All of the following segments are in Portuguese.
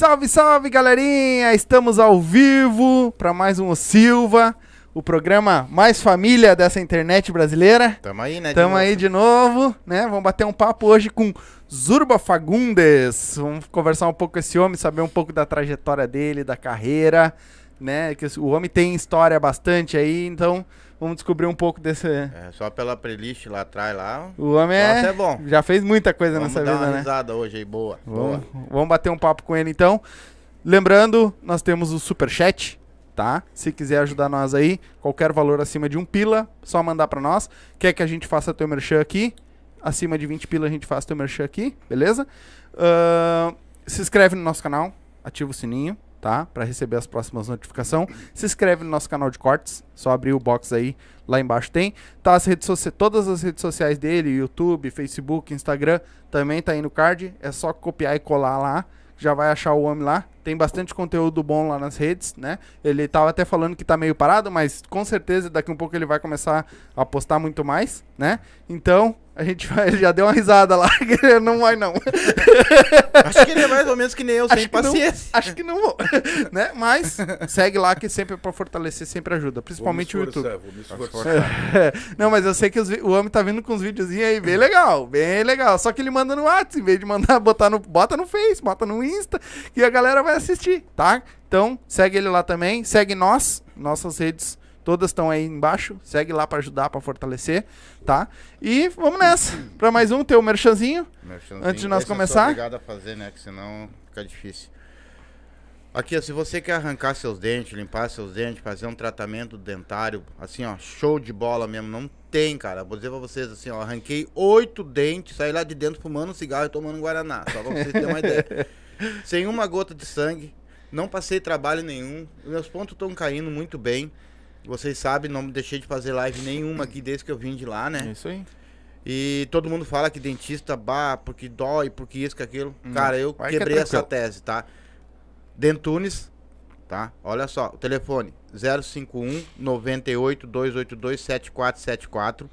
Salve, salve, galerinha! Estamos ao vivo para mais um O Silva, o programa mais família dessa internet brasileira. Tamo aí, né? de Tamo novo. aí de novo, né? Vamos bater um papo hoje com Zurba Fagundes. Vamos conversar um pouco com esse homem, saber um pouco da trajetória dele, da carreira, né? Que o homem tem história bastante aí, então vamos descobrir um pouco desse. É, só pela playlist lá atrás lá. O homem é... é bom. já fez muita coisa Vamos nessa dar vida, uma né? risada hoje aí, boa. boa. Vamos, vamos bater um papo com ele então. Lembrando, nós temos o Superchat, tá? Se quiser ajudar nós aí, qualquer valor acima de um pila, só mandar pra nós. Quer que a gente faça teu merchan aqui? Acima de 20 pila a gente faz teu merchan aqui, beleza? Ahn, se inscreve no nosso canal, ativa o sininho, tá? Pra receber as próximas notificações. Se inscreve no nosso canal de cortes, só abrir o box aí, lá embaixo tem. Tá as redes sociais, todas as redes sociais dele, YouTube, Facebook, Instagram, também tá aí no card. É só copiar e colar lá, já vai achar o homem lá. Tem bastante conteúdo bom lá nas redes, né? Ele tava até falando que tá meio parado, mas com certeza daqui um pouco ele vai começar a postar muito mais, né? Então, a gente vai, ele já deu uma risada lá, que ele não vai não. Acho que ele é mais ou menos que nem eu, sem Acho não, paciência. acho que não vou, né? Mas segue lá que sempre é pra fortalecer, sempre ajuda, principalmente o YouTube. Vou me esforçar. Não, mas eu sei que os o homem tá vindo com uns videozinhos aí bem legal, bem legal. Só que ele manda no WhatsApp, em vez de mandar botar no. Bota no Face, bota no Insta, que a galera vai assistir, tá? Então, segue ele lá também, segue nós, nossas redes todas estão aí embaixo. Segue lá pra ajudar, pra fortalecer, tá? E vamos nessa. Pra mais um, teu merchanzinho. Merchanzinho, Antes de nós começar? obrigado a fazer, né? Que senão fica difícil. Aqui, ó, se você quer arrancar seus dentes, limpar seus dentes, fazer um tratamento dentário, assim, ó, show de bola mesmo, não tem, cara. Vou dizer pra vocês assim, ó, arranquei oito dentes, saí lá de dentro fumando um cigarro e tomando um guaraná, só pra vocês terem uma ideia. Sem uma gota de sangue, não passei trabalho nenhum, meus pontos estão caindo muito bem. Vocês sabem, não deixei de fazer live nenhuma aqui desde que eu vim de lá, né? isso aí. E todo mundo fala que dentista, bah, porque dói, porque isso, que aquilo. Hum, Cara, eu vai que é quebrei essa tese, tá? Dentunes, tá? Olha só, o telefone 051 98 282 7474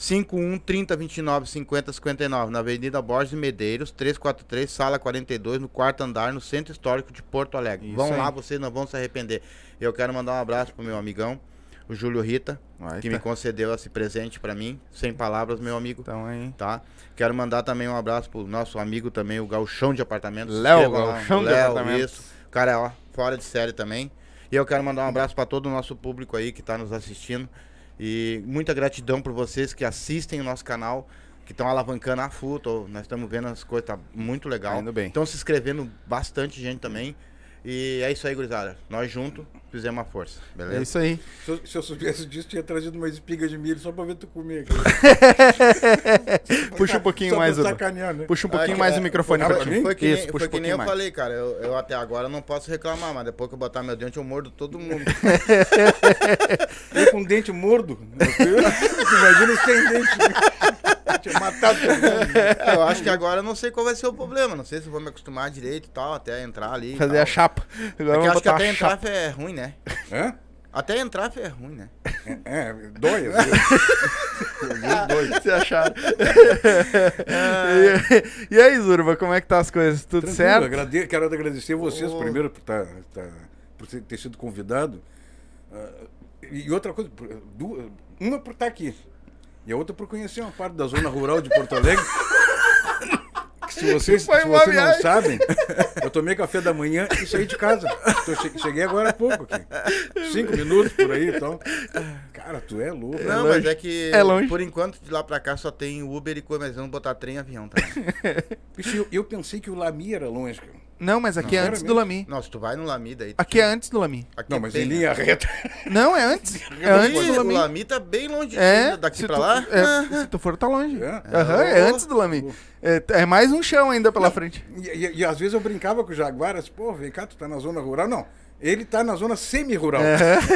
51 30 29 50 59 na Avenida Borges de Medeiros, 343, sala 42, no quarto andar, no Centro Histórico de Porto Alegre. Isso vão lá, aí. vocês não vão se arrepender. Eu quero mandar um abraço pro meu amigão, o Júlio Rita, Vai, que tá. me concedeu esse presente pra mim. Sem palavras, meu amigo. Então aí. Tá? Quero mandar também um abraço pro nosso amigo também, o Galchão de Apartamentos. Léo, lá. Galchão de Léo, Apartamentos. Isso. O cara é, ó, fora de série também. E eu quero mandar um abraço pra todo o nosso público aí que tá nos assistindo. E muita gratidão por vocês que assistem o nosso canal, que estão alavancando a full. tô- nós estamos vendo as coisas, tá muito legal. Tá indo bem. Estão se inscrevendo bastante gente também. E é isso aí, gurizada. Nós juntos fizemos uma força, É beleza? isso aí. Se eu, se eu soubesse disso, tinha trazido uma espiga de milho só pra ver tu comer. Puxa um pouquinho só mais, sacanear, né? Puxa um pouquinho Ah, mais que- o microfone é, pra ti. Foi que, Isso, nem, puxa foi um que nem eu mais. falei, cara. Eu, eu até agora não posso reclamar, mas depois que eu botar meu dente, eu mordo todo mundo. Eu com dente mordo. Imagina sem dente. Tinha matado todo mundo. É, eu acho que agora eu não sei qual vai ser o problema. Não sei se eu vou me acostumar direito e tal, até entrar ali. Fazer a chapa. Agora Porque vamos eu acho que até a entrar chapa. é ruim, né? Hã? Até entrar é ruim, né? É, dói às vezes. Às vezes dói. Se acharam. e, e aí, Zurba, como é que tá as coisas? Tudo Tranquilo, certo? agrade- quero agradecer vocês Ô. primeiro por, tá, tá- por ter sido convidado. Ah, e outra coisa, duas, uma por estar aqui. E a outra por conhecer uma parte da zona rural de Porto Alegre. Se vocês, Foi se vocês não viagem. sabem, eu tomei café da manhã e saí de casa. Che- cheguei agora há pouco aqui. Cinco minutos por aí e tal. Cara, tu é louco. não, longe. mas é que É longe. por enquanto de lá pra cá só tem Uber e coisa, mas vamos botar trem e avião, tá? Bicho, eu, eu pensei que o Lami era longe. cara. Não, mas aqui é Não, antes do. Lami. Nossa, tu vai no Lamida aí. Aqui é antes do Lami. Aqui Não, é mas bem- em linha reta. Não, é antes. É antes do Ih, o Lami. Lami tá bem longe É, daqui pra tu- lá. é, Ah, se tu for, tá longe. É? Aham, é antes do Lami. É, é mais um chão ainda pela frente. E, e- e às vezes eu brincava com o Jaguar, assim, pô, vem cá, tu tá na zona rural. Não, ele tá na zona semi-rural.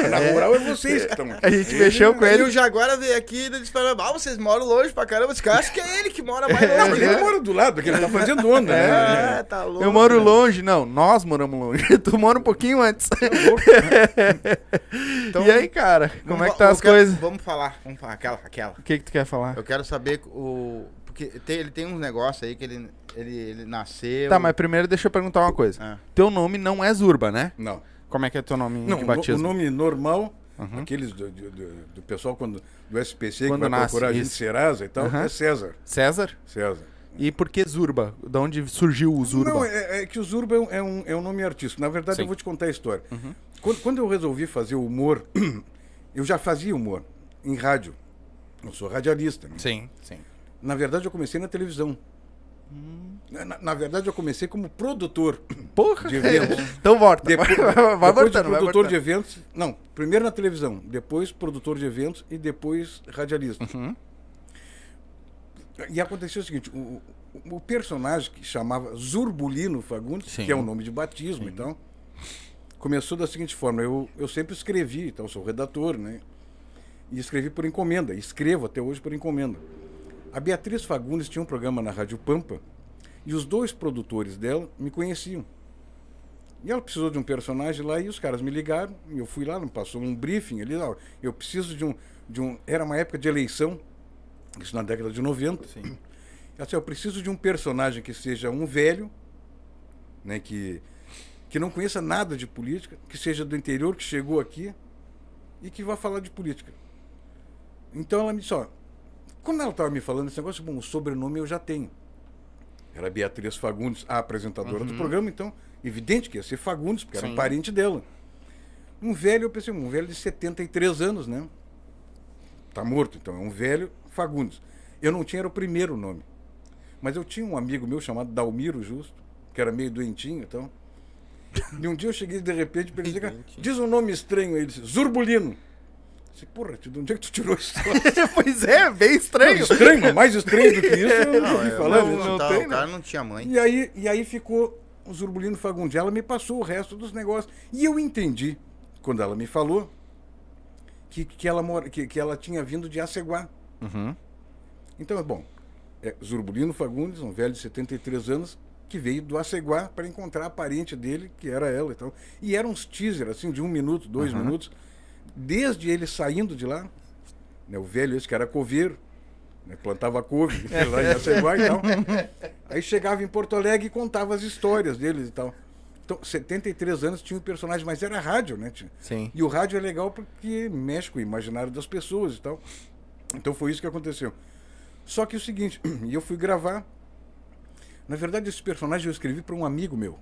Na rural é vocês que estão aqui. A gente Ele- mexeu com ele. o Jaguara veio aqui e eles falaram, ah, vocês moram longe pra caramba. Esse cara, acho que é ele que mora mais Não, longe. mas ele mora do lado, porque ele tá fazendo onda, né? É, tá louco. Eu moro né? longe. Não, nós moramos longe. Tu mora um pouquinho antes. Então, e aí, cara, como é que tá as quero- coisas? Vamos falar, vamos falar, aquela, aquela. O que que tu quer falar? Eu quero saber o... Porque tem- ele tem uns negócios aí que ele, Ele, ele nasceu. Tá, mas primeiro deixa eu perguntar uma coisa. Ah. Teu nome não é Zurba, né? Não. Como é que é teu nome Não, de batismo? o nome normal, Uhum. aqueles do, do- do- pessoal quando, do SPC Quando que vai nasce, procurar a gente. Serasa e tal, Aham. é César. César? César. E por que Zurba? Da onde surgiu o Zurba? Não, é, é que o Zurba é um, é um, é um nome artístico. Na verdade, Sim. Uhum. eu vou te contar a história. Quando, quando eu resolvi fazer humor, eu já fazia humor em rádio. Eu sou radialista. né? Sim, sim. Na verdade, eu comecei na televisão. Hum. Na, na verdade, eu comecei como produtor. Porra! De eventos. então volta. Depois, vai depois de voltando, vai produtor de voltando. eventos. Não, primeiro na televisão, depois produtor de eventos e depois radialista. Uhum. E aconteceu o seguinte: o, o- personagem que chamava Zurbulino Fagundes, Sim. que é o nome de batismo, então, começou da seguinte forma: eu, eu sempre escrevi, então, sou redator, né? E escrevi por encomenda, escrevo até hoje por encomenda. A Beatriz Fagundes tinha um programa na Rádio Pampa e os dois produtores dela me conheciam. E ela precisou de um personagem lá e os caras me ligaram. E eu fui lá, passou um briefing ali. Ó, eu preciso de um, de um. Era uma época de eleição, isso na década de 90. Sim. Ela disse, eu preciso de um personagem que seja um velho, né, que, que não conheça nada de política, que seja do interior, que chegou aqui e que vá falar de política. Então ela me disse, ó, quando ela estava me falando esse negócio, bom, o sobrenome eu já tenho. Era Beatriz Fagundes, a apresentadora do programa, então, evidente que ia ser Fagundes, porque era um Sim. parente dela. Um velho, eu pensei, um velho de 73 anos, né? Tá morto, então, é um velho Fagundes. Eu não tinha era o primeiro nome. Mas eu tinha um amigo meu chamado Dalmiro Justo, que era meio doentinho, então. E um dia eu cheguei de repente e pensei, cara, diz um nome estranho aí, ele disse, Zurbulino. Eu disse, porra, de onde é que tu tirou isso? pois é, bem estranho. estranho, mais estranho do que isso, eu não é, falar. não, né? não tá, tem, o cara não tinha mãe. E aí, e aí ficou o Zurbulino Fagundes. Ela me passou o resto dos negócios. E eu entendi, quando ela me falou, que, que, ela, mora, que, que ela tinha vindo de Aceguá. Uhum. Então, é bom, é Zurbulino Fagundes, um velho de 73 anos, que veio do Aceguá para encontrar a parente dele, que era ela. Então. E eram uns teaser, assim, de um minuto, dois minutos, desde ele saindo de lá, né, o velho esse que era coveiro, né, plantava couve lá em Aceguá e tal. Aí chegava em Porto Alegre e contava as histórias deles e tal. Então, 73 anos tinha um personagem, mas era rádio, né? Sim. E o rádio é legal porque mexe com o imaginário das pessoas e tal. Então foi isso que aconteceu. Só que o seguinte, eu fui gravar. Na verdade, esse personagem eu escrevi para um amigo meu.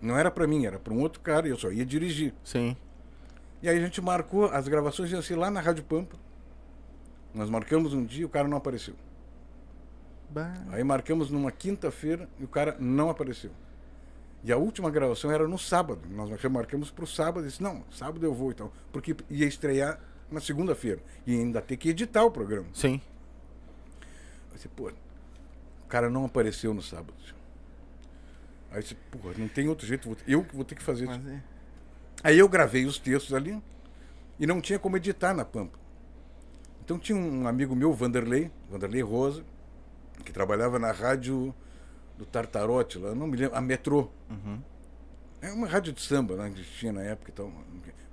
Não era para mim, era para um outro cara, e eu só ia dirigir. Sim. E aí a gente marcou, as gravações iam ser lá na Rádio Pampa. Nós marcamos um dia, o cara não apareceu. Bah. Aí marcamos numa quinta-feira e o cara não apareceu. E a última gravação era no sábado. Nós marcamos para o sábado e disse, não, sábado eu vou então. Porque ia estrear na segunda-feira. E ainda ter que editar o programa. Sim. Eu disse, pô, o cara não apareceu no sábado. Aí eu disse, pô, não tem outro jeito, eu que vou ter que fazer isso. Mas é- Aí eu gravei os textos ali e não tinha como editar na Pampa. Então tinha um amigo meu, Vanderlei, Vanderlei Rosa, que trabalhava na rádio do Tartarote, lá, não me lembro, a Metrô. É uma rádio de samba, né, que tinha na época. Então,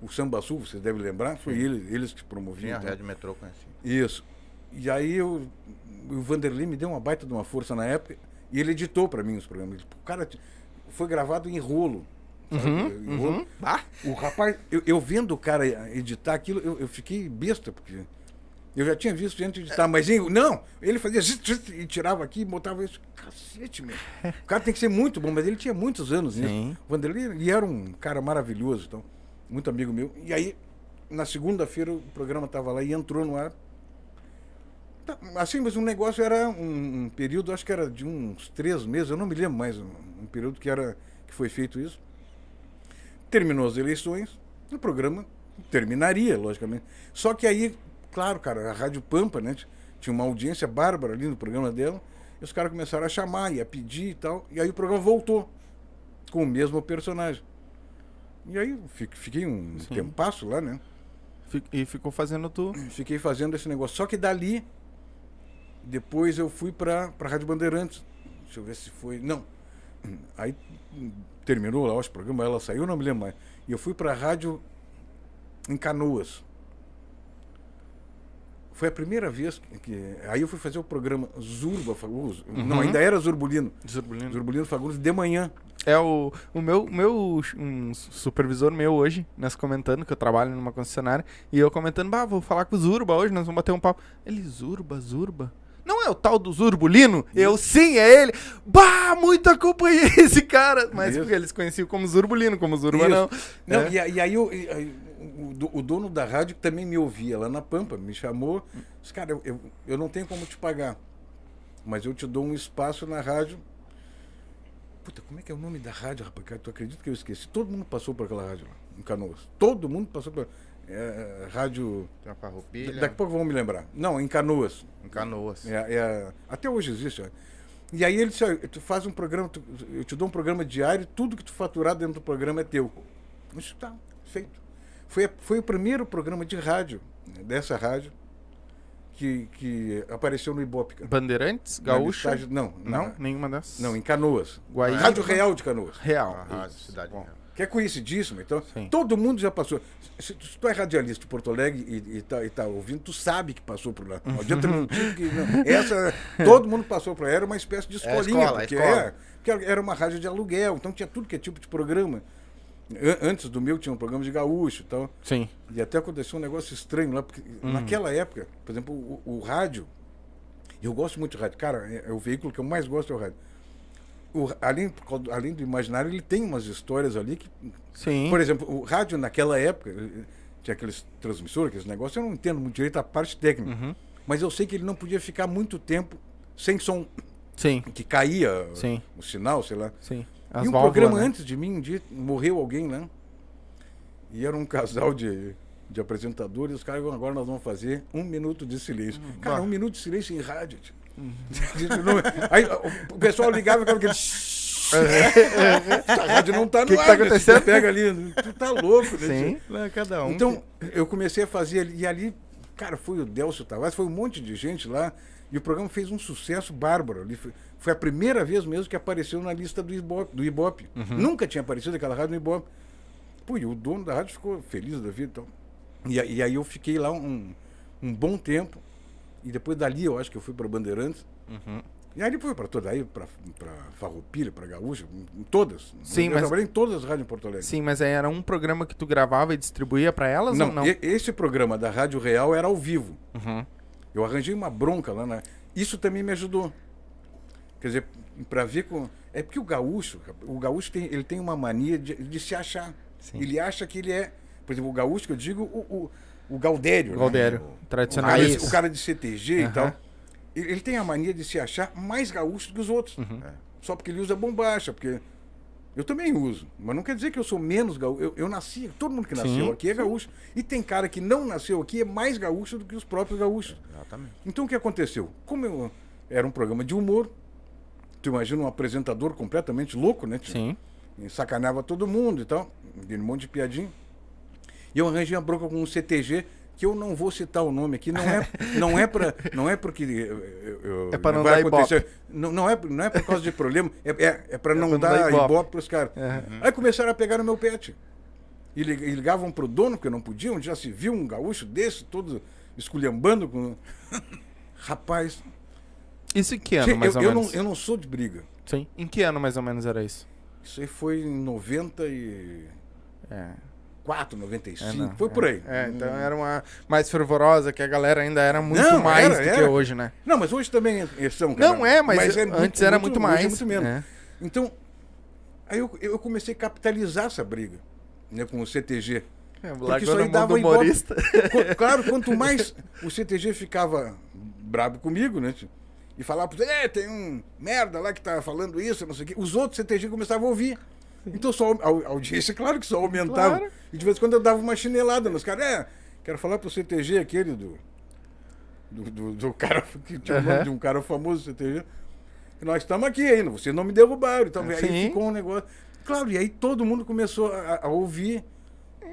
o Samba Sul, vocês devem lembrar, foi eles, eles que promoviam. Tinha a então. Rádio Metrô conheci. Isso. E aí eu, o Vanderlei me deu uma baita de uma força na época e ele editou para mim os programas. O cara foi gravado em rolo. Em rolo. Ah, O rapaz, eu, eu vendo o cara editar aquilo, eu, eu fiquei besta, porque eu já tinha visto gente editar, mas não, ele fazia e tirava aqui e botava isso. Cacete, meu. O cara tem que ser muito bom, mas ele tinha muitos anos nisso. Sim. O Vanderlei e era um cara maravilhoso, então, muito amigo meu. E aí, na segunda-feira, o programa estava lá e entrou no ar. Tá, Assim, mas o negócio era um, um período, acho que era de uns três meses, eu não me lembro mais, um, um período que, era, que foi feito isso. Terminou as eleições, o programa terminaria, logicamente. Só que aí, claro, cara, a Rádio Pampa, né? Tinha uma audiência bárbara ali no programa dela, e os caras começaram a chamar e a pedir e tal, e aí o programa voltou com o mesmo personagem. E aí fiquei um Sim. tempasso lá, né? E ficou fazendo tu. Fiquei fazendo esse negócio. Só que dali, depois eu fui para a Rádio Bandeirantes. Deixa eu ver se foi. Não. Aí terminou lá, o programa, ela saiu, não me lembro mais. E eu fui para a rádio em Canoas. Foi a primeira vez que, que- Aí eu fui fazer o programa Zurba Fagundes. Uhum. Não, ainda era Zurbulino. Zurbulino. Zurbulino Fagundes de manhã. É o, o meu, meu um supervisor meu hoje, nós comentando que eu trabalho numa concessionária, e eu comentando, bah, vou falar com o Zurba hoje, nós vamos bater um papo. Ele, Zurba, Zurba. Não é o tal do Zurbulino? Eu sim, é ele. Bah, muito acompanhei esse cara. Mas Isso. porque eles conheciam como Zurbulino, como Zurba Isso. não. É. e, e aí, eu- o, o dono da rádio também me ouvia lá na Pampa, me chamou. Disse, cara, eu, eu, eu não tenho como te pagar, mas eu te dou um espaço na rádio. Puta, como é que é o nome da rádio, rapaz? Tu acredita que eu esqueci? Todo mundo passou por aquela rádio lá, em Canoas. Todo mundo passou por. É, rádio. Tem uma farroupilha. Daqui a pouco vão me lembrar. Não, em Canoas. Em Canoas. É, é- até hoje existe. ó. E aí ele disse, ó, tu faz um programa, tu- eu te dou um programa diário, tudo que tu faturar dentro do programa é teu. Isso tá, feito. Foi, foi o primeiro programa de rádio, né, dessa rádio, que, que apareceu no Ibope. cara. Bandeirantes, Gaúcha. listagem- Não, Não, nenhuma dessas. não, em Canoas. Guaíba. Rádio Real de Canoas. Real. A rádio, cidade. Bom. real. Que é conhecidíssimo. Então, Sim. todo mundo já passou. Se, se tu é radialista de Porto Alegre e, e, tá, ouvindo, tu sabe que passou por lá. Não adianta mentir que não. Essa, todo mundo passou por lá. Era uma espécie de É escolinha. escola, a porque, escola. é, porque era uma rádio de aluguel, então tinha tudo que é tipo de programa. An- Antes do meu tinha um programa de gaúcho e tal. Sim. E até aconteceu um negócio estranho lá, porque naquela época, por exemplo, o, o rádio, eu gosto muito de rádio, cara, é, é o veículo que eu mais gosto é o rádio. O, além, além do imaginário, ele tem umas histórias ali que. Sim. Por exemplo, o rádio naquela época, tinha aqueles transmissores, aqueles negócios, eu não entendo muito direito a parte técnica. Uhum. Mas eu sei que ele não podia ficar muito tempo sem som, Sim. que caía Sim. o sinal, sei lá. Sim. As e um válvulas, programa né? antes de mim, um dia morreu alguém lá. E era um casal de, de apresentadores. Os caras, agora nós vamos fazer um minuto de silêncio. Hum, Cara, um minuto de silêncio em rádio. tio. Não- Aí o- pessoal ligava e ficava aquele. A rádio não tá no Que que ar. tá né? acontecendo? Você pega ali, tu tá louco, né? Sim. cada um. Então, eu comecei a fazer ali, e ali, cara, foi o Delcio Tavares, foi um monte de gente lá, e o programa fez um sucesso bárbaro. Ali foi, foi a primeira vez mesmo que apareceu na lista do Ibope. Do Ibope. Nunca tinha aparecido aquela rádio no Ibope. Pô, e o dono da rádio ficou feliz da vida. Então. E, e aí eu fiquei lá um, um bom tempo, e depois dali eu acho que eu fui para Bandeirantes. Uhum. E aí depois para toda aí, para Farroupilha, para Gaúcha, em todas. Sim, eu mas- trabalhei em todas as rádios em Porto Alegre. Sim, mas era um programa que tu gravava e distribuía pra elas Não, ou não? esse programa da Rádio Real era ao vivo. Uhum. Eu arranjei uma bronca lá na. Isso também me ajudou. Quer dizer, para ver com. É porque o gaúcho, o gaúcho tem, ele tem uma mania de, de se achar. Sim. Ele acha que ele é. Por exemplo, o gaúcho que eu digo, o, o, o Gaudério. O né? O- O cara, tradicionalista. o cara de CTG e Aham. tal. Ele, ele tem a mania de se achar mais gaúcho do que os outros. Uhum. É. Só porque ele usa bombacha, porque. Eu também uso, mas não quer dizer que eu sou menos gaúcho. Eu, eu nasci, todo mundo que nasceu Sim. aqui é gaúcho. E tem cara que não nasceu aqui é mais gaúcho do que os próprios gaúchos. Exatamente. Então o que aconteceu? Como eu, era um programa de humor, tu imagina um apresentador completamente louco, né? Sim. E sacaneava todo mundo e tal, de um monte de piadinha. E eu arranjei uma bronca com um CTG que eu não vou citar o nome aqui, não é, não é para, não é porque eu- eu- eu- É pra não vai dar acontecer, não, não é, não é por causa de problema, é, é, é para não, pra não dar dar ibope. ibope pros caras. Uhum. Aí começaram a pegar no meu pet. E lig- e ligavam pro dono, porque não podiam, já se viu um gaúcho desse, todo esculhambando com. Rapaz, Isso em que ano, Sim, mais eu, ou eu menos? não, eu não sou de briga. Sim. Em que ano, mais ou menos, era isso? Isso aí foi em 94, É. 95, é, não, foi é. por aí. É, então era uma mais fervorosa, que a galera ainda era muito Não, mais era, do que era. hoje, né? Não, mas hoje também são. cara. Não é, mas, é muito- antes era muito, hoje é mais. muito menos. É. Então, aí eu, eu comecei a capitalizar essa briga né, com o CTG. É, Porque isso aí dava humorista. Claro, quanto mais o CTG ficava brabo comigo, né? E falava é, tem um merda lá que tá falando isso, não sei o quê. Os outros CTG começavam a ouvir. Então só a audiência, claro que só aumentava. Claro. E de vez em quando eu dava uma chinelada nos caras. É, quero falar pro CTG aquele do. Do, do, do cara que tinha o nome de um cara famoso do CTG. Nós estamos aqui ainda, vocês não me derrubaram. Então, aí ficou um negócio. Claro, e aí todo mundo começou a, a ouvir.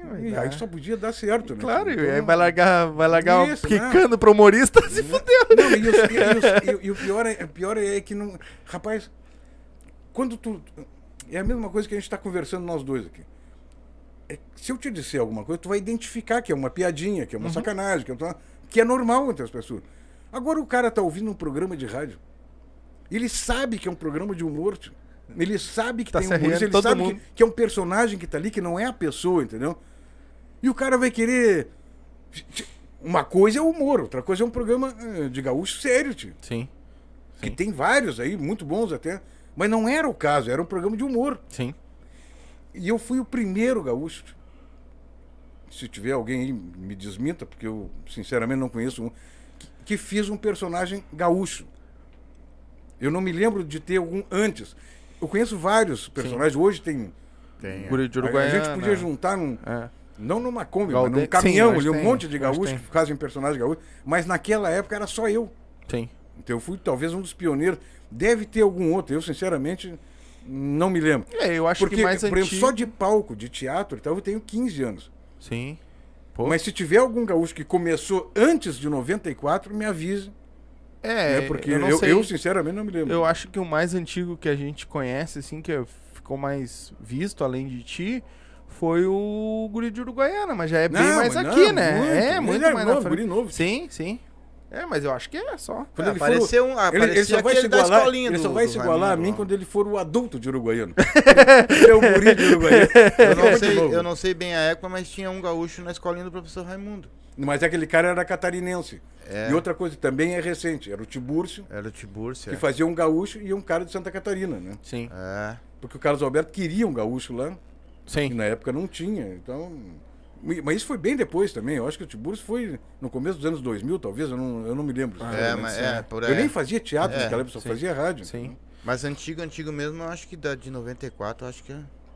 vai E aí só podia dar certo, né? Claro, Então, e aí vai largar, vai largar Isso, quicando pro humorista, se fudeu. Não, e, os- e- os- e- e o pior é, o pior é que não. Rapaz, quando tu. É a mesma coisa que a gente está conversando nós dois aqui. É, se eu te disser alguma coisa, tu vai identificar que é uma piadinha, que é uma Uhum. sacanagem, que é uma- que é normal entre as pessoas. Agora o cara tá ouvindo um programa de rádio. Ele sabe que é um programa de humor. tio. Ele sabe que Tá tem humorista, rindo ele sabe que, que é um personagem que tá ali, que não é a pessoa, entendeu? E o cara vai querer. Uma coisa é o humor, outra coisa é um programa eh, de gaúcho sério, tio. Sim. Que Sim. tem vários aí, muito bons até. Mas não era o caso, era um programa de humor. Sim. E eu fui o primeiro gaúcho. Se tiver alguém aí, me desminta, porque eu sinceramente não conheço um. Que, que fiz um personagem gaúcho. Eu não me lembro de ter algum antes. Eu conheço vários personagens. Hoje tem. Tem, é. Guri de A, gente podia juntar num. É. Não numa Kombi, Galde- mas num caminhão Sim, ali, um tem, monte de gaúchos que fazem personagem gaúcho. Mas naquela época era só eu. Sim. Então eu fui talvez um dos pioneiros. Deve ter algum outro. Eu, sinceramente, não me lembro. É, eu acho Porque, que mais por exemplo, antigo... só de palco, de teatro e tal, eu tenho 15 anos. Sim. Pô. Mas se tiver algum gaúcho que começou antes de 94, me avise. É, né? Porque eu, eu, sei. eu, sinceramente, não me lembro. Eu acho que o mais antigo que a gente conhece, assim, que ficou mais visto além de ti, foi o Guri de Uruguaiana, mas já é bem Não, mais aqui, não, né? muito. É, muito é mais novo, na frente. guri novo. Sim, sim. É, mas eu acho que é só. Quando É, ele for apareceu um- o- ele, ele só vai se aquele da igualar, ele só do- vai do se igualar a mim quando ele for o adulto de uruguaiano. ele é o guri de uruguaiano. Eu não, sei, eu não sei bem a época, mas tinha um gaúcho na escolinha do professor Raimundo. Mas aquele cara era catarinense. É. E outra coisa também é recente, era o Tibúrcio, Era o Tiburcio. que fazia um gaúcho e um cara de Santa Catarina, né? Sim. É. Porque o Carlos Alberto queria um gaúcho lá, e Sim. na época não tinha. Então. Mas isso foi bem depois também. Eu acho que o Tibúrcio foi no começo dos anos 2000, talvez, eu não, eu não me lembro. É, sinceramente. mas é, por Eu aí. nem fazia teatro É, naquela época, só sim. fazia rádio. Sim. Mas antigo, antigo mesmo, eu acho que da de 94, eu acho que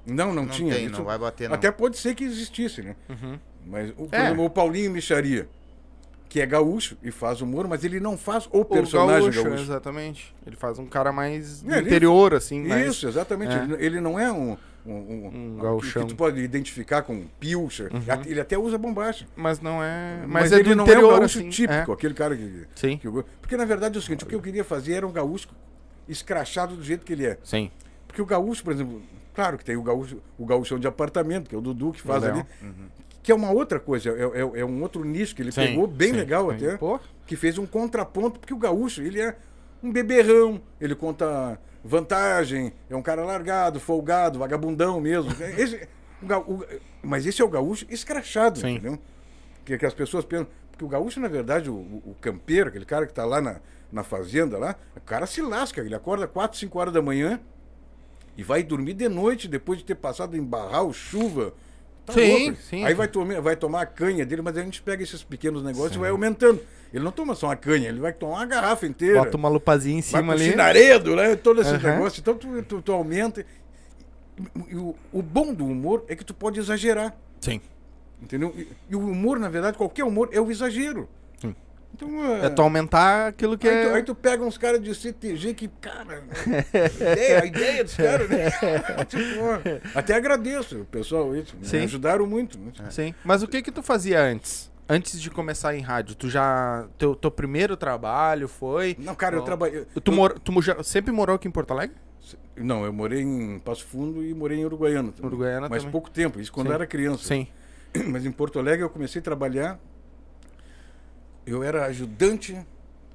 Não, não, não tinha. tem, isso- não vai bater não. Até pode ser que existisse, né? Uhum. Mas, o, por É. exemplo, o Paulinho Micharia, que é gaúcho e faz humor, mas ele não faz o personagem gaúcho, gaúcho. exatamente. Ele faz um cara mais É, ele- interior, assim, mais... Isso, exatamente. É. Ele, ele não é um. Um, um, Um gauchão. que, que tu pode identificar com pilcher. Ele até usa bombacha. Mas não é... Mas, Mas, é ele não interior, é um gaúcho assim. típico, É. aquele cara que, Sim. que Porque na verdade é o seguinte: o que eu queria fazer era um gaúcho escrachado do jeito que ele é. Sim. Porque o gaúcho, por exemplo, claro que tem o gaúcho, o gaúchão de apartamento, que é o Dudu que faz O ali. Léo. Que é uma outra coisa, é, é- é um outro nicho que ele Sim, pegou bem sim, legal sim. até. Pô. Que fez um contraponto, porque o gaúcho, ele é um beberrão, ele conta vantagem, é um cara largado, folgado, vagabundão mesmo. Esse- o o- mas esse é o gaúcho escrachado, Sim. entendeu? Que, que as pessoas pensam. Porque o gaúcho, na verdade, o, o- campeiro, aquele cara que tá lá na, na fazenda lá, o cara se lasca, ele acorda 4, 5 horas da manhã e vai dormir de noite depois de ter passado em barral, chuva. Tá Sim, louco. sim. Aí vai, tomar vai tomar a canha dele, mas a gente pega esses pequenos negócios e vai aumentando. Ele não toma só uma canha, ele vai tomar uma garrafa inteira. Bota uma lupazinha em cima ali. chinaredo, né? Todo esse Aham. negócio. Então tu, tu, tu aumenta. E, o, o bom do humor é que tu pode exagerar. Sim. Entendeu? E, e o humor, na verdade, qualquer humor é o exagerro. Então, É tu aumentar aquilo que aí, tu, é... aí tu pega uns caras de CTG que, cara, a, ideia, a ideia dos caras, né? Tipo, até agradeço o pessoal, isso, me Sim. ajudaram muito. Né? Sim. Mas o que que tu fazia antes? Antes de começar em rádio, tu já... Teu, teu primeiro trabalho foi... Não, cara, eu Não. trabalhei. Tu, eu- mor... tu já- sempre morou aqui em Porto Alegre? Não, eu morei em Passo Fundo e morei em Uruguaiana. também. Uruguaiana Mas também. pouco tempo, isso quando Sim. eu era criança. Sim. Mas em Porto Alegre eu comecei a trabalhar. Eu era ajudante.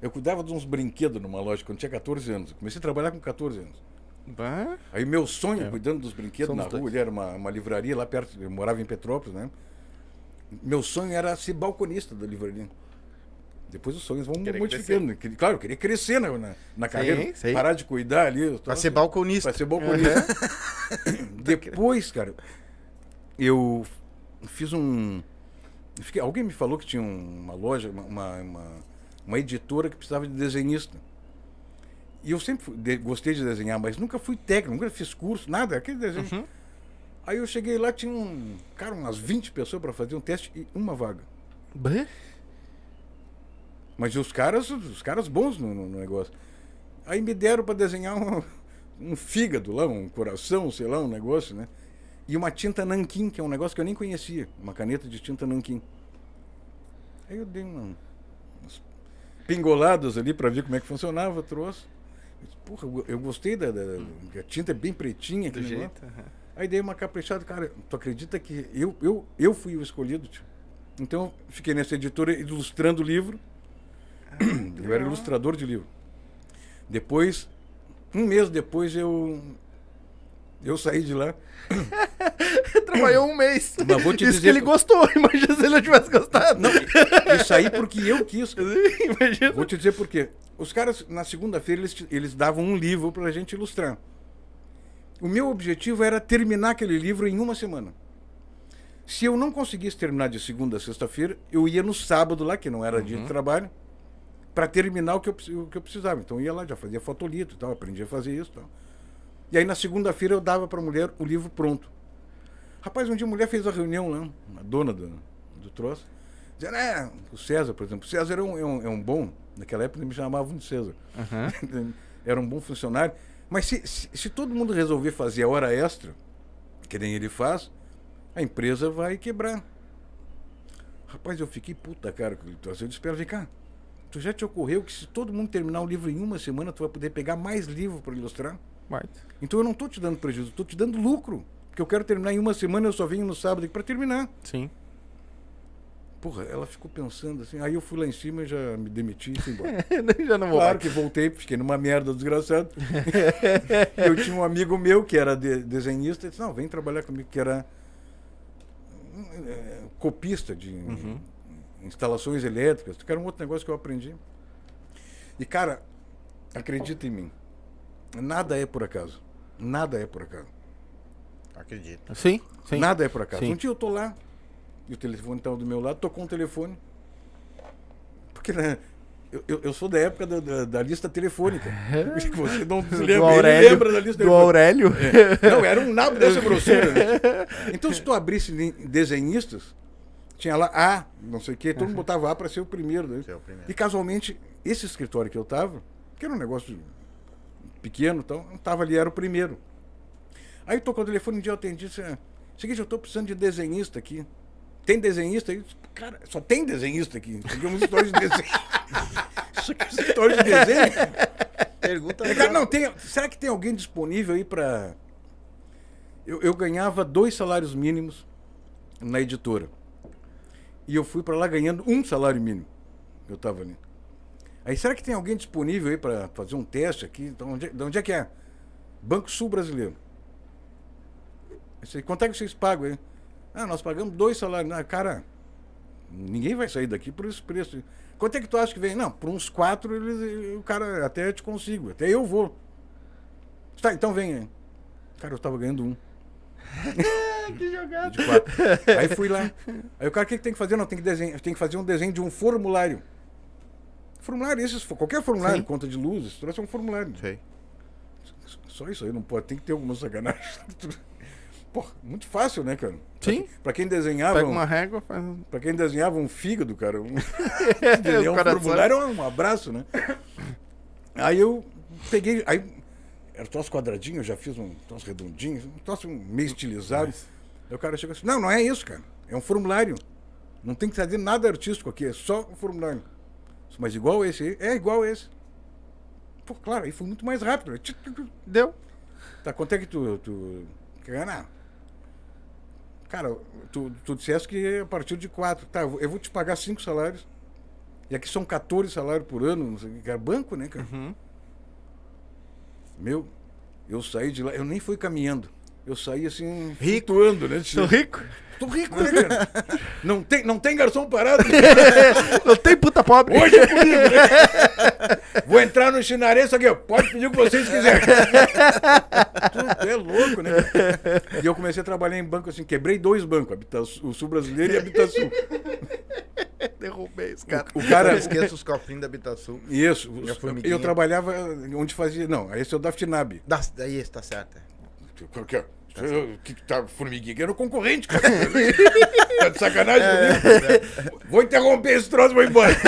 Eu cuidava de uns brinquedos numa loja quando tinha 14 anos. Comecei a trabalhar com 14 anos. Bah. Aí meu sonho, É. cuidando dos brinquedos Somos na rua, dois. ele era uma, uma livraria lá perto, eu morava em Petrópolis, né? Meu sonho era ser balconista da livraria. Depois os sonhos vão Querer modificando. né? Que- Claro, eu queria crescer na, na, na carreira, sim. parar de cuidar ali. Pra ser balconista. Pra ser balconista. Depois, cara, eu fiz um. Fiquei- alguém me falou que tinha um- uma loja, uma, uma, uma- editora que precisava de desenhista. E eu sempre de- gostei de desenhar, mas nunca fui técnico, nunca fiz curso, nada, aquele desenho. Uhum. Aí eu cheguei lá, tinha um. Cara, umas 20 pessoas para fazer um teste e uma vaga. Bah. Mas os caras, os caras bons no, no- no negócio. Aí me deram para desenhar um, um fígado lá, um coração, sei lá, um negócio, né? E uma tinta nanquim, que é um negócio que eu nem conhecia. Uma caneta de tinta nanquim. Aí eu dei uma- umas pingoladas ali para ver como é que funcionava, trouxe. Porra, eu, eu gostei da, da- da- A tinta é bem pretinha. Do jeito. aham. Aí dei uma caprichada, cara, tu acredita que eu, eu, eu fui o escolhido, tio? Então, eu fiquei nessa editora ilustrando o livro. eu era ilustrador de livro. Depois, um mês depois, eu eu saí de lá. Trabalhou um mês. Mas vou te Isso dizer que ele gostou. Imagina se ele não tivesse gostado. Não, eu saí porque eu quis. Imagina. Vou te dizer por quê. Os caras, na segunda-feira, eles, eles davam um livro pra gente ilustrar. O meu objetivo era terminar aquele livro em uma semana. Se eu não conseguisse terminar de segunda a sexta-feira, eu ia no sábado lá, que não era dia de trabalho, para terminar o que, eu, o que eu precisava. Então eu ia lá, já fazia fotolito e tal, aprendia a fazer isso e tal. E aí na segunda-feira eu dava para a mulher o livro pronto. Rapaz, um dia a mulher fez a reunião lá, a dona do, do troço, dizendo, é, o César, por exemplo, o César é um, é um, é um bom, naquela época me chamavam de César. Era um bom funcionário. Mas se, se, se todo mundo resolver fazer a hora extra, que nem ele faz, a empresa vai quebrar. Rapaz, eu fiquei puta cara com ele. Eu disse, espera, vem cá. Tu já te ocorreu que se todo mundo terminar o livro em uma semana, tu vai poder pegar mais livro para ilustrar? Então eu não estou te dando prejuízo, estou te dando lucro. Porque eu quero terminar em uma semana, eu só venho no sábado para terminar. Sim. Porra, ela ficou pensando assim. Aí eu fui lá em cima, já me demiti e fui embora. Já não vou Claro que voltei, fiquei numa merda desgraçada. eu tinha um amigo meu que era de- desenhista, e disse, não, vem trabalhar comigo, que era eh, copista de instalações elétricas, que era um outro negócio que eu aprendi. E, cara, acredita em mim, nada é por acaso. Nada é por acaso. Acredito. Sim, sim. Nada é por acaso. Sim. Um dia eu tô lá, e o telefone estava do meu lado, tocou um telefone. Porque, né? Eu, eu, eu sou da época da, da, da lista telefônica. Você não se Do lembra, Aurélio. lembra da lista do Aurélio. Não, era um nabo dessa grossura. né? Então, se tu abrisse desenhistas, tinha lá A, não sei o quê, todo mundo botava A para ser o primeiro. Né? Ser o primeiro. E casualmente, esse escritório que eu tava, que era um negócio pequeno, então, tava ali, era o primeiro. Aí tocou o telefone, um dia eu atendi disse, "Ah, seguinte, eu tô precisando de desenhista aqui. Tem desenhista? aí? Cara, só tem desenhista aqui. Isso aqui é uma história de desenho. Isso aqui é uma história de desenho. Pergunta É, cara, não, tem, será que tem alguém disponível aí para. Eu, eu ganhava dois salários mínimos na editora. E eu fui para lá ganhando um salário mínimo. Eu tava ali. Aí, será que tem alguém disponível aí para fazer um teste aqui? Então, onde, é- de onde é que é? Banco Sul Brasileiro. Disse, quanto é que vocês pagam aí? Ah, nós pagamos dois salários. Ah, cara, ninguém vai sair daqui por esse preço. Quanto é que tu acha que vem? Não, por uns quatro, eles, o cara até te consigo, até eu vou. Tá, então vem aí. Cara, eu tava ganhando um. que jogada. Aí fui lá. Aí o cara, o que, que tem que fazer? Não, tem que, desenhar, tem que fazer um desenho de um formulário. Formulário, esses, qualquer formulário, Sim. conta de luzes, trouxe um formulário. Sei. Só isso aí, não pode, tem que ter alguma sacanagem. Porra, muito fácil, né, cara? Sim. Pra quem desenhava. Pega um- uma régua, faz um... Pra quem desenhava um fígado, cara, um, desenhar um formulário é um abraço, né? Aí eu peguei, aí era troço quadradinho, eu já fiz um troço redondinho, um troço meio estilizado. Aí o cara chegou assim, não, não é isso, cara, é um formulário. Não tem que fazer nada artístico aqui, é só um formulário. Mas igual esse aí? É igual esse. Pô, claro, aí foi muito mais rápido. Deu. Tá, quanto é que tu, tu quer ganhar? Cara, tu, tu disseste que a partir de quatro. Tá, eu vou- te pagar cinco salários. E aqui são 14 salários por ano, não sei o que, cara. Banco, né, cara? Uhum. Meu, eu saí de lá, eu nem fui caminhando. Eu saí assim, Rico. flutuando, né? Tô rico? Tô rico, né, cara? não, tem, não tem garçom parado. Não tem puta pobre. Hoje é comigo, né? Vou entrar no chinarense aqui, ó. Pode pedir o que vocês quiserem. Tu é louco, né? E eu comecei a trabalhar em banco assim, quebrei dois bancos, o Sul Brasileiro e a Habitação. Derrubei esse cara. O cara. Não esqueça os cofrinhos da Habitação. Isso, E formiguinha? eu trabalhava onde fazia. Não, esse é o da FTNAB. Da- Daí esse tá certo. É. Qual que é? Tá formiguinha? Que era o concorrente, cara. tá de sacanagem comigo? Vou interromper esse troço e vou embora.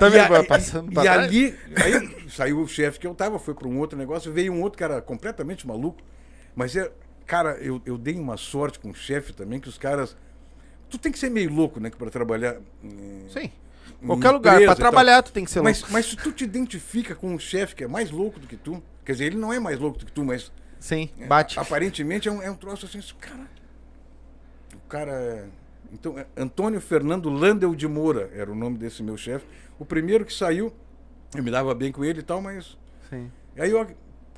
Tá E, vendo? a- passando e pra trás. ali, aí saiu o chefe que eu tava, foi para um outro negócio, veio um outro cara completamente maluco. Mas, é, cara, eu, eu dei uma sorte com o chefe também, que os caras. Tu tem que ser meio louco, né, para trabalhar. Sim. em Qualquer lugar. e tal. trabalhar, tu tem que ser Mas, louco. mas se tu te identifica com um chefe que é mais louco do que tu, quer dizer, ele não é mais louco do que tu, mas Sim, bate. aparentemente é um, é um troço assim, cara. O cara. Então, é, Antônio Fernando Landel de Moura era o nome desse meu chefe. O primeiro que saiu, eu me dava bem com ele e tal, mas. Sim. Aí eu.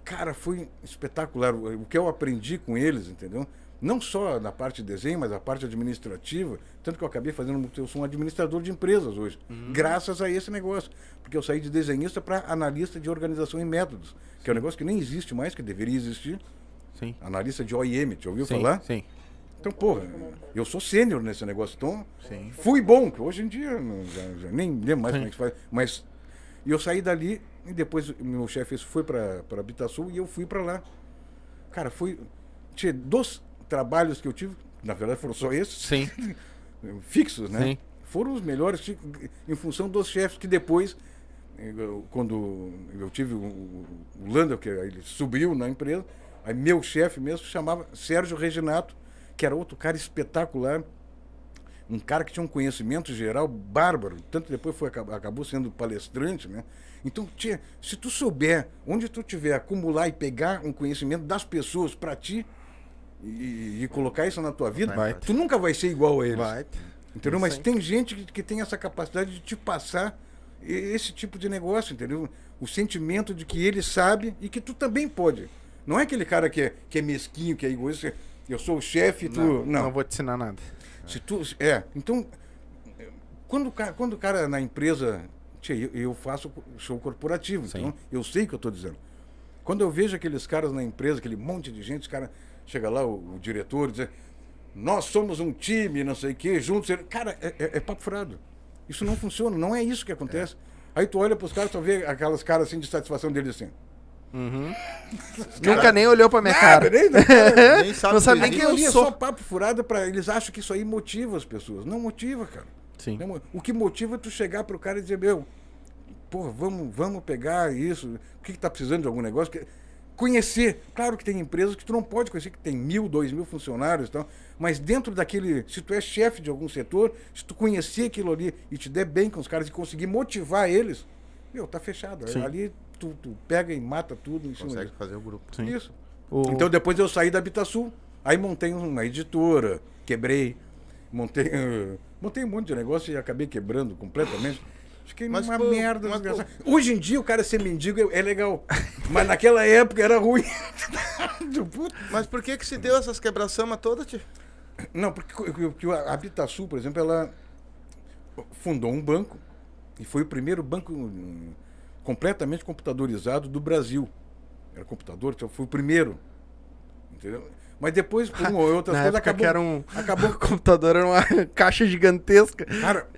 Cara, foi espetacular. O que eu aprendi com eles, entendeu? Não só na parte de desenho, mas a parte administrativa. Tanto que eu acabei fazendo. Eu sou um administrador de empresas hoje. Graças a esse negócio. Porque eu saí de desenhista para analista de organização e métodos. Que é um negócio que nem existe mais, que deveria existir. Sim. Analista de OIM, já ouviu Sim, falar? Sim. Então, porra, eu sou sênior nesse negócio. Então, Sim. fui bom, que hoje em dia não- já, já nem lembro mais como é que se faz. Mas e eu saí dali e depois o meu chefe foi para Habitação e eu fui para lá. Cara, foi. Tinha dois trabalhos que eu tive, na verdade foram só esses, Sim. fixos, né? Sim. Foram os melhores em função dos chefes que depois, quando eu tive o, Landel, que ele subiu na empresa, aí meu chefe mesmo chamava Sérgio Reginato, que era outro cara espetacular, um cara que tinha um conhecimento geral bárbaro, tanto depois foi acab- acabou sendo palestrante, né? Então, tinha, se tu souber onde tu tiver acumular e pegar um conhecimento das pessoas para ti e, e colocar isso na tua vida, Vai. tu nunca vai ser igual a eles. Vai. Entendeu? Mas tem gente que, que tem essa capacidade de te passar esse tipo de negócio, entendeu? O sentimento de que ele sabe e que tu também pode. Não é aquele cara que é, que é mesquinho, que é egoísta. Eu sou o chefe e tu. Não, Não. não vou te ensinar nada. Se tu, é, então, quando o cara, quando o cara na empresa, tia, eu, eu faço show corporativo, Sim. então eu sei o que eu estou dizendo. Quando eu vejo aqueles caras na empresa, aquele monte de gente, os cara chega lá, o, o diretor, diz, nós somos um time, não sei o quê, juntos. ele- Cara, é, é, é papo furado. Isso não funciona, não é isso que acontece. Aí tu olha para os caras, tu vê aquelas caras assim de satisfação deles assim. Nunca nem olhou pra minha Nada, cara. nem- não- Nem sabe Não sabe que nem quem eu é sou. só papo furado para eles acham que isso aí motiva as pessoas. Não motiva, cara. Sim. O que motiva é tu chegar pro cara e dizer, meu, porra, vamos, vamos pegar isso. O que, que tá precisando de algum negócio? Que- Conhecer. Claro que tem empresas que tu não pode conhecer, que tem mil, dois mil funcionários e tal. Mas dentro daquele. Se tu é chefe de algum setor, se tu conhecer aquilo ali e te der bem com os caras e conseguir motivar eles, meu, tá fechado. Sim. Ali tu, tu pega e mata tudo em cima Consegue disso. fazer o grupo. Sim. Isso. O- Então depois eu saí da Habitasul, aí montei uma editora, quebrei, montei, eh, montei um monte de negócio e acabei quebrando completamente. Fiquei Mas, numa pô, merda mas. Hoje em dia o cara ser mendigo é, é legal, mas naquela época era ruim. Mas por que que se deu essas quebraçamas todas, tio? Não, porque co- co- que a Habitasul, por exemplo, ela fundou um banco e foi o primeiro banco hum, completamente computadorizado do Brasil. Era computador, então foi o primeiro. Entendeu? Mas depois, por uma ou outra coisa, acabou. que era um acabou o computador era uma caixa gigantesca. Cara,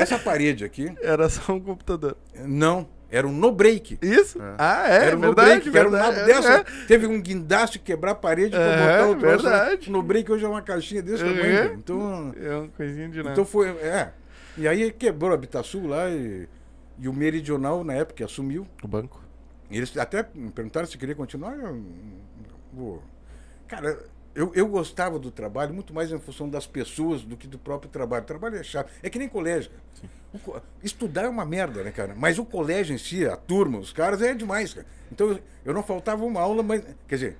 essa parede aqui, Era só um computador. não, era um no-break. Isso? Ah, é, era um verdade, no-break, era um nabo dessa. é. Teve um guindaste quebrar a parede pra É, botar o troço. verdade. No break hoje é uma caixinha desse É. tamanho. cara. Então, É uma coisinha de nada. então foi. É. E aí quebrou a Habitasul lá e, e o Meridional, na época, assumiu. o banco. E Eles até me perguntaram se queria continuar. Eu, vou. Cara, eu, eu gostava do trabalho muito mais em função das pessoas do que do próprio trabalho. O trabalho é chato. É que nem colégio. O estudar é uma merda, né, cara? Mas o colégio em si, a turma, os caras, é demais, cara. Então eu, eu não faltava uma aula, mas. Quer dizer,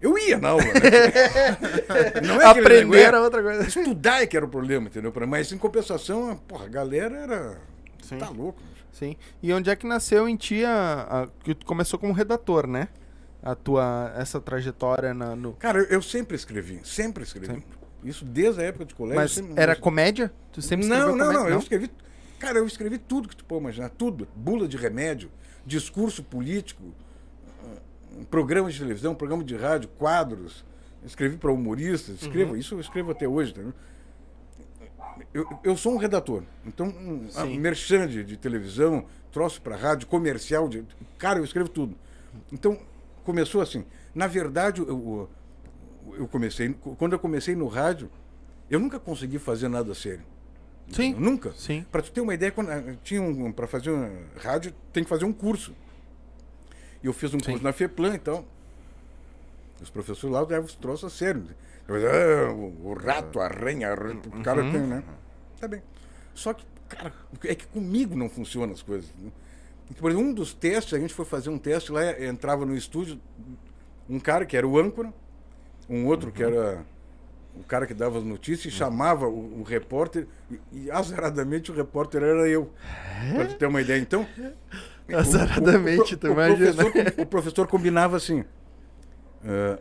eu ia na aula, né? Não é Aprender era outra coisa. Estudar é que era o problema, entendeu? Mas em compensação, porra, a galera era. Sim. Tá louco. Sim. E onde é que nasceu em ti a, a- que começou como redator, né? A tua essa trajetória na, no Cara, eu, eu sempre escrevi, sempre escrevi. Isso desde a época de colégio. Mas sempre- era comédia? Tu sempre Não, escreveu não, comédia? não, eu escrevi. Cara, eu escrevi tudo que tu pode imaginar, tudo. Bula de remédio, discurso político, ah, programa de televisão, programa de rádio, quadros. Escrevi para humoristas, escrevo, Uhum. isso eu escrevo até hoje. Entendeu? Eu, eu sou um redator. Então, um, ah, merchan de, de televisão, troço para rádio, comercial. De, cara, eu escrevo tudo. Então, começou assim. Na verdade, eu, eu- comecei. Quando eu comecei no rádio, eu nunca consegui fazer nada sério. Sim. Nunca. Sim. Para tu ter uma ideia, quando, ah, tinha um, para fazer um rádio, tem que fazer um curso. E eu fiz um Sim. curso na FEPLAN, então. Os professores lá levam os troços a sério. Eu, ah, o, o rato, a aranha, o cara tem, né? Tá bem. Só que, cara, é que comigo não funcionam as coisas. Por exemplo, um dos testes, a gente foi fazer um teste lá, entrava no estúdio um cara que era o âncora, um outro que era o cara que dava as notícias e chamava o, o repórter, e, e azaradamente o repórter era eu. Pra tu ter uma ideia. Então. o- Azaradamente, o, tu o, o, imagina. professor, o professor combinava assim. com-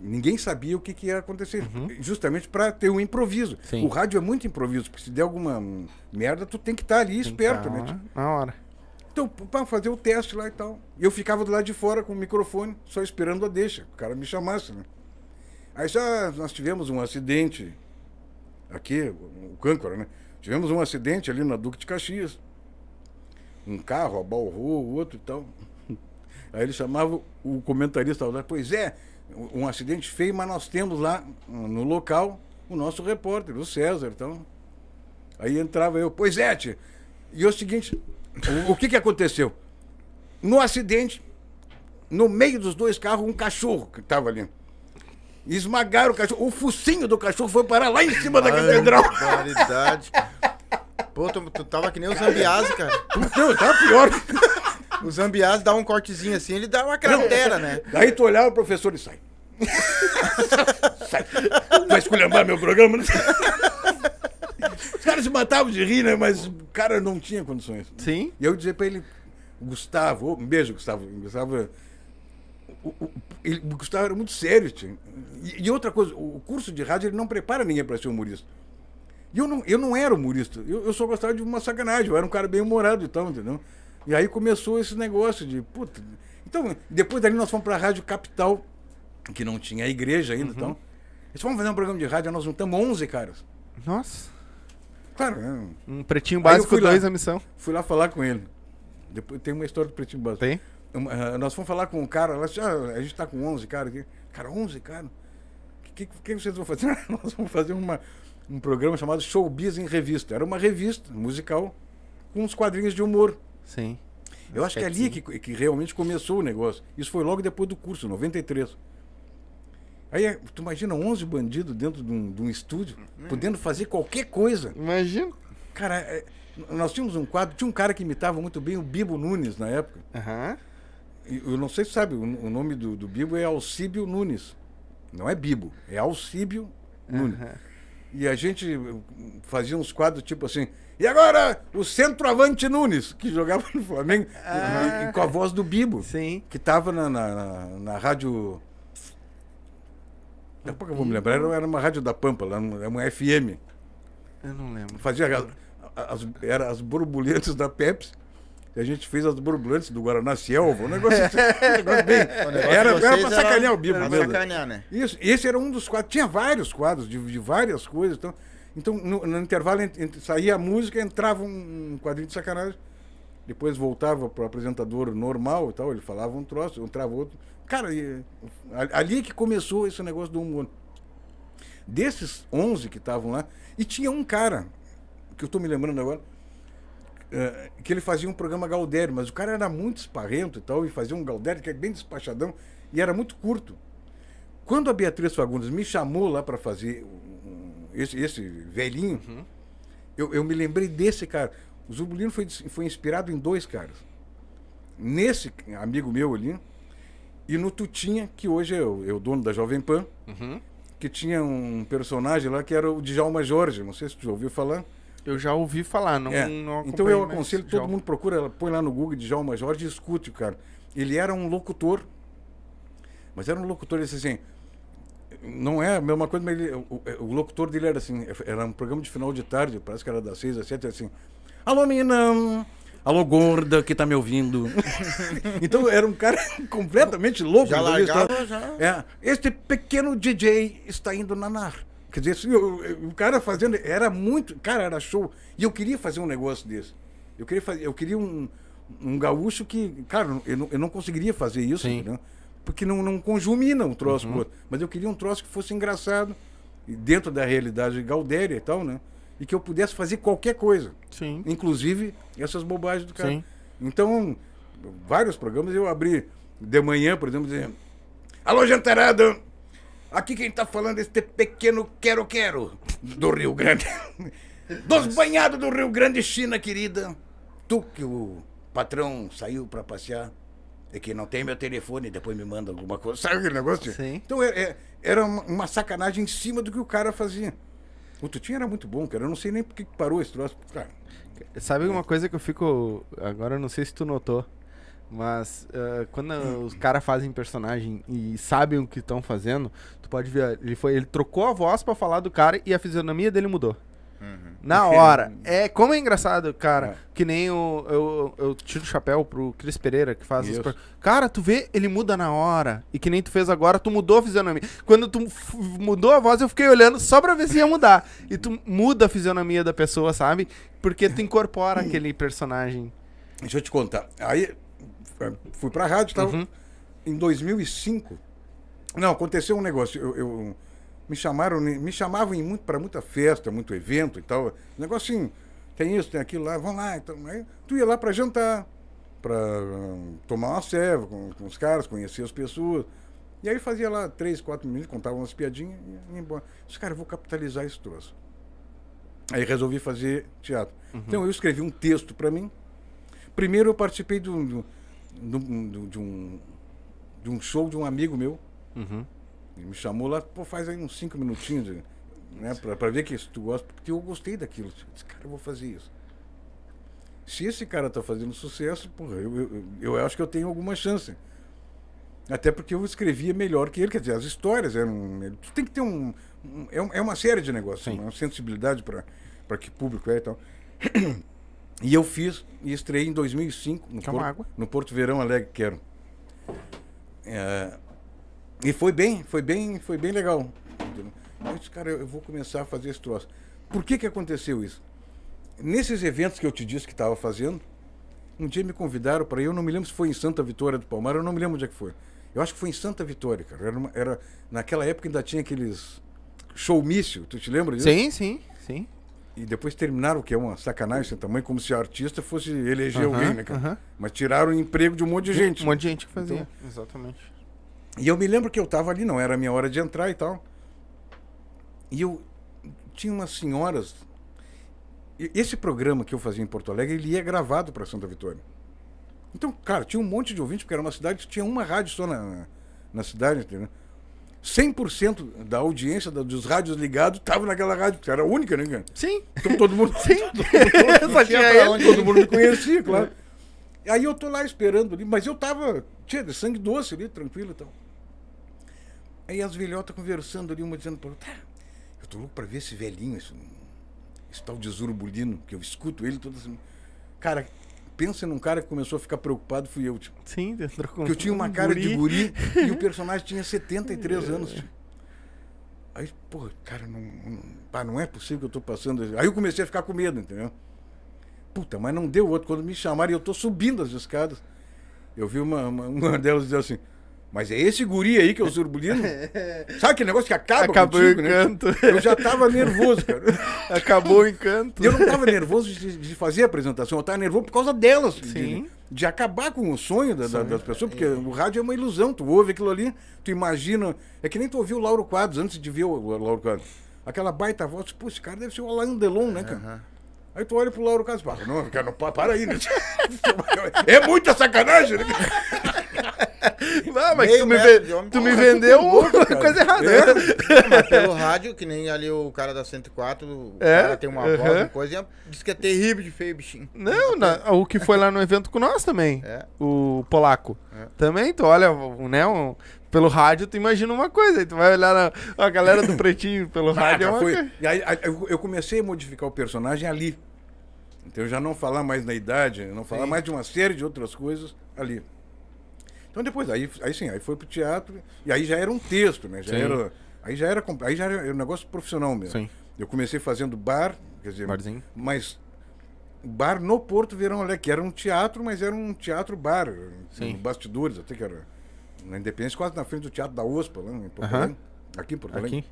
ninguém sabia o que, que ia acontecer. Justamente para ter um improviso. Uhum. Sim. O rádio é muito improviso, porque se der alguma merda, tu tem que estar ali esperto, né? Tá, Na hora. Então, para fazer o teste lá e tal. Eu ficava do lado de fora com o microfone, só esperando a deixa. O cara me chamasse, né? Aí já nós tivemos um acidente aqui, o Câncora, né? Tivemos um acidente ali na Duque de Caxias. Um carro abalrou, o outro e tal. Aí ele chamava o comentarista lá, pois é, um acidente feio, mas nós temos lá no local o nosso repórter, o César, então. Aí entrava eu, pois é, tia. E é o seguinte, o, o que que aconteceu? No acidente, no meio dos dois carros, um cachorro que estava ali. Esmagaram o cachorro. O focinho do cachorro foi parar lá em cima da catedral. Barbaridade. Pô, tu, tu tava que nem o Zambiase, cara. Não, tá pior. O Zambiase dá um cortezinho assim, ele dá uma cratera, né? Aí tu olhava o professor e sai. sai. Vai esculhambar meu programa? né? Os caras se matavam de rir, né? Mas o cara não tinha condições. Sim. E eu dizia pra ele, Gustavo, um beijo, Gustavo. Gustavo, o, o- ele- o Gustavo era muito sério. E, e outra coisa, o curso de rádio ele não prepara ninguém para ser humorista. E eu não, eu não era humorista, eu, eu só gostava de uma sacanagem, eu era um cara bem humorado e tal, entendeu? E aí começou esse negócio de, puta. Então, depois dali nós fomos pra Rádio Capital, que não tinha a igreja ainda, então. Eles vamos fazer um programa de rádio, nós juntamos 11 caras. Nossa. Claro, né? Um pretinho básico fui lá. 2 a missão. Fui lá falar com ele. Depois tem uma história do Pretinho Básico. Tem? Ah, nós fomos falar com um cara, lá, disse, ah, a gente tá com 11 caras aqui. Cara, 11 caras? O que, que, que vocês vão fazer? nós vamos fazer uma, um programa chamado Showbiz em Revista. Era uma revista musical com uns quadrinhos de humor. Sim. Eu acho que é ali que, que realmente começou o negócio. Isso foi logo depois do curso, 93. Aí, é, tu imagina 11 bandidos dentro de um, de um estúdio, podendo fazer qualquer coisa. Imagina. Cara, é, nós tínhamos um quadro, tinha um cara que imitava muito bem o Bibo Nunes na época. Aham. E Eu não sei se sabe, o, o nome do, do Bibo é Alcíbio Nunes. Não é Bibo, é Alcíbio Nunes. E a gente fazia uns quadros tipo assim. E agora, o centroavante Nunes, que jogava no Flamengo, e- e, com a voz do Bibo, Sim. que estava na, na, na, na rádio. Daqui a pouco eu vou me lembrar, era uma rádio da Pampa, lá, era uma FM. Eu não lembro. Fazia as, as, era as borboletas da Pepsi. E a gente fez as borboletas do Guaraná Selva. Um negócio, assim, um negócio bem. O negócio Era, era pra sacanear o Bibo Pra mesmo. sacanear, né? Isso, esse era um dos quadros. Tinha vários quadros de, de várias coisas. Então, então no, no intervalo ent- ent- saía a música, entrava um quadrinho de sacanagem. Depois voltava pro apresentador normal e tal. Ele falava um troço, entrava outro. Cara, ali que começou esse negócio do humor. Desses 11 que estavam lá, e tinha um cara, que eu estou me lembrando agora, eh, que ele fazia um programa Galdério, mas o cara era muito esparrento e tal, e fazia um Galdério que é bem despachadão, e era muito curto. Quando a Beatriz Fagundes me chamou lá para fazer um- esse, esse velhinho, eu, eu me lembrei desse cara. O Zubulino foi, foi inspirado em dois caras. Nesse amigo meu ali, e no Tutinha, que hoje é o, é o dono da Jovem Pan, que tinha um personagem lá que era o Djalma Jorge, não sei se tu já ouviu falar. Eu já ouvi falar, não, É. não então eu aconselho, todo ouvi. mundo procura, põe lá no Google Djalma Jorge e escute o cara. Ele era um locutor, mas era um locutor esse assim, não é a mesma coisa, mas ele, o, o- locutor dele era assim, era um programa de final de tarde, parece que era das seis às sete, assim, alô menina, alô gorda que tá me ouvindo. então era um cara completamente louco. Já largava, já. É, este pequeno DJ está indo nanar. Quer dizer, assim, o, o cara fazendo. Era muito. Cara, era show. E eu queria fazer um negócio desse. Eu queria, fazer, eu queria um, um gaúcho que. Cara, eu não, eu não conseguiria fazer isso, entendeu? Porque não, não conjumina um troço com o outro. Mas eu queria um troço que fosse engraçado, dentro da realidade gaudéria e tal, né? E que eu pudesse fazer qualquer coisa. Sim. Inclusive essas bobagens do cara. Sim. Então, vários programas eu abri de manhã, por exemplo, dizendo: Alô, jantarada! Aqui quem tá falando é este pequeno quero-quero do Rio Grande. Dos banhados do Rio Grande, China querida. Tu que o patrão saiu pra passear, É que não tem meu telefone e depois me manda alguma coisa. Sabe aquele negócio? Sim. Então é- é- era uma, uma sacanagem em cima do que o cara fazia. O Tutinho era muito bom, cara. Eu não sei nem por que que parou esse troço. Cara, Sabe uma coisa que eu fico. Agora eu não sei se tu notou. Mas eh, quando os caras fazem personagem e sabem o que estão fazendo, tu pode ver. Ele, foi, ele trocou a voz pra falar do cara e a fisionomia dele mudou. Uhum. Na hora. É, como é engraçado, cara. É. Que nem o. Eu, eu tiro o chapéu pro Cris Pereira, que faz os Isso. Cara, tu vê, ele muda na hora. E que nem tu fez agora, tu mudou a fisionomia. Quando tu mudou a voz, eu fiquei olhando só pra ver se ia mudar. E tu muda a fisionomia da pessoa, sabe? Porque tu incorpora aquele personagem. deixa eu te contar. Aí eh, fui pra rádio e tal. Uhum. Em 2005. Não, aconteceu um negócio. Eu, eu- me chamaram, me chamavam muito, para muita festa, muito evento e tal. Negocinho, tem isso, tem aquilo lá, vão lá. Então, aí tu ia lá para jantar, para tomar uma serva com, com os caras, conhecer as pessoas. E aí fazia lá três, quatro minutos, contava umas piadinhas e ia embora. Disse, cara, eu vou capitalizar esse troço. Aí resolvi fazer teatro. Então eu escrevi um texto para mim. Primeiro eu participei do, do- do- do- de, um, de um show de um amigo meu. Uhum. Ele me chamou lá, pô, faz aí uns cinco minutinhos, de- né, pra, pra ver que tu gosta, porque eu gostei daquilo. Eu disse, cara, eu vou fazer isso. Se esse cara tá fazendo sucesso, porra, eu, eu, eu acho que eu tenho alguma chance. Até porque eu escrevia melhor que ele, quer dizer, as histórias eram. Tu tem que ter um. um- é, um- é uma série de negócios, Sim. uma sensibilidade para que público é e tal. E eu fiz e estreiei em 2005 no, Porto, água? no Porto Verão Alegre, quero. É, e foi bem, foi bem, foi bem legal. Eu disse, cara, eu vou começar a fazer esse troço. Por que que aconteceu isso? Nesses eventos que eu te disse que estava fazendo, um dia me convidaram para ir, eu não me lembro se foi em Santa Vitória do Palmar, eu não me lembro onde é que foi. Eu acho que foi em Santa Vitória, cara. Era, uma- era- naquela época ainda tinha aqueles showmício, tu te lembra disso? Sim, sim, sim. E depois terminaram, que é uma sacanagem sem tamanho, como se a artista fosse eleger Aham, alguém, né, cara? Mas tiraram o emprego de um monte de gente. Um monte de gente que fazia. Então- Exatamente. E eu me lembro que eu tava ali, não era a minha hora de entrar e tal. E eu tinha umas senhoras. Esse programa que eu fazia em Porto Alegre, ele ia gravado para Santa Vitória. Então, cara, tinha um monte de ouvintes, porque era uma cidade que tinha uma rádio só na, na cidade, entendeu? 100% da audiência da- dos rádios ligados estava naquela rádio, que era a única, né, cara? Sim. Então todo mundo. Sim. Só tinha pra ele. onde Todo mundo me conhecia, claro. Aí eu tô lá esperando ali, mas eu tava, tinha de sangue doce ali, tranquilo e tal. Aí as velhotas conversando ali, uma dizendo pra outra, tá, eu tô louco pra ver esse velhinho, esse, esse tal de Zurbulino, que eu escuto ele todo assim. Cara, pensa num cara que começou a ficar preocupado, fui eu, tio. Sim, entrou com Porque eu tinha uma um cara de guri e o personagem tinha 73 anos. tio. Aí, porra, cara, não, não, pá, não é possível que eu tô passando. Aí eu comecei a ficar com medo, entendeu? Puta, mas não deu outro. Quando me chamaram e eu tô subindo as escadas, eu vi uma, uma, uma delas dizer assim. Mas é esse guri aí que é o Zurbulino? Sabe aquele negócio que acaba Acabou contigo, o né? encanto. Eu já tava nervoso, cara. Acabou o encanto. Eu não tava nervoso de, de fazer a apresentação, eu tava nervoso por causa delas. de- Sim. De, de acabar com o sonho da- da- das pessoas, porque o rádio é uma ilusão. Tu ouve aquilo ali, tu imagina. É que nem tu ouviu o Lauro Quadros antes de ver o, o Lauro Quadros. Aquela baita voz, pô, esse cara deve ser o Alain Delon, né, cara? Aí tu olha pro Lauro Quadros e fala, não, cara, não, pa- para aí, né? É muita sacanagem, né? Não, mas Meio tu me, ve- homem. tu me vendeu uma coisa errada. É. Mas pelo rádio, que nem ali o cara da 104, o É? cara tem uma Aham. voz, uma coisa, diz que é terrível de feio, bichinho. Não, na- o que foi lá no evento com nós também. É. O polaco. É. Também, tu olha, o- né, um- pelo rádio tu imagina uma coisa, aí tu vai olhar na, a galera do pretinho pelo rádio é Ah, uma foi-. E aí, eu comecei a modificar o personagem ali. Então já não falar mais na idade, não falar Sim. mais de uma série de outras coisas ali. Então depois, aí, aí sim, aí foi pro teatro, e aí já era um texto, né? Já Sim. era, aí já era, aí já era um negócio profissional mesmo. Sim. Eu comecei fazendo bar, quer dizer, Barzinho. mas bar no Porto Verão Alegre, que era um teatro, mas era um teatro bar, Sim. bastidores, até que era na Independência, quase na frente do Teatro da USPA, lá em Porto. Alegre, aqui em Porto Alegre. Aqui.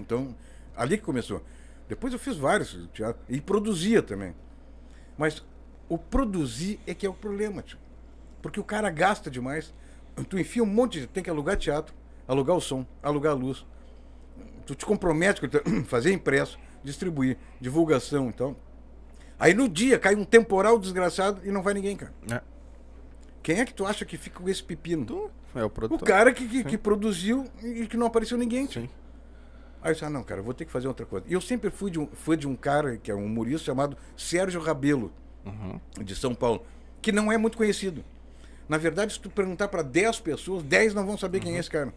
Então, ali que começou. Depois eu fiz vários teatro e produzia também. Mas o produzir é que é o problema, tio. Porque o cara gasta demais. Tu enfia um monte de. Tem que alugar teatro, alugar o som, alugar a luz. Tu te compromete com fazer impresso, distribuir, divulgação, então. Aí no dia cai um temporal desgraçado e não vai ninguém, cara. É. Quem é que tu acha que fica com esse pepino? Tu é o O produtor. cara que, que, que produziu e que não apareceu ninguém. Sim. Aí eu disse, ah, não, cara, eu vou ter que fazer outra coisa. E eu sempre fui de um, fui de um cara, que é um humorista, chamado Sérgio Rabelo, Uhum. de São Paulo, que não é muito conhecido. Na verdade, se tu perguntar para 10 pessoas, 10 não vão saber quem é esse cara.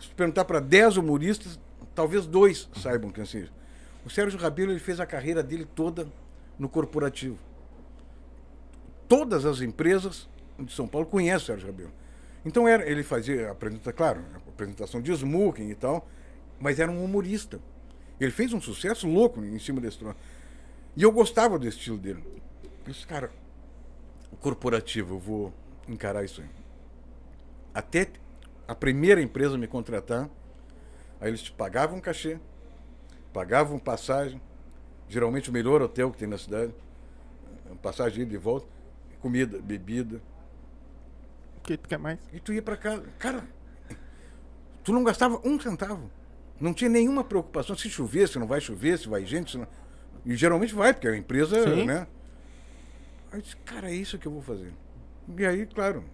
Se tu perguntar para 10 humoristas, talvez dois saibam quem seja. O Sérgio Rabelo ele fez a carreira dele toda no corporativo. Todas as empresas de São Paulo conhecem o Sérgio Rabelo. Então era, ele fazia apresentação, claro, apresentação de smoking e tal, mas era um humorista. Ele fez um sucesso louco em cima desse troço. E eu gostava do estilo dele. Eu disse, cara, corporativo, eu vou encarar isso aí. Até a primeira empresa me contratar, aí eles te pagavam um cachê, pagavam passagem, geralmente o melhor hotel que tem na cidade, passagem de ida e volta, comida, bebida, O que tu quer mais? e tu ia pra casa. Cara, tu não gastava um centavo. Não tinha nenhuma preocupação se chover, se não vai chover, se vai gente. Se não... E geralmente vai, porque é uma empresa, Sim. né? Aí eu disse, cara, é isso que eu vou fazer. E aí, claro,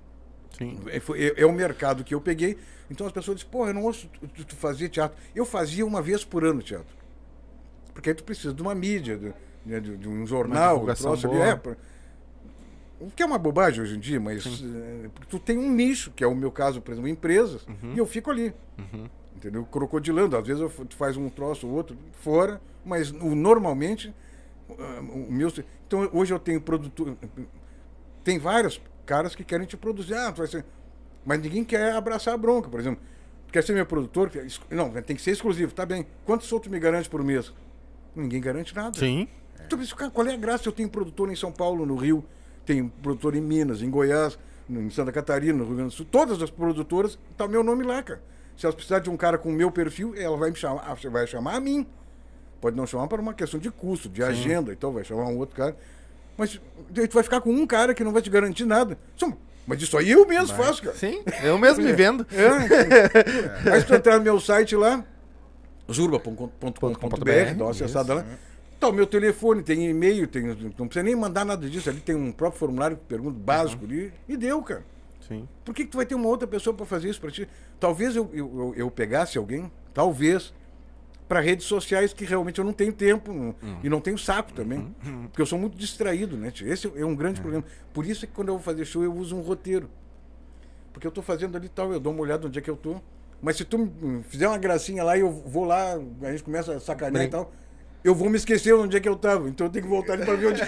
Sim. é, é- é o mercado que eu peguei. Então as pessoas dizem, pô, eu não ouço tu, tu- fazer teatro. Eu fazia uma vez por ano teatro. Porque aí tu precisa de uma mídia, de, né, de- de um jornal, boa. É, pra- o que é uma bobagem hoje em dia, mas é, tu tem um nicho, que é o meu caso, por exemplo, empresas, Uhum. e eu fico ali. Entendeu? Crocodilando. Às vezes eu, tu faz um troço ou outro fora, mas o- normalmente o meu. Então hoje eu tenho produtor. Tem vários caras que querem te produzir. Ah, tu vai ser. Mas ninguém quer abraçar a bronca, por exemplo. Quer ser meu produtor? Não, tem que ser exclusivo. Tá bem. Quanto solto me garante por mês? Ninguém garante nada. Sim. Então, mas, cara, qual é a graça? Eu tenho produtor em São Paulo, no Rio, tenho produtor em Minas, em Goiás, em Santa Catarina, no Rio Grande do Sul. Todas as produtoras, tá meu nome lá, cara. Se elas precisarem de um cara com o meu perfil, ela vai me chamar, ah, vai chamar a mim. Pode não chamar para uma questão de custo, de agenda, então vai chamar um outro cara. Mas tu vai ficar com um cara que não vai te garantir nada. Só- Mas isso aí eu mesmo faço, cara. Sim. Eu mesmo me vendo. É. Aí se tu entrar no meu site lá, zurba.com.br, dá uma acessada lá. Tá o meu telefone, tem e-mail, tem, não precisa nem mandar nada disso. Ali tem um próprio formulário pergunta básico ali e deu, cara. Sim. Por que, que tu vai ter uma outra pessoa para fazer isso para ti? Talvez eu, eu, eu- eu pegasse alguém, talvez, para redes sociais que realmente eu não tenho tempo não- e não tenho saco também. Porque eu sou muito distraído, né? Esse é um grande problema. Por isso é que quando eu vou fazer show eu uso um roteiro. Porque eu tô fazendo ali e tal, eu dou uma olhada onde é que eu tô. Mas se tu fizer uma gracinha lá e eu vou lá, a gente começa a sacanear e tal, eu vou me esquecer onde é que eu tava. Então eu tenho que voltar ali pra ver onde.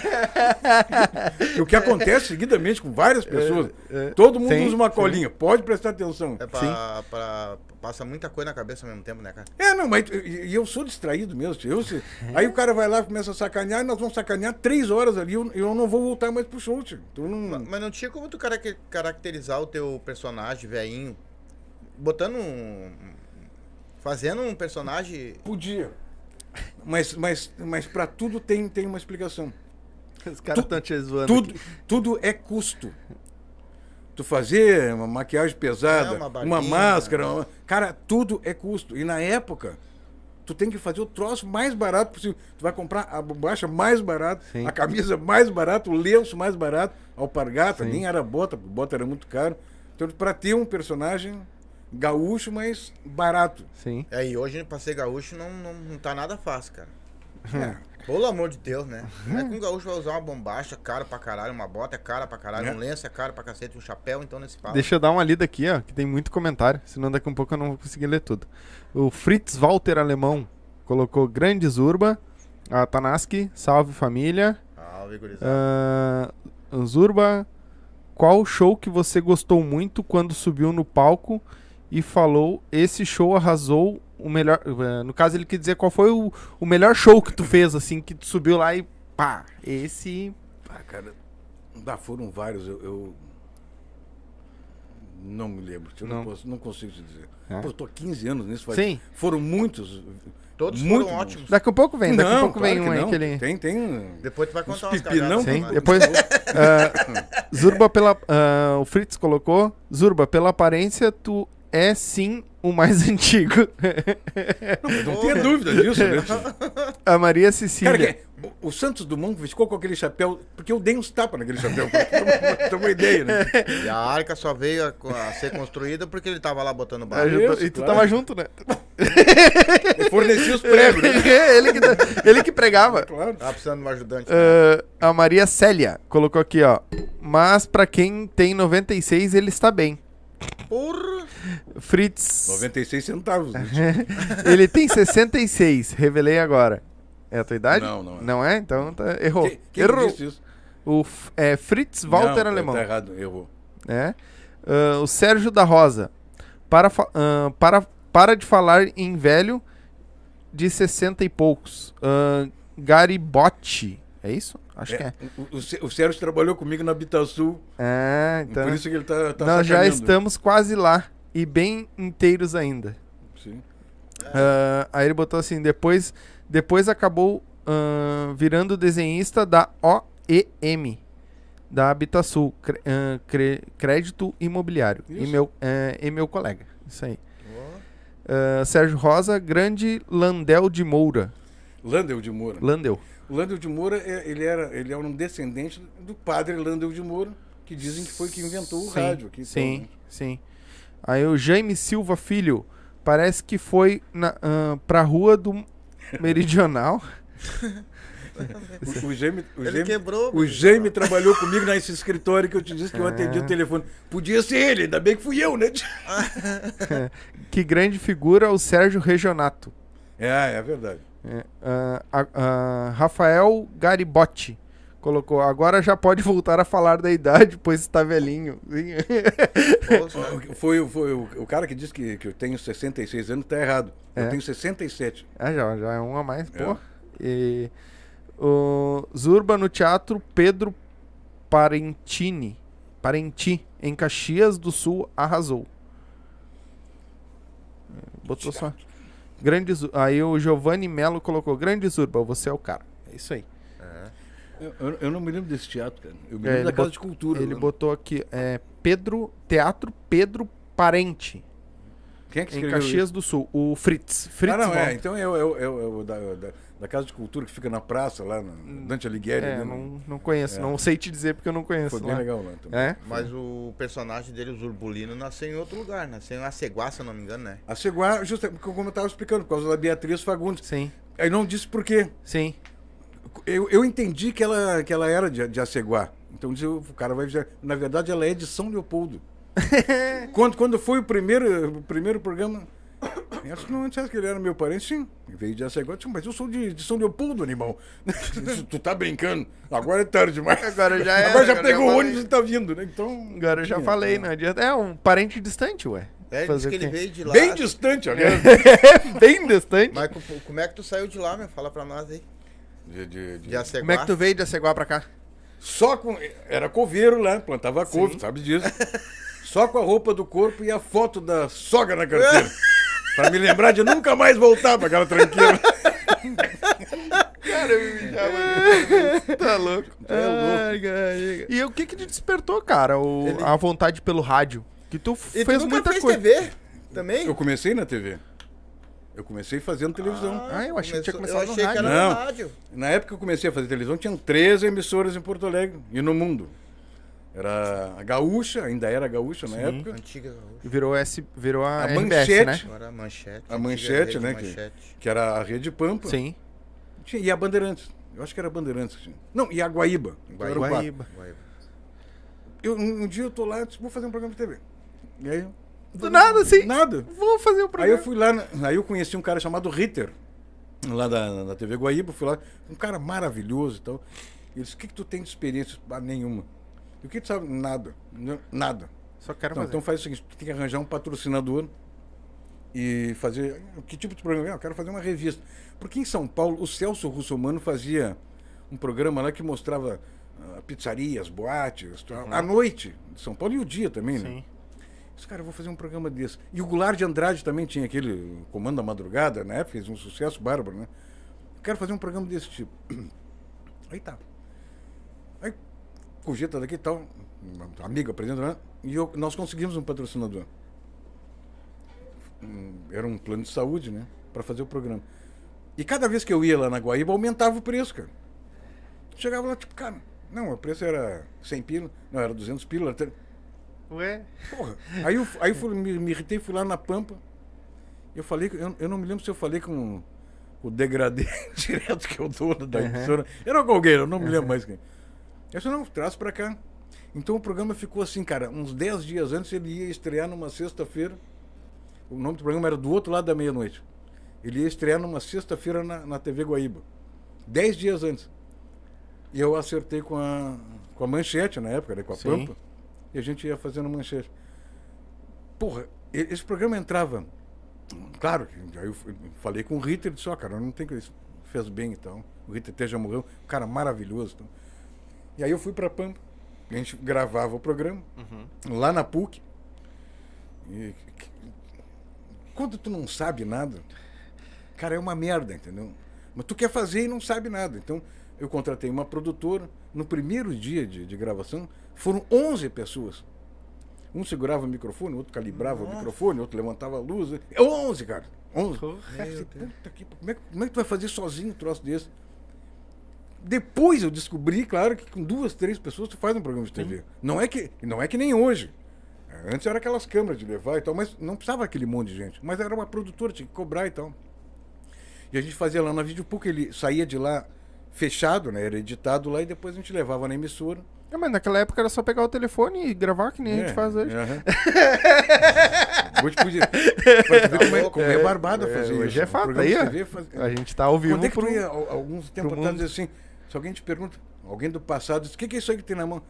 E o que acontece seguidamente com várias pessoas. Todo mundo Sim, usa uma sim. colinha, pode prestar atenção. É pra, pra- Passa muita coisa na cabeça ao mesmo tempo, né, cara? É, não, mas e e eu sou distraído mesmo. Eu, se- aí o cara vai lá e começa a sacanear, e nós vamos sacanear três horas ali, eu, eu não vou voltar mais pro show, tio. Então não. Mas não tinha como tu carac- caracterizar o teu personagem velhinho, botando um... Fazendo um personagem... Podia. Mas, mas, mas para tudo tem, tem uma explicação. Os caras estão te zoando. Tudo, aqui. tudo é custo. Tu fazer uma maquiagem pesada, É, uma uma, máscara, uma- cara, tudo é custo. E na época, tu tem que fazer o troço mais barato possível. Tu vai comprar a bombacha mais barata, Sim. a camisa mais barata, o lenço mais barato, a alpargata, Sim. nem era bota, porque bota era muito caro. Então, para ter um personagem gaúcho, mas barato. Sim. É, e hoje pra ser gaúcho não, não, não tá nada fácil, cara. É. Pelo amor de Deus, né? Como é que um gaúcho vai usar uma bombacha, cara pra caralho, uma bota é cara pra caralho, É. um lenço é caro pra cacete, um chapéu, então nesse pau. Deixa eu dar uma lida aqui, ó, que tem muito comentário, senão daqui a um pouco eu não vou conseguir ler tudo. O Fritz Walter Alemão colocou Grandes Urba, a Tanaski, salve família. Salve, gurizada. Ah, Zurba, qual show que você gostou muito quando subiu no palco e falou esse show arrasou o melhor. eh, No caso, ele quer dizer qual foi o, o melhor show que tu fez, assim, que tu subiu lá e pá, esse. Ah, cara, dá, foram vários. Eu, eu não me lembro. Eu não, Não. posso- não consigo te dizer. É. Pô, eu tô há 15 anos nisso. faz- Sim. Foram muitos. Todos muito foram bons. ótimos. Daqui a pouco vem, daqui a não, pouco claro vem um aí não. que ele. Tem, tem. Depois tu vai contar umas pipinão cagadas. Sim, depois. ah, Zurba pela. ah, o Fritz colocou. Zurba, pela aparência, tu é sim o mais antigo. Não tenha dúvida disso, né? A Maria Cecília. Cara, que- o, Santos Dumont ficou com aquele chapéu, porque eu dei uns tapas naquele chapéu. ter uma- ideia, né? E a arca só veio a, a ser construída porque ele tava lá botando barro. junto- Isso, e tu claro. tava junto, né? Eu forneci os pregos, né? ele, que, ele que pregava. Claro. Tava precisando de um ajudante. né? Ah, a Maria Célia colocou aqui, ó. Mas pra quem tem 96, ele está bem. Porra! Fritz. 96 centavos. né? ele tem 66, revelei agora. É a tua idade? Não, não é. Não é? Então tá- errou. Quem, quem errou. disse isso? O F- é, Fritz Walter Não, Alemão. Tá errado, errou. né? Ah, o Sérgio da Rosa. Para, fa- ah, para, para de falar em velho de 60 e poucos. Ah, Garibotti. É isso? Acho que é. O, o, o Sérgio trabalhou comigo na Habitasul, É, então. por isso que ele tá, tá nós já sacaneando. estamos quase lá. E bem inteiros ainda. Sim. Ah, aí ele botou assim: depois, depois acabou ah, virando desenhista da OEM, da Habitasul, cre- ah, cre- Crédito Imobiliário. E Isso. meu, eh, e meu colega. Isso aí. Ah, Sérgio Rosa, grande Landel de Moura. Landel de Moura. Landel. O Landel de Moura, é- ele era, ele é um descendente do padre Landel de Moura, que dizem que foi que inventou o Sim, rádio aqui. Sim, então, né? sim. Aí o Jaime Silva Filho, parece que foi na, ah, pra rua do Meridional. O, o Jaime, o Ele Jaime- quebrou, O Jaime trabalhou comigo nesse escritório que eu te disse que eu atendi É. o telefone. Podia ser ele, ainda bem que fui eu, né? que grande figura o Sérgio Regionato. É, é verdade. É, a- a- Rafael Garibotti colocou. Agora já pode voltar a falar da idade, pois está velhinho. Poxa, Foi, foi o, o cara que disse que, que eu tenho 66 anos, tá errado. É. Eu tenho 67. ah, já, já é um a mais, É. pô. E, o Zurba no teatro Pedro Parentini, Parenti, em Caxias do Sul, arrasou. É, Botou só. Grande Aí o Giovanni Melo colocou: Grande Zurba, você é o cara. É isso aí. Eu, eu- eu não me lembro desse teatro, cara. Eu me É, lembro ele da Casa bot- de Cultura. Ele lá. botou aqui: é, Pedro, Teatro Pedro Parente, Quem é que em escreveu Caxias isso? do Sul. O Fritz. Fritz Ah, não, é. Então é, o- é o da, da, da Casa de Cultura que fica na praça, lá no Dante Alighieri. É, né? não, não conheço, É. não sei te dizer porque eu não conheço. Foi bem lá. legal lá também. É? Mas o personagem dele, o Zurbulino, nasceu em outro lugar, nasceu em Aceguá, se eu não me engano, né? A Seguá, justamente como eu estava explicando, por causa da Beatriz Fagundes. Sim, Aí não disse por quê. sim. Eu, eu entendi que ela, que ela era de, de Aceguá. Então disse, o cara vai dizer. Na verdade, ela é de São Leopoldo. quando, quando foi o primeiro, o primeiro programa. Eu disse, não, antes que ele era meu parente, sim. Veio de disse, mas eu sou de, de São Leopoldo, animal. tu tá brincando. Agora é tarde demais. Agora já era, Agora já agora pegou o ônibus e tá vindo, né? Então. Agora eu já tinha, falei, né? não adianta. É um parente distante, ué. É, ele Fazer disse que ele veio de lá. Bem distante, aliás. Bem distante. Mas co- como é que tu saiu de lá, meu? Fala pra nós aí. De- de- de- De Aceguá. Como é que tu veio de Aceguá pra cá? Só com. Era coveiro lá, plantava couve, sabe disso. Só com a roupa do corpo e a foto da sogra na carteira. pra me lembrar de nunca mais voltar pra aquela tranqueira. Cara, eu me mijava. tá louco. louco. Ai, cara. E o que que te despertou, cara? O, Ele- A vontade pelo rádio? Que tu E tu fez nunca muita fez coisa. TV também? Eu comecei na TV. Eu comecei fazendo televisão. Ah, eu achei que tinha começou- começado eu no rádio. era Não. no rádio. Na época que eu comecei a fazer televisão, tinham três emissoras em Porto Alegre e no mundo. Era a Gaúcha, ainda era a Gaúcha na época. Antiga. Virou, S, virou a, A RBS, Manchete. né? Agora a manchete. A Manchete, né, que- Manchete. Que era a Rede Pampa. Sim. Tinha- E a Bandeirantes. Eu acho que era a Bandeirantes. que tinha. Não, e a Guaíba. Então. Guaíba. Guaíba. Eu, um, um dia eu tô lá, disse, vou fazer um programa de TV. E aí. Do nada, assim. Nada. Vou fazer o Aí programa. eu fui lá, aí eu conheci um cara chamado Ritter, lá da, da TV Guaíba, fui lá, um cara maravilhoso e tal. Ele disse, o que, que tu tem de experiência? Ah, nenhuma. E o que tu sabe? Nada. Nada. Só quero Então, fazer. então faz o seguinte, tu tem que arranjar um patrocinador e fazer. Que tipo de programa? Ah, Eu quero fazer uma revista. Porque em São Paulo, o Celso Russomano fazia um programa lá que mostrava ah, pizzarias, boates, tal, à noite, em São Paulo e o dia também, né? Sim. Esse cara, eu vou fazer um programa desse. E o Goulart de Andrade também tinha aquele Comando da Madrugada, né? Fez um sucesso bárbaro, né? Eu quero fazer um programa desse tipo. Aí tá. Cogita daqui e tal, uma amiga né? E eu- nós conseguimos um patrocinador. era um plano de saúde, né? Pra fazer o programa. E cada vez que eu ia lá na Guaíba, aumentava o preço, cara. Chegava lá, tipo, cara, não, o preço era 100 pila, não, era 200 pila. tre- Ué? Porra. Aí eu, aí eu fui, me, me irritei, fui lá na Pampa. Eu falei, eu, eu não me lembro se eu falei com o degradê direto, que o dono da emissora. Era com alguém, eu não me lembro mais quem. Eu disse, não, traz pra cá. Então o programa ficou assim, cara, uns 10 dias antes ele ia estrear numa sexta-feira. O nome do programa era Do Outro Lado da Meia-Noite. Ele ia estrear numa sexta-feira na, na TV Guaíba. 10 dias antes. E eu acertei com a, com a manchete na época, né, com a Sim. Pampa. E a gente ia fazendo manchete. Porra, esse programa entrava. Claro, aí eu falei com o Ritter e disse, ó, cara, não tem que. Fez bem e tal. O Ritter até já morreu, um cara maravilhoso. Então. E aí eu fui pra Pampa. A gente gravava o programa lá na PUC. E quando tu não sabe nada, cara, é uma merda, entendeu? Mas tu quer fazer e não sabe nada. Então, eu contratei uma produtora. No primeiro dia de, de gravação, foram 11 pessoas. Um segurava o microfone, outro calibrava o microfone, outro levantava a luz. É 11, cara. 11. Cara, você, puta que- como, é, que- como é que tu vai fazer sozinho um troço desse? Depois eu descobri, claro, que com duas, três pessoas tu faz um programa de TV. Não é que, não é que nem hoje. É, Antes era aquelas câmeras de levar e tal, mas não precisava aquele monte de gente. Mas era uma produtora, tinha que cobrar e tal. E a gente fazia lá na Vídeo Pouco, ele saía de lá fechado, né? Era editado lá e depois a gente levava na emissora. É, mas naquela época era só pegar o telefone e gravar que nem a gente É, faz hoje. Hoje podia. Como é, como é É, fazer hoje isso. é O fato, aí. TV faz- A gente tá ao vivo Quando é que tu ia, al- alguns tempos atrás, dizer assim, se alguém te pergunta, alguém do passado diz, o que, que é isso aí que tem na mão?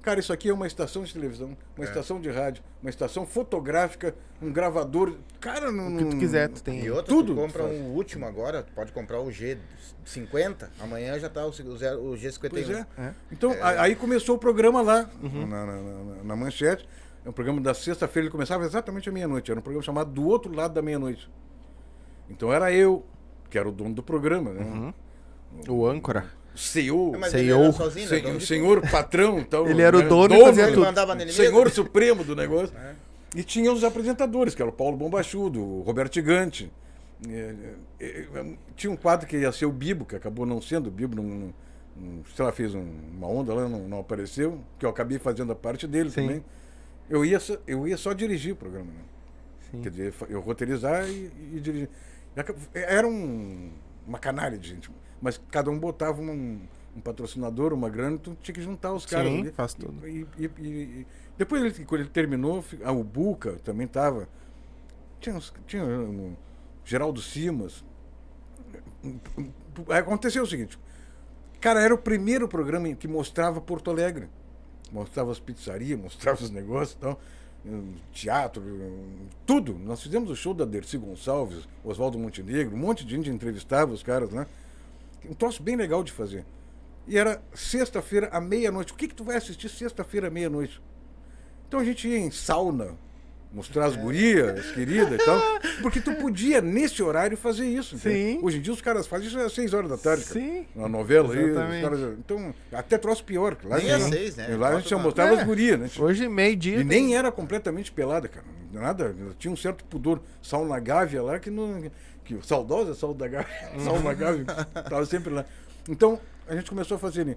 Cara, isso aqui é uma estação de televisão, uma estação de rádio, uma estação fotográfica, um gravador. Cara, não. O que tu quiser, tu tem. E outra, Tudo tu compra um último agora, tu pode comprar o G50, amanhã já tá o, zero- o G51. Pois é. É. Então, a- aí começou o programa lá, na, na- na- na manchete. É um programa da sexta-feira, ele começava exatamente à meia-noite. Era um programa chamado Do Outro Lado da Meia-Noite. Então era eu, que era o dono do programa, né? O âncora. CEO, É, mas Sei ele era eu. sozinho, né? sen- dono de senhor patrão. Tal, Ele era o né? dono e fazia Ele tudo. mandava nele Senhor mesmo. Supremo do negócio. E tinha os apresentadores, que era o Paulo Bombachudo, o Roberto Gigante. É, é, é, tinha um quadro que ia ser o Bibo, que acabou não sendo. O Bibo, não, não, sei lá, fez um- uma onda lá, não, não apareceu, que eu acabei fazendo a parte dele Sim. também. Eu ia, só, eu ia só dirigir o programa. Né? Sim. Quer dizer, eu roteirizar e, e dirigir. Era um, uma canalha de gente. Mas cada um botava um, um patrocinador, uma grana, tu tinha que juntar os caras. Sim, ali. faz tudo. E, e- e- depois, ele, quando ele terminou, fi- ah, o Buca também estava. Tinha, uns- tinha um, Geraldo Simas. Aconteceu o seguinte. Cara, era o primeiro programa que mostrava Porto Alegre. Mostrava as pizzarias, mostrava os negócios e tal. hum, Teatro, tudo. Nós fizemos o show da Dercy Gonçalves, Oswaldo Montenegro, um monte de gente entrevistava os caras, né? Um troço bem legal de fazer. E era sexta-feira à meia-noite. O que, que tu vai assistir sexta-feira à meia-noite? Então a gente ia em sauna, mostrar as gurias, as queridas e tal. Porque tu podia, nesse horário, fazer isso. Sim. Hoje em dia os caras fazem isso às seis horas da tarde. cara. Sim. Na novela aí. Exatamente. caras- então, até troço pior. Lá Nem às seis, né? Lá a gente já uma- mostrava É. as gurias, né? Hoje, meio-dia. E nem era completamente pelada, cara. Nada. Tinha um certo pudor. Sauna Gávea lá que não. Que, saudosa Sauna Gávea. Sauna Gávea. Tava sempre lá. Então, a gente começou a fazer. né?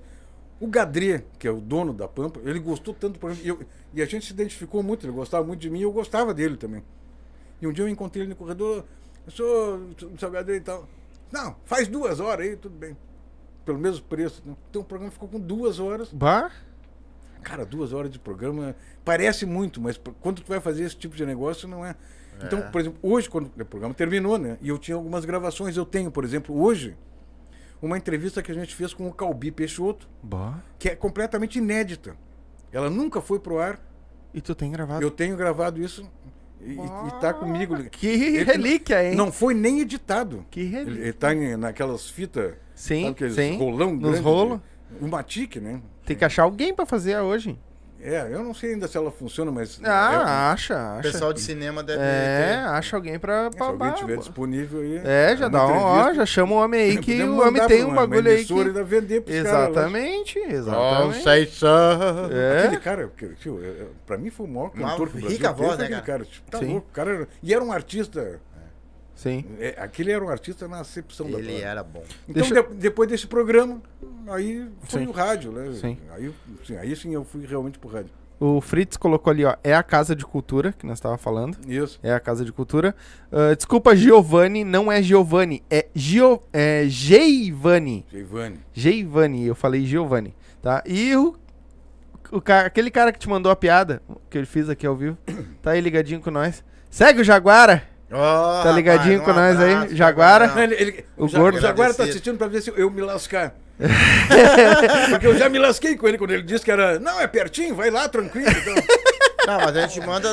O Gadré, que é o dono da Pampa, ele gostou tanto do programa. E, eu- e a gente se identificou muito. Ele gostava muito de mim e eu gostava dele também. E um dia eu encontrei ele no corredor. Eu sou o seu Gadré e tal. Não, faz duas horas aí, tudo bem. Pelo mesmo preço. né? Então o programa ficou com duas horas. Bah? Cara, duas horas de programa parece muito, mas quando tu vai fazer esse tipo de negócio, não é. Então, por exemplo, hoje, quando o programa terminou, né? E eu tinha algumas gravações. Eu tenho, por exemplo, hoje, uma entrevista que a gente fez com o Calbi Peixoto, Bah. que é completamente inédita. Ela nunca foi pro ar. E tu tem gravado? Eu tenho gravado isso e, e- tá comigo. Que Ele- relíquia, hein? Não foi nem editado. Que Ele, relíquia. ele tá em- naquelas fitas. Sim, sabe sim. rolão Nos grande, rolos. O Matic, né? Tem que achar alguém pra fazer hoje. É, eu não sei ainda se ela funciona, mas. é, Ah, acha, O acha. pessoal de cinema deve É, ter. acha alguém pra. se pra, alguém pra- tiver disponível aí. É, já dá um, ó, já chama o homem aí que Podemos o homem tem um uma- uma bagulho aí que. dar vender pros caras lá. Exatamente, exatamente. Conceição. É. Aquele cara, que, tio, é, é, pra mim foi o maior Uma cantor que o Brasil rica teve, voz, né, cara? cara. Tipo, tá Sim. louco, o cara era- E era um artista. Sim. é, aquele era um artista na acepção da Ele palavra. era bom. Então, Deixa- de- depois desse programa, aí foi Sim. o rádio, né? Sim. Aí, sim, aí sim eu fui realmente pro rádio. O Fritz colocou ali, ó. É a Casa de Cultura, que nós tava falando. Isso. É a Casa de Cultura. Ah, desculpa, Giovanni, não é Giovanni. É, Gio, é Geivani. Giovanni. Geivani, eu falei Giovanni, tá? E o, o ca- aquele cara que te mandou a piada, que eu fiz aqui ao vivo, tá aí ligadinho com nós. Segue o Jaguara! Ó, Tá ligadinho rapaz, com nós aí, abraço, Jaguara? Jaguarão. Ele- ele- O o, gordo. o Jaguara tá assistindo pra ver se eu me lascar. Porque eu já me lasquei com ele quando ele disse que era. Não, é pertinho, vai lá, tranquilo. Então, Não, mas a gente manda,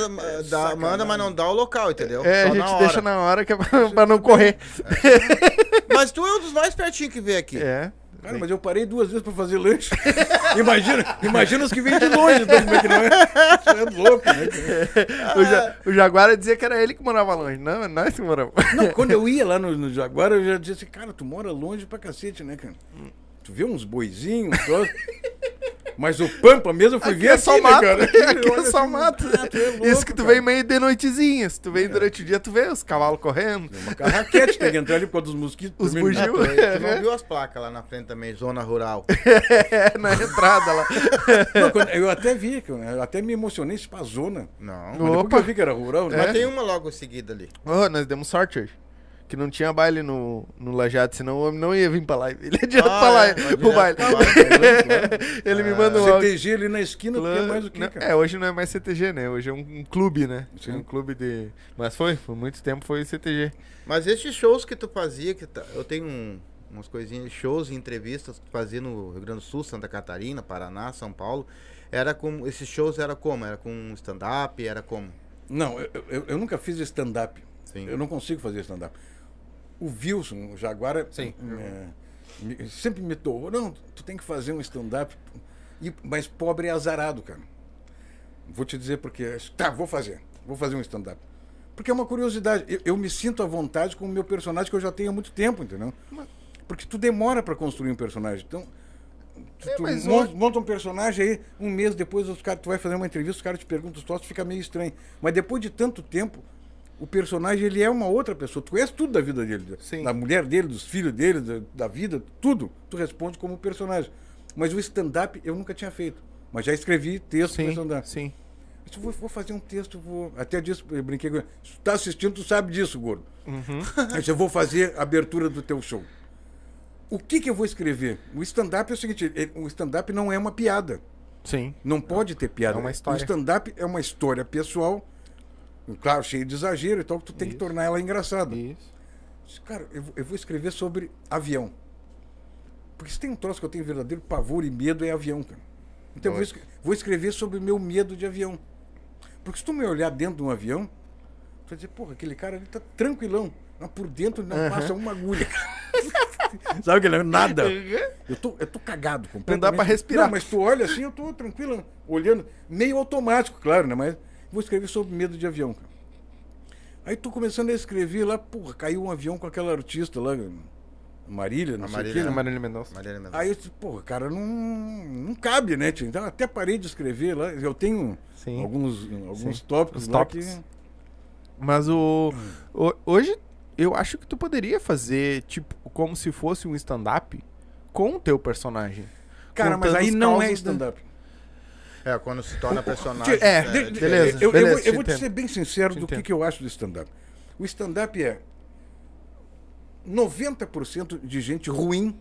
dá, manda, mas não dá o local, entendeu? É, Só a na gente hora. deixa na hora que é pra, pra não correr. Mas tu é um dos mais pertinhos que veio aqui. É. cara, mas eu parei duas vezes pra fazer lanche. imagina, imagina os que vêm de longe, então, como é que não é? Isso é louco, né? O, Ja- o Jaguara dizia que era ele que morava longe. Não, é nós que moramos. Não, quando eu ia lá no, no Jaguar, eu já dizia assim, cara, tu mora longe pra cacete, né, cara? Tu vê uns boizinhos, troços. Mas o Pampa mesmo eu fui Aqui ver é aqui, só né, mato. cara? Aqui Olha é só assim, mato. tu é louco, Isso que tu cara. vem meio de noitezinha. Se tu vem durante o dia, tu vê os cavalos correndo. Uma carraquete tem que entrar ali por causa dos mosquitos. Os dormindo. bugio. Tu, não viu as placas lá na frente também, zona rural. É, na entrada lá. Não, eu até vi, eu até me emocionei, isso pra zona. Não. Mas depois Opa. que eu vi que era rural, né? Mas tem uma logo seguida ali. Ô, nós demos sorte hoje. Que não tinha baile no, no Lajado, senão o homem não ia vir pra live. Ele ia direto Ah, pra lá, é, pro baile. pra lá, Ele me manda um. CTG ali na esquina, porque é mais o que, Não, cara? É, hoje não é mais CTG, né? Hoje é um, um clube, né? Sim. Um clube de. Mas foi, por muito tempo foi CTG. Mas esses shows que tu fazia, que tá- eu tenho um- umas coisinhas, shows e entrevistas que tu fazia no Rio Grande do Sul, Santa Catarina, Paraná, São Paulo. Era com. Esses shows era como? Era com stand-up? Era como? Não, eu, eu- eu nunca fiz stand-up. Sim. Eu não consigo fazer stand-up. O Wilson, o Jaguara, Sim. é, sempre me torrou. Não, tu tem que fazer um stand-up. Mas pobre é azarado, cara. Vou te dizer porque. Tá, vou fazer. Vou fazer um stand-up. Porque é uma curiosidade. Eu, eu me sinto à vontade com o meu personagem que eu já tenho há muito tempo, entendeu? Porque tu demora pra construir um personagem. Então, tu, É, tu mas mon- hoje- monta um personagem aí, um mês depois os cara, tu vai fazer uma entrevista, os caras te perguntam os troços, fica meio estranho. Mas depois de tanto tempo, o personagem ele é uma outra pessoa. Tu conhece tudo da vida dele, Sim. da mulher dele, dos filhos dele, da, da vida, tudo. Tu responde como personagem. Mas o stand-up eu nunca tinha feito. Mas já escrevi texto para Sim, stand-up. sim. Eu vou, vou fazer um texto, vou. Até disso, eu brinquei com ele. Se tu tá assistindo, tu sabe disso, gordo. Uhum. Eu vou fazer a abertura do teu show. O que que eu vou escrever? O stand-up é o seguinte, ele- o stand-up não é uma piada. Sim. Não pode ter piada. É uma história. O stand-up é uma história pessoal, claro, cheia de exagero e tal, que tu tem que Isso. tornar ela engraçada. Isso. Cara, eu, vou- eu vou escrever sobre avião. Porque se tem um troço que eu tenho verdadeiro pavor e medo é avião, cara. Então eu vou, vou escrever sobre o meu medo de avião. Porque se tu me olhar dentro de um avião, tu vai dizer, porra, aquele cara ali tá tranquilão. Mas por dentro não Aham. passa uma agulha. Sabe aquele nada? Eu tô, eu tô cagado completamente. pra respirar. Não, mas tu olha assim, eu tô tranquilo, olhando, meio automático, claro, né? Mas vou escrever sobre medo de avião, cara. Aí tô começando a escrever lá, porra, caiu um avião com aquela artista lá, Marília, não A sei o Marília, quê, né? Marília Mendonça. Aí eu disse, porra, cara, não, não cabe, né, tio? Então até parei de escrever lá. Eu tenho Sim. alguns, alguns Sim. tópicos Os lá tópicos. que. Mas o, o- Hoje, eu acho que tu poderia fazer, tipo, como se fosse um stand-up com o teu personagem. Cara, mas aí não é da- stand-up. É, quando se torna personagem. Tio, É, de- de- beleza, Eu, eu beleza, vou, te eu vou te ser bem sincero Te do que, que eu acho do stand-up. O stand-up é 90% de gente ruim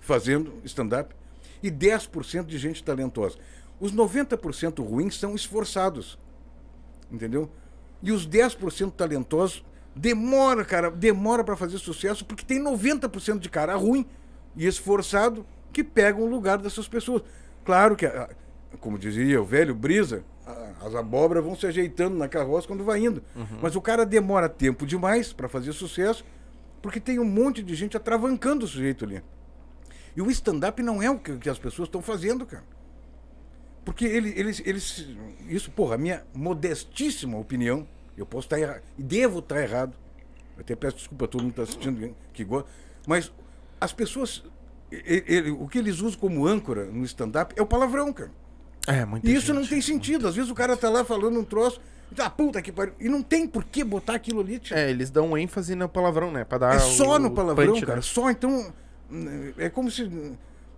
fazendo stand-up e 10% de gente talentosa. Os 90% ruins são esforçados. Entendeu? E os 10% talentosos demora, cara, demora para fazer sucesso porque tem 90% de cara ruim e esforçado que pegam o lugar dessas pessoas. Claro que, ah, como dizia o velho Brisa, as abóboras vão se ajeitando na carroça quando vai indo. Mas o cara demora tempo demais para fazer sucesso porque tem um monte de gente atravancando o sujeito ali. E o stand-up não é o que, as pessoas estão fazendo, cara. Porque ele, eles, eles. Isso, porra, a minha modestíssima opinião, eu posso estar errado, e devo estar errado. Eu até peço desculpa a todo mundo que está assistindo que gosta. Mas as pessoas. ele- ele- o que eles usam como âncora no stand-up é o palavrão, cara. É, E isso não gente. tem sentido. Às vezes o cara tá lá falando um troço, e ah, puta que pariu. E não tem por que botar aquilo ali. É, eles dão ênfase no palavrão, né? Pra dar É só o- no palavrão, punch, né? cara. Só então. É como se.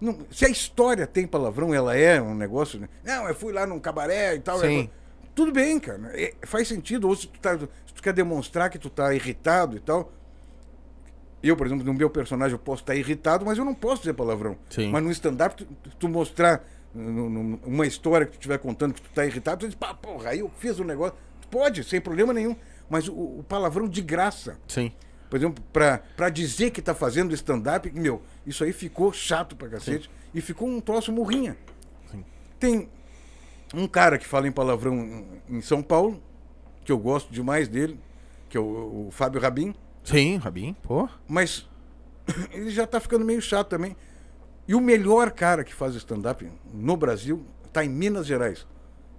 não- se a história tem palavrão, ela é um negócio. né? Não, eu fui lá num cabaré e tal. Sim. é- tudo bem, cara. é- faz sentido. Ou se tu, tá, se tu quer demonstrar que tu tá irritado e tal. Eu, por exemplo, no meu personagem, eu posso estar irritado, mas eu não posso dizer palavrão. Sim. Mas no stand-up, tu, tu mostrar uma história que tu estiver contando que tu tá irritado, tu diz, pá, porra, aí eu fiz um negócio. Tu pode, sem problema nenhum. Mas o, o palavrão de graça Sim. por exemplo, pra pra dizer que tá fazendo stand-up, meu, isso aí ficou chato pra cacete e ficou um troço morrinha. Sim. Tem um cara que fala em palavrão em- em São Paulo, que eu gosto demais dele, que é o, o Fábio Rabin, Sim, Rabin, pô. mas ele já tá ficando meio chato também. E o melhor cara que faz stand-up no Brasil tá em Minas Gerais.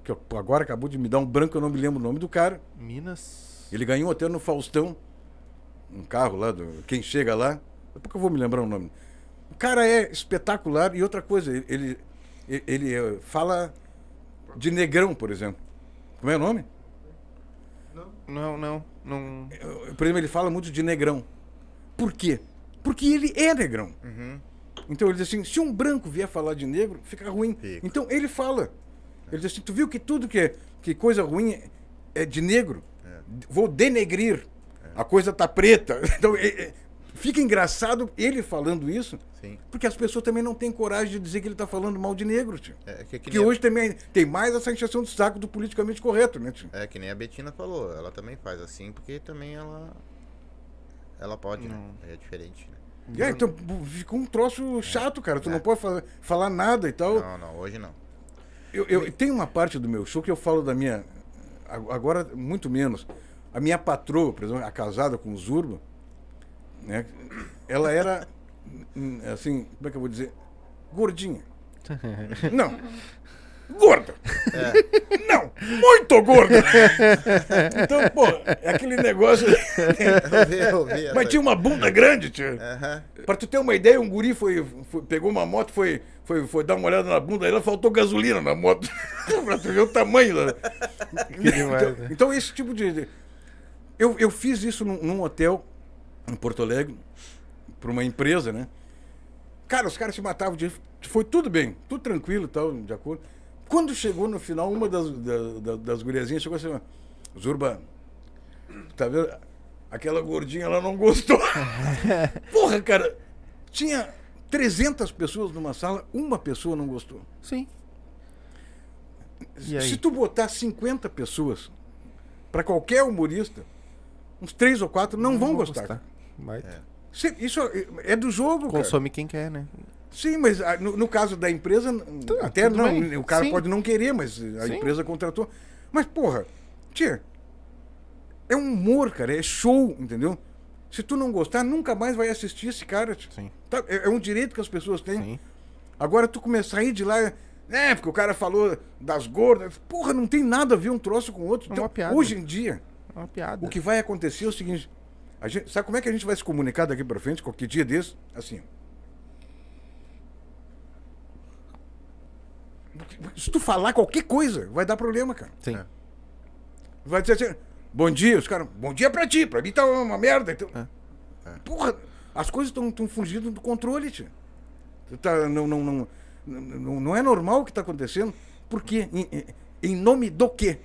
Que agora acabou de me dar um branco, eu não me lembro o nome do cara. Minas. Ele ganhou até no Faustão, um carro lá, do, quem chega lá, daqui a pouco eu vou me lembrar o nome. O cara é espetacular e outra coisa, ele, ele, ele, eh, fala de negrão, por exemplo. Como é o nome? Não, não, não. Eh, Por exemplo, ele fala muito de negrão. Por quê? Porque ele é negrão. Então ele diz assim, se um branco vier falar de negro, fica ruim. Fica. Então ele fala. Ele diz assim, tu viu que tudo que é que coisa ruim é- é de negro? Vou denegrir. A coisa tá preta. Então é- é- fica engraçado ele falando isso, Sim. porque as pessoas também não têm coragem de dizer que ele tá falando mal de negro, tio. É que, que Que nem a- hoje também tem mais essa encheção de saco do politicamente correto, né, tio? É que nem a Betina falou, ela também faz assim, porque também ela. Ela pode, né? É diferente, né? É, então ficou um troço chato, cara. Tu não pode fa- falar nada e tal. Não, não, hoje não. Eu, eu tem uma parte do meu show que eu falo da minha. ag- Agora, muito menos. A minha patroa, por exemplo, a casada com o Zurba, né? Ela era. Assim, como é que eu vou dizer? Gordinha. Não. Gorda. Não. Muito gorda. Então, pô, é aquele negócio. Eu vi, eu vi Mas tinha uma bunda grande, tio. Aham. Pra tu ter uma ideia, um guri foi, foi- pegou uma moto, foi, foi, foi dar uma olhada na bunda, aí ela faltou gasolina na moto. pra tu ver o tamanho da. demais, então, né? então, esse tipo de. de- Eu, eu fiz isso num, num hotel em Porto Alegre, pra uma empresa, né? Cara, os caras se matavam de. Foi tudo bem, tudo tranquilo e tal, de acordo. Quando chegou no final, uma das, da- da- das guriazinhas chegou assim, Zurba, tá vendo? Aquela gordinha ela não gostou. Porra, cara, tinha 300 pessoas numa sala, uma pessoa não gostou. Sim. Se tu botar 50 pessoas pra qualquer humorista, uns três ou quatro não, vão gostar. cara. Vai. Se- Isso é do jogo, cara. Consome quem quer, né? Sim, mas ah, no, no caso da empresa, até tudo não, bem. o cara Sim. pode não querer, mas a Sim. empresa contratou. Mas, porra, tia, é um humor, cara, é show, entendeu? Se tu não gostar, nunca mais vai assistir esse cara. Tá? É, é um direito que as pessoas têm. Sim. Agora tu começar a ir de lá, né, porque o cara falou das gordas. Porra, não tem nada a ver um troço com o outro. É Então, piada. hoje em dia, É uma piada. o que vai acontecer é o seguinte: a gente, sabe como é que a gente vai se comunicar daqui pra frente, qualquer dia desse? Assim. Se tu falar qualquer coisa, vai dar problema, cara. Sim. É. Vai dizer assim, bom dia, os caras, bom dia pra ti, pra mim tá uma merda. Então, Porra, as coisas estão fugindo do controle, tia. Tá, não, não, não, não, não é normal o que tá acontecendo. Por quê? Em, em- em nome do quê?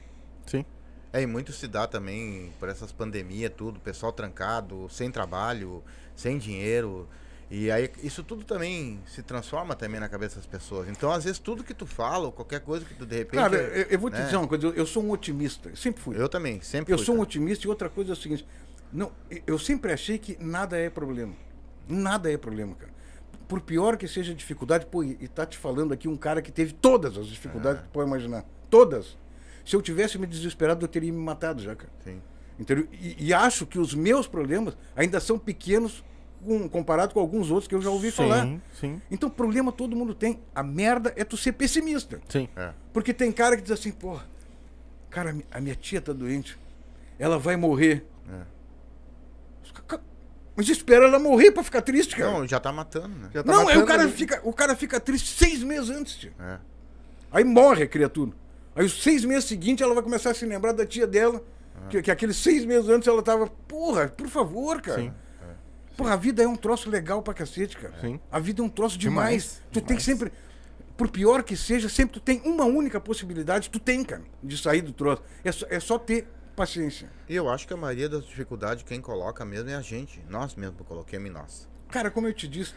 Sim. É, e muito se dá também por essas pandemias, tudo, pessoal trancado, sem trabalho, sem dinheiro. E aí isso tudo também se transforma também na cabeça das pessoas. Então, às vezes, tudo que tu fala, ou qualquer coisa que tu de repente. Cara, eu, eu vou te né? dizer uma coisa, eu, eu sou um otimista, sempre fui. Eu também, sempre Eu fui, sou um cara. otimista e outra coisa é o seguinte, não, eu sempre achei que nada é problema. Nada é problema, cara. Por pior que seja a dificuldade, pô, e tá te falando aqui um cara que teve todas as dificuldades que tu pode imaginar. Todas. Se eu tivesse me desesperado, eu teria me matado já, cara. Sim. Entendeu? E, e acho que os meus problemas ainda são pequenos com- comparado com alguns outros que eu já ouvi falar. Sim, sim, Então, problema todo mundo tem. A merda é tu ser pessimista. sim. É. Porque tem cara que diz assim, pô, cara, a mi- a minha tia tá doente. Ela vai morrer. É. Mas espera ela morrer pra ficar triste, cara. Não, já tá matando, né? Já tá Não, o matando cara, ali. fica, o cara fica triste seis meses antes, tio. É. Aí morre a criatura. Aí os seis meses seguintes ela vai começar a se lembrar da tia dela. Que, que aqueles seis meses antes ela tava. Porra, por favor, cara. Sim. Porra, a vida é um troço legal pra cacete, cara. Sim. A vida é um troço demais. Demais, Tu tem que sempre. Por pior que seja, sempre tu tem uma única possibilidade, tu tem, cara, de sair do troço. É só, é só ter paciência. E eu acho que a maioria das dificuldades quem coloca mesmo é a gente. Nós mesmo coloquemos em nós. Cara, como eu te disse,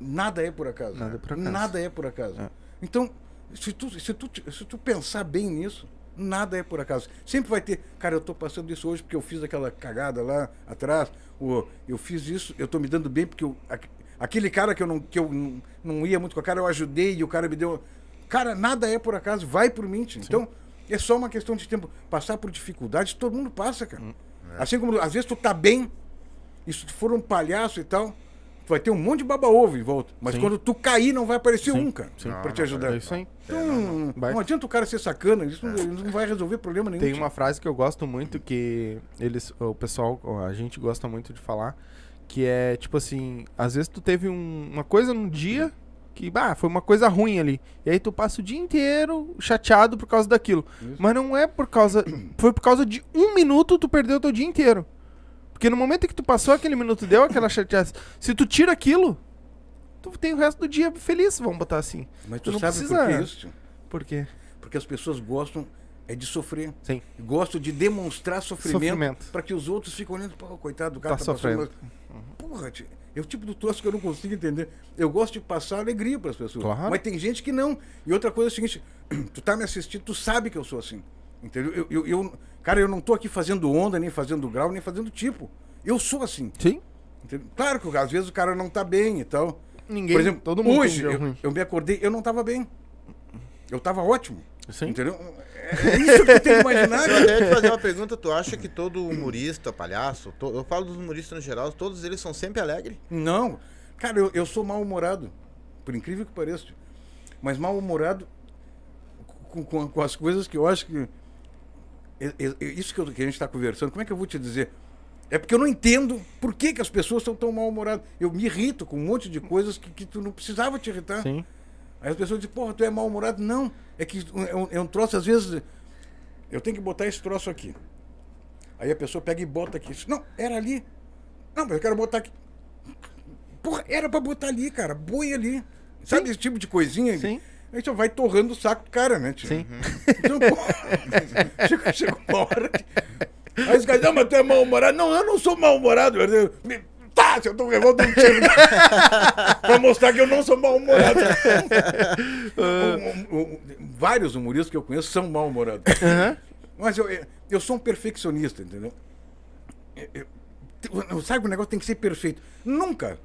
nada é por acaso. Nada é por acaso. Nada é por acaso. É. Então, se tu, se, tu, se tu pensar bem nisso, nada é por acaso. Sempre vai ter, cara, eu tô passando isso hoje porque eu fiz aquela cagada lá atrás, ou eu fiz isso, eu tô me dando bem porque eu, aque- aquele cara que eu, não, que eu não, não ia muito com a cara, eu ajudei e o cara me deu. Cara, nada é por acaso, vai por mim. Então, é só uma questão de tempo. Passar por dificuldades, todo mundo passa, cara. Hum, é. Assim como às vezes tu tá bem, e se tu for um palhaço e tal, vai ter um monte de baba-ovo em volta. Mas Sim. quando tu cair, não vai aparecer Sim, um, cara, sim. pra Não, te não ajudar. É isso aí. Então, não, Vai. adianta o cara ser sacana, isso não, não vai resolver problema nenhum. Tem uma frase que eu gosto muito que eles, o pessoal, a gente gosta muito de falar, que é tipo assim, às vezes tu teve um- uma coisa num dia que, bah, foi uma coisa ruim ali. E aí tu passa o dia inteiro chateado por causa daquilo. Isso. Mas não é por causa, foi por causa de um minuto tu perdeu teu dia inteiro. Porque no momento em que tu passou aquele minuto, deu aquela chateada. Se tu tira aquilo, tu tem o resto do dia feliz, vamos botar assim. Mas tu tu não sabe precisa- por que isso? tio? Por quê? Porque as pessoas gostam é de sofrer. Sim. Gostam de demonstrar sofrimento, Sofrimento. para que os outros fiquem olhando, pô, coitado do cara Tá tá, passando. sofrendo. mas- Porra, tio, é o tipo do troço que eu não consigo entender. Eu gosto de passar alegria para as pessoas. Claro. Mas tem gente que não. E outra coisa é o seguinte: tu tá me assistindo, tu sabe que eu sou assim. Entendeu? Eu, eu, eu- cara, eu não tô aqui fazendo onda, nem fazendo grau, nem fazendo tipo. Eu sou assim. Sim. entendeu? Claro que às vezes o cara não tá bem e tal. Ninguém, Por exemplo, todo mundo hoje eu, eu me acordei, eu não tava bem. Eu tava ótimo. Sim. Entendeu? É isso que eu tenho que imaginar. Eu até te fazer uma pergunta, tu acha que todo humorista, palhaço, to- eu falo dos humoristas no geral, todos eles são sempre alegres? Não. Cara, eu, eu sou mal-humorado. Por incrível que pareça. Mas mal-humorado com, com, com as coisas que eu acho que. Isso que, eu- que a gente está conversando, como é que eu vou te dizer? É porque eu não entendo por que, que as pessoas são tão mal-humoradas. Eu me irrito com um monte de coisas que, que tu não precisava te irritar. Sim. Aí as pessoas dizem, porra, tu é mal-humorado. Não. É que é um, é um troço, às vezes. Eu tenho que botar esse troço aqui. Aí a pessoa pega e bota aqui. Não, era ali. Não, mas eu quero botar aqui. Porra, era pra botar ali, cara. Boi ali. Sabe esse tipo de coisinha? Sim. Aí você vai torrando o saco do cara, né? tio? Sim. Então, porra, chega, chega uma hora que... Aí os caras, não, mas tu é mal-humorado. Não, eu não sou mal-humorado. "Me- Tá, se eu tô levando um tiro pra mostrar que eu não sou mal-humorado. Um- um- um- vários humoristas que eu conheço são mal-humorados. Aham. Mas eu, eu sou um perfeccionista, entendeu? Eu- eu- sabe que o negócio tem que ser perfeito. Nunca,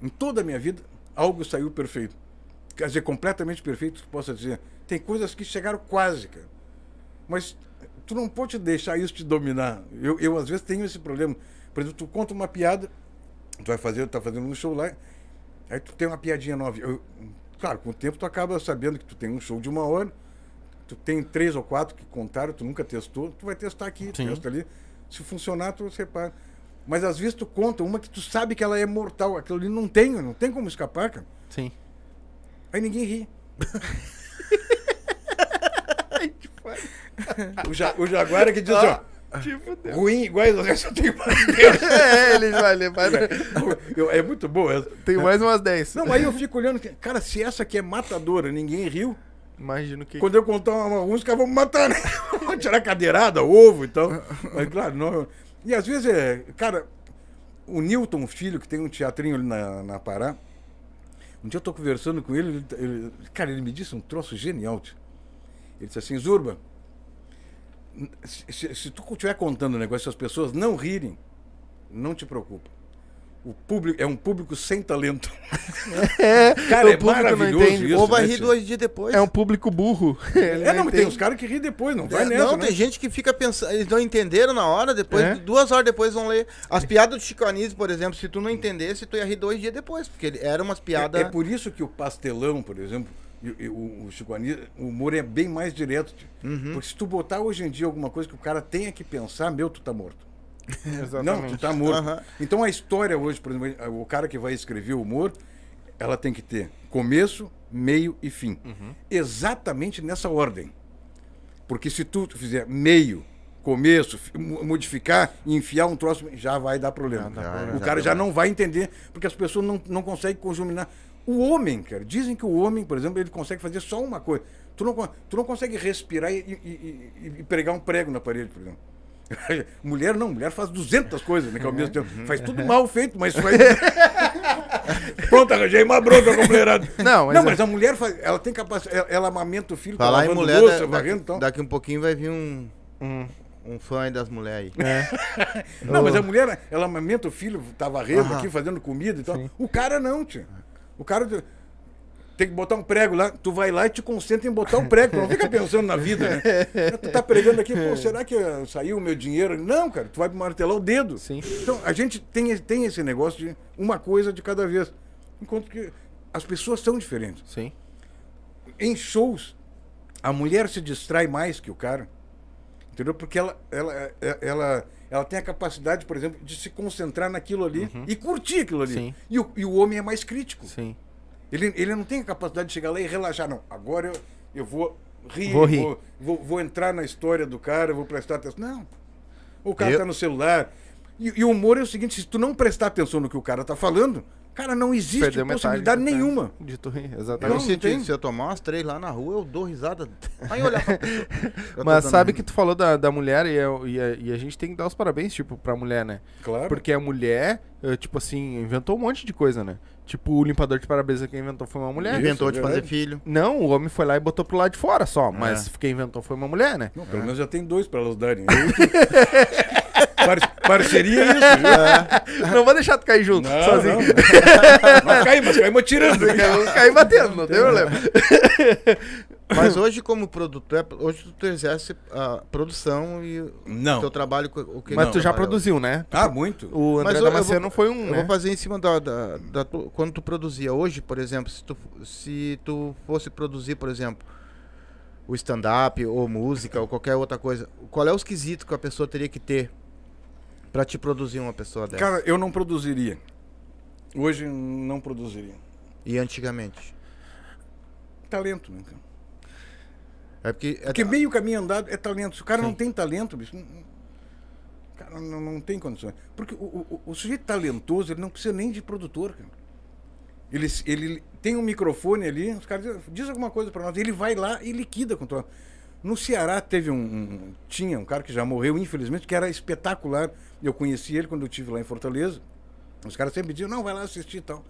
em toda a minha vida, algo saiu perfeito. Quer dizer, completamente perfeito, posso dizer. Tem coisas que chegaram quase, cara. Mas tu não pode deixar isso te dominar. Eu, eu às vezes, tenho esse problema. Por exemplo, tu conta uma piada, tu vai fazer, tá fazendo um show lá, aí tu tem uma piadinha nova. Eu- claro, com o tempo tu acaba sabendo que tu tem um show de uma hora, tu tem três ou quatro que contaram, tu nunca testou, tu vai testar aqui, Sim. testa ali. Se funcionar, tu separa. Mas às vezes tu conta uma que tu sabe que ela é mortal. Aquilo ali não tem, não tem como escapar, cara. Sim. Aí ninguém ri. o, ja, o Jaguar é que diz, ó, Tipo, ruim iguais essa eu tenho mais dez. é, ele vai levar. Eu- É muito boa essa. Tem mais umas 10. Não, aí eu fico olhando, cara, se essa aqui é matadora, ninguém riu. Imagino que. Quando eu contar uma caras vão me matar, né? Vão tirar cadeirada, ovo e tal. Mas, claro, não. E às vezes é. Cara, o Newton, filho, que tem um teatrinho ali na, na Pará, um dia eu tô conversando com ele, ele, ele- cara, ele me disse um troço genial. tio. Ele disse assim, Zurba, se, se- se tu estiver contando o negócio e as pessoas não rirem, não te preocupa. O público é um público sem talento. É, Cara, o é público não maravilhoso entende. isso. Ou vai né, rir dois dias depois. É um público burro. Ele É, não, mas tem os caras que riem depois, não vai É, nessa, não, né? tem gente que fica pensando, eles não entenderam na hora, depois, É. duas horas depois vão ler. As piadas do Chico Anísio, por exemplo, se tu não entendesse, tu ia rir dois dias depois, porque ele- eram umas piadas... É, é por isso que o pastelão, por exemplo, e, e o, o Chico Anísio, o humor é bem mais direto. Uhum. Porque se tu botar hoje em dia alguma coisa que o cara tenha que pensar, meu, tu tá morto. Exatamente. Não, tu tá morto. Aham. Então a história hoje, por exemplo, o cara que vai escrever o humor, ela tem que ter começo, meio e fim. Uhum. Exatamente nessa ordem. Porque se tu fizer meio, começo, fi- mo- modificar e enfiar um troço, já vai dar problema. Já dá o cara já não vai entender, porque as pessoas não, não conseguem conjuminar. O homem, cara, dizem que o homem, por exemplo, ele consegue fazer só uma coisa. Tu não, tu não consegue respirar e, e- e- e pregar um prego na parede, por exemplo. Mulher não, mulher faz 200 coisas, né, que ao mesmo tempo. Faz tudo mal feito, mas faz. Pronto, arranjei uma bronca com a mulherada. Não, mas não, é- mas a mulher faz, ela tem capacidade, ela, ela amamenta o filho, tá Falar em lavando mulher, louça, da- varrendo, daqui, então. daqui um pouquinho vai vir um, Hum. um fã aí das mulheres aí. É. Não, mas a mulher, ela amamenta o filho, tá varrendo aqui, fazendo comida e tal. O cara não, tio. O cara tem que botar um prego lá, tu vai lá e te concentra em botar um prego. tu Não fica pensando na vida, né? Tu tá pregando aqui, pô, será que saiu o meu dinheiro? Não, cara, tu vai martelar o dedo. Sim. Então, a gente tem, tem esse negócio de uma coisa de cada vez. Enquanto que as pessoas são diferentes. Sim. Em shows, a mulher se distrai mais que o cara. Entendeu? Porque ela, ela, ela, ela, ela tem a capacidade, por exemplo, de se concentrar naquilo ali e curtir aquilo ali. Uhum. Sim. E, o, e o homem é mais crítico. Sim. Ele, ele não tem a capacidade de chegar lá e relaxar, não. Agora eu, eu vou rir, Vou rir. Vou, vou, vou entrar na história do cara, eu vou prestar atenção. Não. O cara Eu- tá no celular. E, e o humor é o seguinte: se tu não prestar atenção no que o cara tá falando, cara, não existe Perdeu possibilidade nenhuma. De tu rir, exatamente. Não, senti, tem. se eu tomar umas três lá na rua, eu dou risada. Aí olhar pra pessoa. Eu tô Mas sabe que tu falou da, da mulher e, eu- e a, e a gente tem que dar os parabéns, tipo, pra mulher, né? Claro. Porque a mulher, eh, tipo assim, inventou um monte de coisa, né? Tipo, o limpador de para-brisa quem inventou foi uma mulher. Inventou Isso, de é fazer verdade. filho. Não, o homem foi lá e botou pro lado de fora só, É. mas quem inventou foi uma mulher, né? Não, pelo menos já tem dois para elas darem. Par- parceria é isso. viu? Não vou deixar tu cair junto, Não, sozinho. não. Mas cai, mas cai tirando. Vou cair batendo, não tem problema. Mas hoje, como produtor, é- hoje tu exerce a produção e o Não. teu trabalho. O que Mas não, tu já produziu, né? Ah, muito. O André Mas eu- eu Damasceno vou- foi um, Eu né? vou fazer em cima da, da, da quando tu produzia hoje, por exemplo, se tu, se tu fosse produzir, por exemplo, o stand-up ou música ou qualquer outra coisa, qual é os quesitos que a pessoa teria que ter pra te produzir uma pessoa dessa? Cara, eu não produziria. Hoje não produziria. E antigamente? Talento, né? cara? É porque, é- Porque meio caminho andado é talento. Se o cara Sim. não tem talento, bicho, cara não, não tem condições. Porque o, o- o sujeito talentoso, ele não precisa nem de produtor, cara. Ele, ele tem um microfone ali, os caras dizem, diz alguma coisa pra nós. Ele vai lá e liquida com tudo. No Ceará teve um, um- Tinha um cara que já morreu, infelizmente, que era espetacular. Eu conheci ele quando eu estive lá em Fortaleza. Os caras sempre diziam, não, vai lá assistir e tal.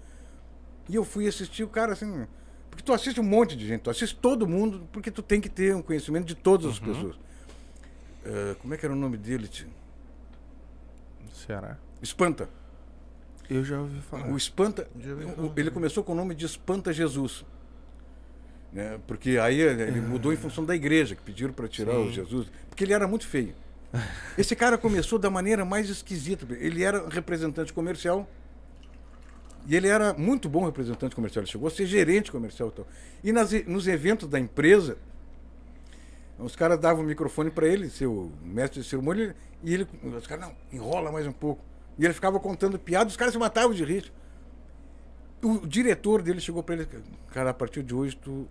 E eu fui assistir o cara assim. Porque tu assiste um monte de gente, tu assiste todo mundo, porque tu tem que ter um conhecimento de todas as pessoas. Ah, como é que era o nome dele? Ceará. Espanta. Eu já ouvi falar. O Espanta, ouvi o- ele começou com o nome de Espanta Jesus. Né? Porque aí ele mudou em função da igreja, que pediram para tirar o Jesus, porque ele era muito feio. Esse cara começou da maneira mais esquisita. Ele era representante comercial e ele era muito bom representante comercial. Ele chegou a ser gerente comercial e tal. E nas, nos eventos da empresa, os caras davam o microfone para ele, seu mestre de cerimônia, e ele, os caras, não, enrola mais um pouco. E ele ficava contando piadas, os caras se matavam de rir. O diretor dele chegou para ele, cara, a partir de hoje tu,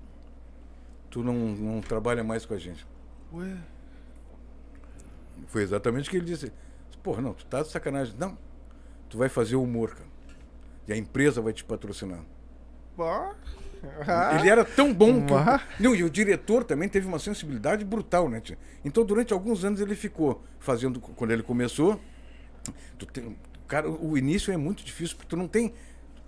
tu não, não trabalha mais com a gente. Ué. Foi exatamente o que ele disse. Porra, não, tu tá de sacanagem. Não, tu vai fazer humor, cara. E a empresa vai te patrocinar. Bah. Ele era tão bom que. Não, e o diretor também teve uma sensibilidade brutal, né? tia? Então, durante alguns anos, ele ficou fazendo. Quando ele começou. Tem, cara, o início é muito difícil, porque tu não tem.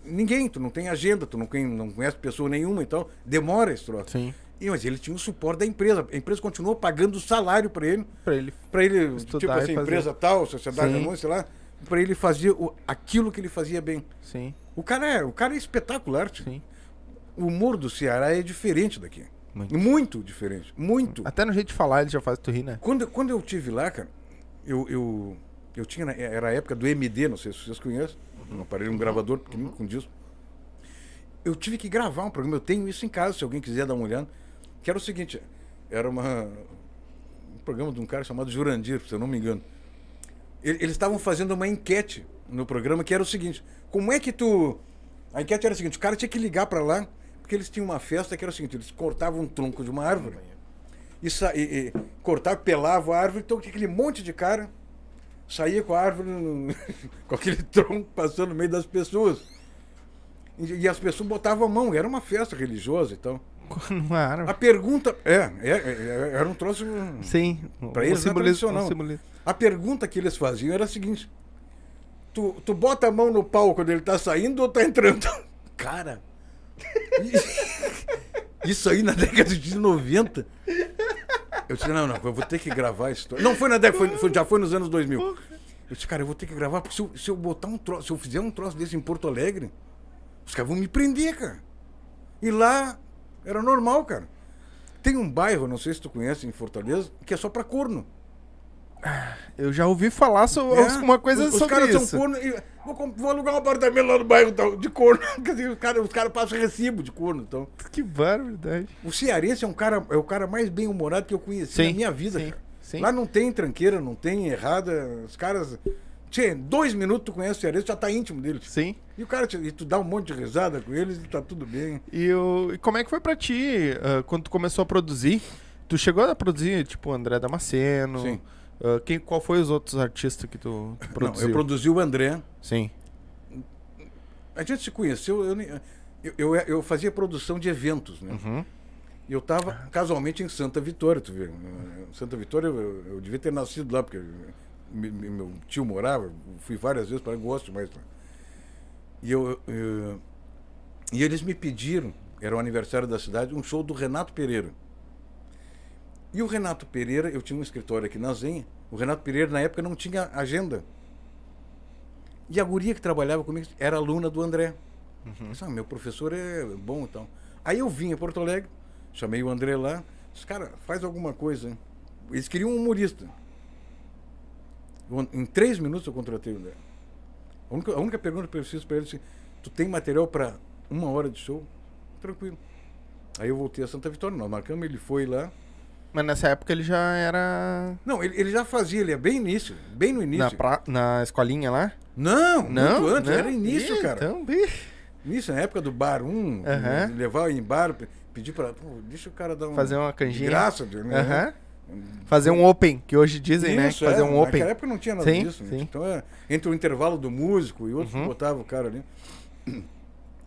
Ninguém, tu não tem agenda, tu não, tem, não conhece pessoa nenhuma e tal. Demora esse troço. Sim. E, mas ele tinha o suporte da empresa. A empresa continuou pagando o salário para ele. Pra ele. Para ele, tipo assim, empresa tal, sociedade anônima, sei lá, pra ele fazer o- aquilo que ele fazia bem. Sim, O cara é, o cara é espetacular, tio. sim. O humor do Ceará é diferente daqui. Muito. Muito, diferente. Muito. Até no jeito de falar ele já faz tu rir, né? Quando, quando eu tive lá, cara, eu, eu, eu tinha. Era a época do MD, não sei se vocês conhecem. Um aparelho, um gravador pequenininho com disco. Eu tive que gravar um programa. Eu tenho isso em casa, se alguém quiser dar uma olhada. Que era o seguinte: era uma, um programa de um cara chamado Jurandir, se eu não me engano. Ele- Eles estavam fazendo uma enquete no programa que era o seguinte: como é que tu. A enquete era a seguinte: o cara tinha que ligar para lá, porque eles tinham uma festa que era o seguinte: eles cortavam um tronco de uma árvore e, sa- e, e cortava, pelava a árvore, então aquele monte de cara saía com a árvore, no- com aquele tronco passando no meio das pessoas. E, as pessoas botavam a mão, era uma festa religiosa e tal. A pergunta. É, é, é, era um troço. Sim. Pra eles é simbolismo, um simbolismo. A pergunta que eles faziam era a seguinte: tu, tu bota a mão no pau quando ele tá saindo ou tá entrando? Cara. Isso aí na década de 90. Eu disse, não, não, eu vou ter que gravar a história. Não foi na década, foi, foi- já foi nos anos 2000. Eu disse, cara, eu vou ter que gravar, porque se eu, se eu botar um troço, se eu fizer um troço desse em Porto Alegre, os caras vão me prender, cara. E lá era normal, cara. Tem um bairro, não sei se tu conhece, em Fortaleza, que é só pra corno. Eu já ouvi falar sobre É, uma coisa os, os sobre caras isso. são corno e vou, vou alugar um apartamento lá no bairro tal, de corno. Os caras os caras passam recibo de corno. Então. Que barbaridade. O cearense é um cara, é o cara mais bem humorado que eu conheci Sim, na minha vida, sim, cara. sim. Lá não tem tranqueira, não tem errada. Os caras. Tchê, dois minutos tu conhece o cearense, já tá íntimo dele. tio. Sim. E o cara, e tu dá um monte de risada com eles e tá tudo bem. E, o- e como é que foi pra ti ah, quando tu começou a produzir? Tu chegou a produzir, tipo, André Damasceno? Sim. Ah, quem, qual foi os outros artistas que tu, tu Não, produziu? eu produzi o André. Sim. A gente se conheceu, eu, eu, eu, eu fazia produção de eventos, né? Uhum. E eu estava casualmente em Santa Vitória, tu vê. Santa Vitória, eu, eu devia ter nascido lá, porque meu tio morava, fui várias vezes para gosto mais lá. E, eu, eu- e eles me pediram, era o aniversário da cidade, um show do Renato Pereira. E o Renato Pereira, eu tinha um escritório aqui na Zenha, o Renato Pereira na época não tinha agenda. E a guria que trabalhava comigo era aluna do André. Eu disse, "Ah, meu professor é bom e tal. Aí eu vim a Porto Alegre, chamei o André lá, disse, cara, faz alguma coisa. hein?" Eles queriam um humorista. Em três minutos eu contratei o André. A única, a única pergunta que eu preciso para ele é assim, tu tem material para uma hora de show? Tranquilo. Aí eu voltei a Santa Vitória, nós marcamos, ele foi lá. Mas nessa época ele já era Não, ele, ele já fazia, ele é bem início, bem no início. na, pra- na escolinha lá? Não, Não, muito antes, não? era início, Ih, cara. Então, bi- Início, na época do bar 1, Aham. levar em bar, pe- pedir para. Deixa o cara dar um. Fazer uma canjinha. De graça, né? Aham. Fazer um open, que hoje dizem, né? Isso, Fazer é, um open. Naquela época não tinha nada Sim, disso. né? sim. Então, é, entre o intervalo do músico e outros Uhum. botava o cara ali.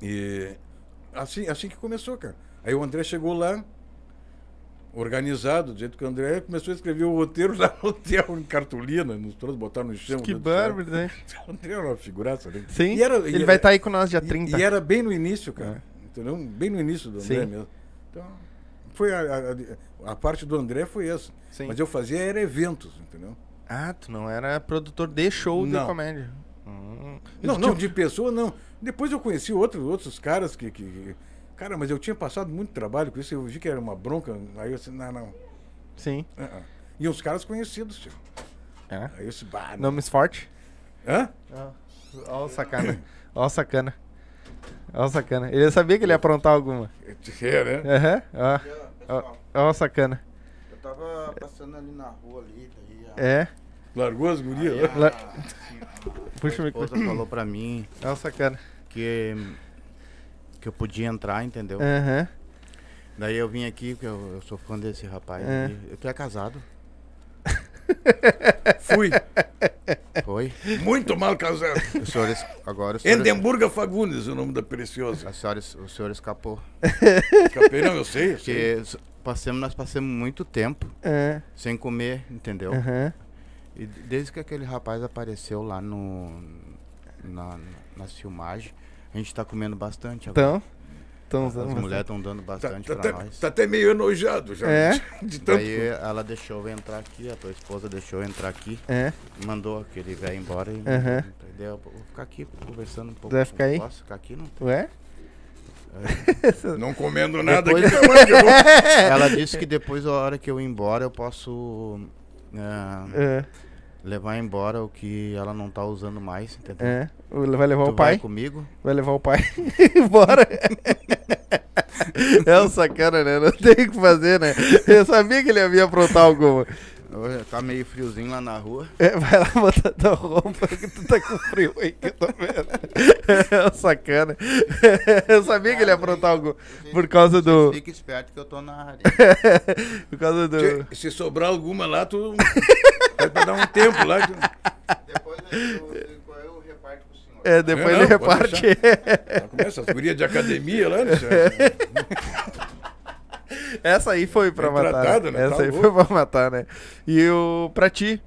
E assim, assim que começou, cara. Aí o André chegou lá, organizado, do jeito que o André é, começou a escrever o roteiro lá no hotel, em cartolina, nos trouxe, botar no chão. Que bárbaro, né? O André era uma figuraça, né? Sim. E era- ele e- vai estar aí com nós dia e- 30. E, era bem no início, cara. Entendeu? Bem no início do André Sim. mesmo. Então, foi a, a- a parte do André foi essa. Sim. Mas eu fazia era eventos, entendeu? Ah, tu não era produtor de show de Não. comédia. Hum. Não, não, tinha- de pessoa não. Depois eu conheci outros, outros caras que, que- Cara, mas eu tinha passado muito trabalho com isso, eu vi que era uma bronca. Aí eu disse, não, não. Sim. ah, ah. E uns caras conhecidos, tio. É. Aí eu disse, bah. Nomes fortes? Hã? Ó o sacana. Ó o sacana. Ó o sacana. Ele sabia que ele ia aprontar alguma. É, né? Aham. Ó. Ó, Pessoal, ó o sacana. eu tava passando ali na rua ali, daí a, É. Largou as gurias, aí a, Lá- assim, a Puxa o esposa microfone. falou pra mim Ó o sacana. que, que eu podia entrar, entendeu? Aham. Daí eu vim aqui, porque eu, eu sou fã desse rapaz. É. Eu tu é casado? Fui. Foi? Muito mal casado. Os senhores, agora o senhor, Endemburga Fagundes, o nome da preciosa. a senhora, o senhor escapou. Eu sei. Eu sei. Porque s- passamos, nós passamos muito tempo É. sem comer, entendeu? Aham. E desde que aquele rapaz apareceu lá no na, nas filmagens, a gente tá comendo bastante agora. Então, As usando. mulheres bastante. estão dando Tá, bastante tá, pra tá- nós. tá até meio enojado já. É? De tanto. Daí ela deixou eu entrar aqui, a tua esposa deixou eu entrar aqui, É. mandou aquele velho embora e Aham. entendeu? Eu Vou ficar aqui conversando um pouco. vai ficar aí? Posso ficar aqui? Não. Ué? Não comendo nada Depois- aqui. eu vou? Ela disse que depois, a hora que eu ir embora, eu posso é, É. levar embora o que ela não tá usando mais, entendeu? É. Vai levar Tu o pai? vai comigo? Vai levar o pai embora. É um sacana, né? Não tem o que fazer, né? Eu sabia que ele ia vir aprontar alguma. Hoje tá meio friozinho lá na rua. É, vai lá botar tua roupa que tu tá com frio aí que eu tô vendo. É sacana. Eu sabia que ele ia aprontar algo por causa do. Fica esperto que eu tô na área. Por causa do. Tchê, Se sobrar alguma lá, tu. Vai pra dar um tempo lá. Depois eu, eu reparto com o senhor. É, depois Não, ele não, reparte. Começa as gurias de academia lá, né? Essa aí foi pra Bem matar. tratado, né? né? Essa Tá aí louco. foi pra matar, né? E o pra ti,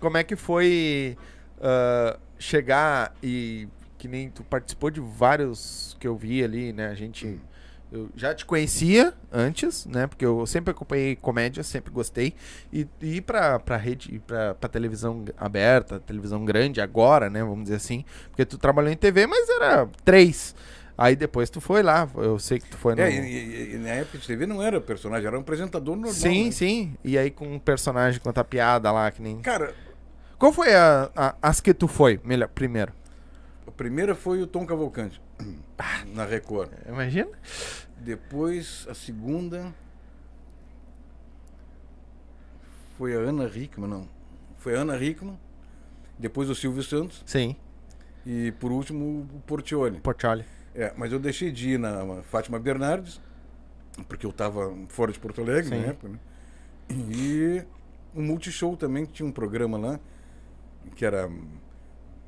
como é que foi ah, chegar e que nem tu participou de vários que eu vi ali, né? A gente eu já te conhecia antes, né? Porque eu sempre acompanhei comédia, sempre gostei. E, e ir pra, pra rede, ir pra, pra televisão aberta, televisão grande agora, né? Vamos dizer assim. Porque tu trabalhou em TV, mas era três. Aí depois tu foi lá. Eu sei que tu foi no. É, e, e- na época de TV não era personagem, era um apresentador normal. Sim, né? sim. E aí com um personagem conta piada lá, que nem. Cara, Qual foi a, a- as que tu foi, melhor, primeiro? a primeira foi o Tom Cavalcante, na Record. Imagina? Depois, a segunda. Foi a Ana Hickman, não. Foi a Ana Hickman. Depois o Silvio Santos. Sim. E por último o Portioli. Portioli. É, mas eu deixei de ir na Fátima Bernardes, porque eu estava fora de Porto Alegre Sim. na época, né? E o Multishow também, que tinha um programa lá, que era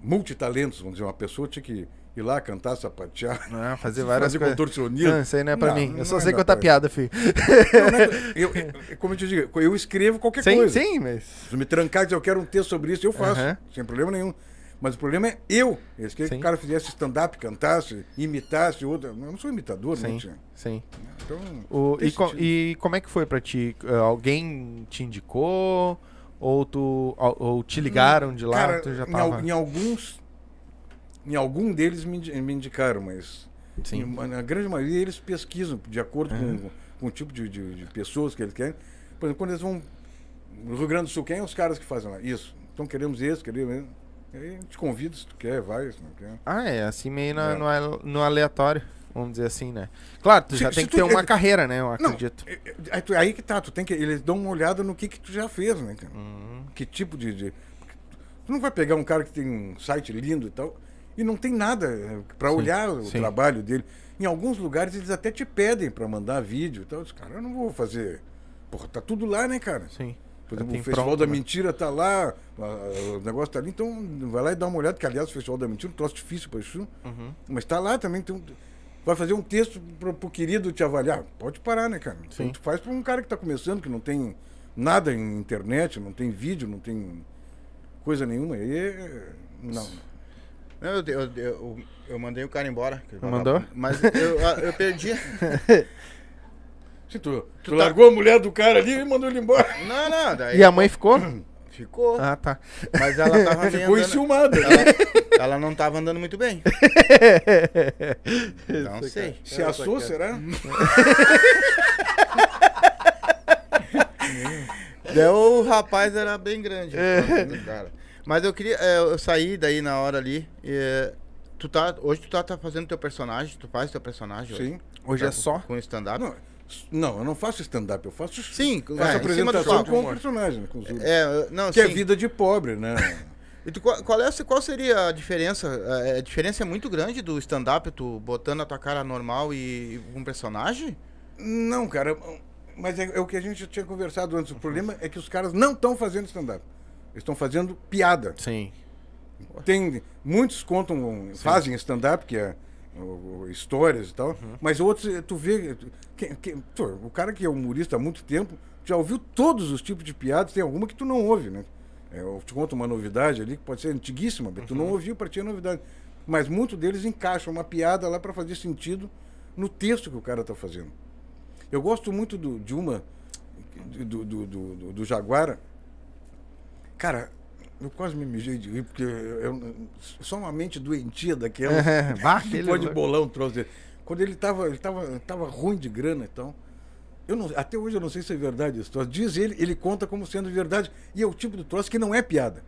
multitalentos, vamos dizer, uma pessoa tinha que ir lá cantar, sapatear, Ah, fazer várias fazer coisas. contorcionismo. Não, isso aí não é pra Não, mim. Eu não só é sei da contar piada, filho. Não, não é- eu, eu- como eu te digo, eu escrevo qualquer Sim, coisa. sim, mas. Se me trancar e dizer eu quero um texto sobre isso, eu faço, Aham. sem problema nenhum. Mas o problema é eu. Eles queriam que o cara fizesse stand-up, cantasse, imitasse outra. Eu não sou imitador, né? Sim, tia? sim. Então, O, e, co- e como é que foi pra ti? Ah, Alguém te indicou? Ou tu. Ou, ou te ligaram de lá? Cara, tu já em, tava. em alguns. Em algum deles me, me indicaram, mas. Sim. em- na grande maioria eles pesquisam de acordo Uhum. com, com o tipo de, de- de pessoas que eles querem. Por exemplo, quando eles vão. No Rio Grande do Sul, quem é os caras que fazem lá? Isso. Então queremos esse, queremos esse. Aí te convido se tu quer, vai, se não quer. Ah, é, assim meio na- É. no, no aleatório, vamos dizer assim, né? Claro, tu já se tem que tu- ter uma é- carreira, né? Eu Não, acredito. é- é- aí, que tá, tu tem que. Eles dão uma olhada no que, que tu já fez, né, cara? Uhum. Que tipo de, de- Tu não vai pegar um cara que tem um site lindo e tal, e não tem nada para olhar o sim. trabalho dele. Em alguns lugares eles até te pedem para mandar vídeo e tal. Eu disse, cara, eu não vou fazer. Porra, tá tudo lá, né, cara? Sim. Por exemplo, o Festival pronto, da né? Mentira tá lá, a- o negócio tá ali, então vai lá e dá uma olhada, que aliás o Festival da Mentira é um troço difícil para isso. Uhum. Mas tá lá também, então, vai fazer um texto pro, pro querido te avaliar. Pode parar, né, cara? Sim. Tu faz para um cara que tá começando, que não tem nada em internet, não tem vídeo, não tem coisa nenhuma. Aí é- não. Não, eu, eu, eu, eu mandei o cara embora. Mandou? Mas eu, eu perdi. Se tu, tu, tá- largou a mulher do cara ali e mandou ele embora. Não, não, daí E a mãe ficou? ficou. ah, tá. Mas ela tava Ficou andando- enciumada. ela, ela não tava andando muito bem. Não sei. Se assou, será? Daí o rapaz era bem grande. cara. Mas eu queria. é, Eu saí daí na hora ali. e, é, tu tá, hoje tu tá, tá fazendo teu personagem, tu faz teu personagem hoje? Sim. Hoje Tá é só? Com stand-up? Não, eu não faço stand-up, eu faço, Sim, faço é, apresentação com o personagem. com É, não, que é sim. vida de pobre, né? E tu, qual, qual é, qual seria a diferença? É, A diferença é muito grande do stand-up, tu botando a tua cara normal e, e um personagem? Não, cara, mas é, é o que a gente já tinha conversado antes. O problema é que os caras não estão fazendo stand-up. Eles estão fazendo piada. Sim. Tem, muitos contam, fazem stand-up, que é histórias e tal, mas outros, eh, tu vê. tu- que- que- pô, o cara que é humorista há muito tempo já ouviu todos os tipos de piadas, tem alguma que tu não ouve, né? É, eu te conto uma novidade ali que pode ser antiguíssima, mas tu não ouviu para ti é novidade. Mas muitos deles encaixam uma piada lá para fazer sentido no texto que o cara está fazendo. Eu gosto muito do- de uma do, do, do, do- do Jaguara. Cara, eu quase me mijei de rir, porque eu, só uma mente doentia daquela. Bah, que bolar um troço dele. Quando ele estava ele tava, tava ruim de grana, então. Eu não, até hoje eu não sei se é verdade isso. troço. Diz ele, ele conta como sendo verdade. E é o tipo de troço que não é piada.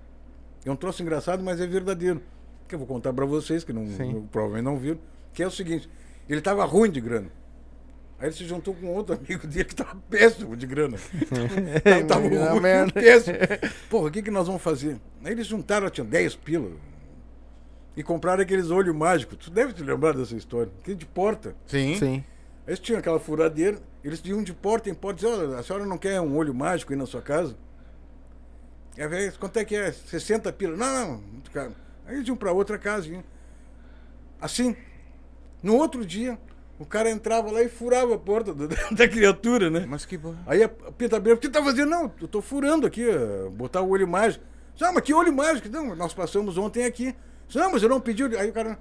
É um troço engraçado, mas é verdadeiro. Que eu vou contar para vocês, que não, provavelmente não viram. Que é o seguinte: ele estava ruim de grana. Aí ele se juntou com outro amigo dele que estava péssimo de grana. tava tava ruim, merda. péssimo. Porra, o que, que nós vamos fazer? Aí eles juntaram, tinha 10 pila. E compraram aqueles olhos mágicos. Tu deve te lembrar dessa história. Aquele de porta. Sim. Sim. Aí Eles tinham aquela furadeira, eles iam de porta em porta e diziam, "Olha, a senhora não quer um olho mágico aí na sua casa? E a velha, quanto é que é? 60 pila. Não, não, muito caro. Aí eles iam para outra casa. iam. Assim, no outro dia, o cara entrava lá e furava a porta do- da criatura, né? Mas que boa. Aí a Pita Breira, o que tá fazendo? Não, eu tô furando aqui, eh, botar o olho mágico. Não, mas que olho mágico? Não, nós passamos ontem aqui. Não, mas eu não pedi. Aí o cara.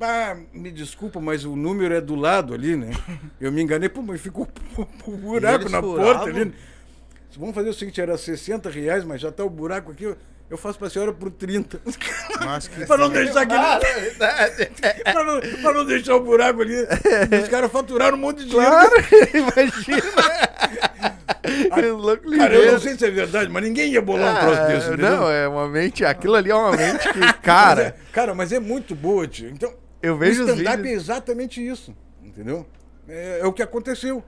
Ah, me desculpa, mas o número é do lado ali, né? Eu me enganei, pô, mas ficou um buraco na furavam? porta ali. Vamos fazer o seguinte, era 60 reais, mas já tá o buraco aqui, eu- faço pra senhora por 30. Mas que pra não deixar aquele. pra, não, pra não deixar o buraco ali. Os caras faturaram um monte de dinheiro. Claro, imagina. Louco Cara, eu não sei se é verdade, mas ninguém ia bolar um troço Ah, desse, entendeu? Não, é uma mente. Aquilo ali é uma mente que, Mas cara, é- cara, mas é muito boa, tio. Então, eu vejo o stand-up vídeos. é exatamente isso, entendeu? É, é o que aconteceu.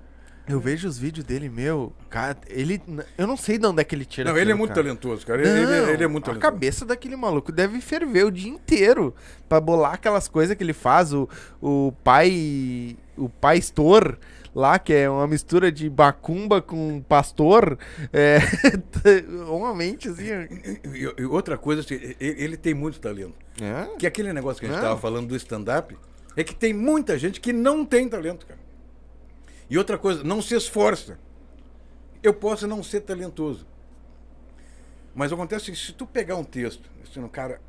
Eu vejo os vídeos dele, meu. Cara, ele. Eu não sei de onde é que ele tira Não, ele é aquilo, muito cara. talentoso, cara. Ele, ele- Não, ele é muito A talentoso. cabeça daquele maluco deve ferver o dia inteiro pra bolar aquelas coisas que ele faz. O, o pai. O pai Stor lá, que é uma mistura de bacumba com pastor. É. uma mente assim. E, e outra coisa, assim, ele, tem muito talento. É? Que aquele negócio que a gente Não. estava falando do stand-up é que tem muita gente que não tem talento, cara. E outra coisa, não se esforça. Eu posso não ser talentoso. Mas acontece que se tu pegar um texto, assim, cara,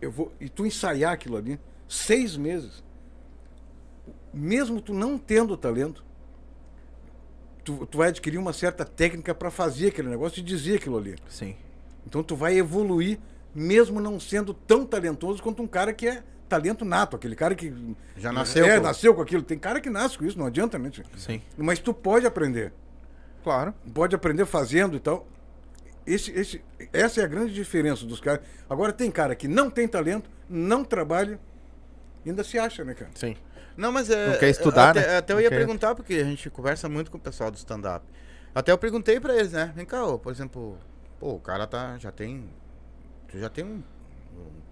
eu vou. E tu ensaiar aquilo ali, seis meses, mesmo tu não tendo talento, tu, tu vai adquirir uma certa técnica para fazer aquele negócio e dizer aquilo ali. Sim. Então tu vai evoluir, mesmo não sendo tão talentoso quanto um cara que é talento nato, aquele cara que. Já nasceu É, com- nasceu com aquilo. Tem cara que nasce com isso, não adianta, né? Sim. Mas tu pode aprender. Claro. Pode aprender fazendo e tal. Esse, esse, essa é a grande diferença dos caras. Agora tem cara que não tem talento, não trabalha, e ainda se acha, né, cara? Sim. Não, mas é. Não quer estudar, até, né? Até eu Não ia quer- perguntar, porque a gente conversa muito com o pessoal do stand-up. Até eu perguntei pra eles, né? Vem cá, ô, por exemplo, pô, o cara tá. Já tem. Tu já tem um.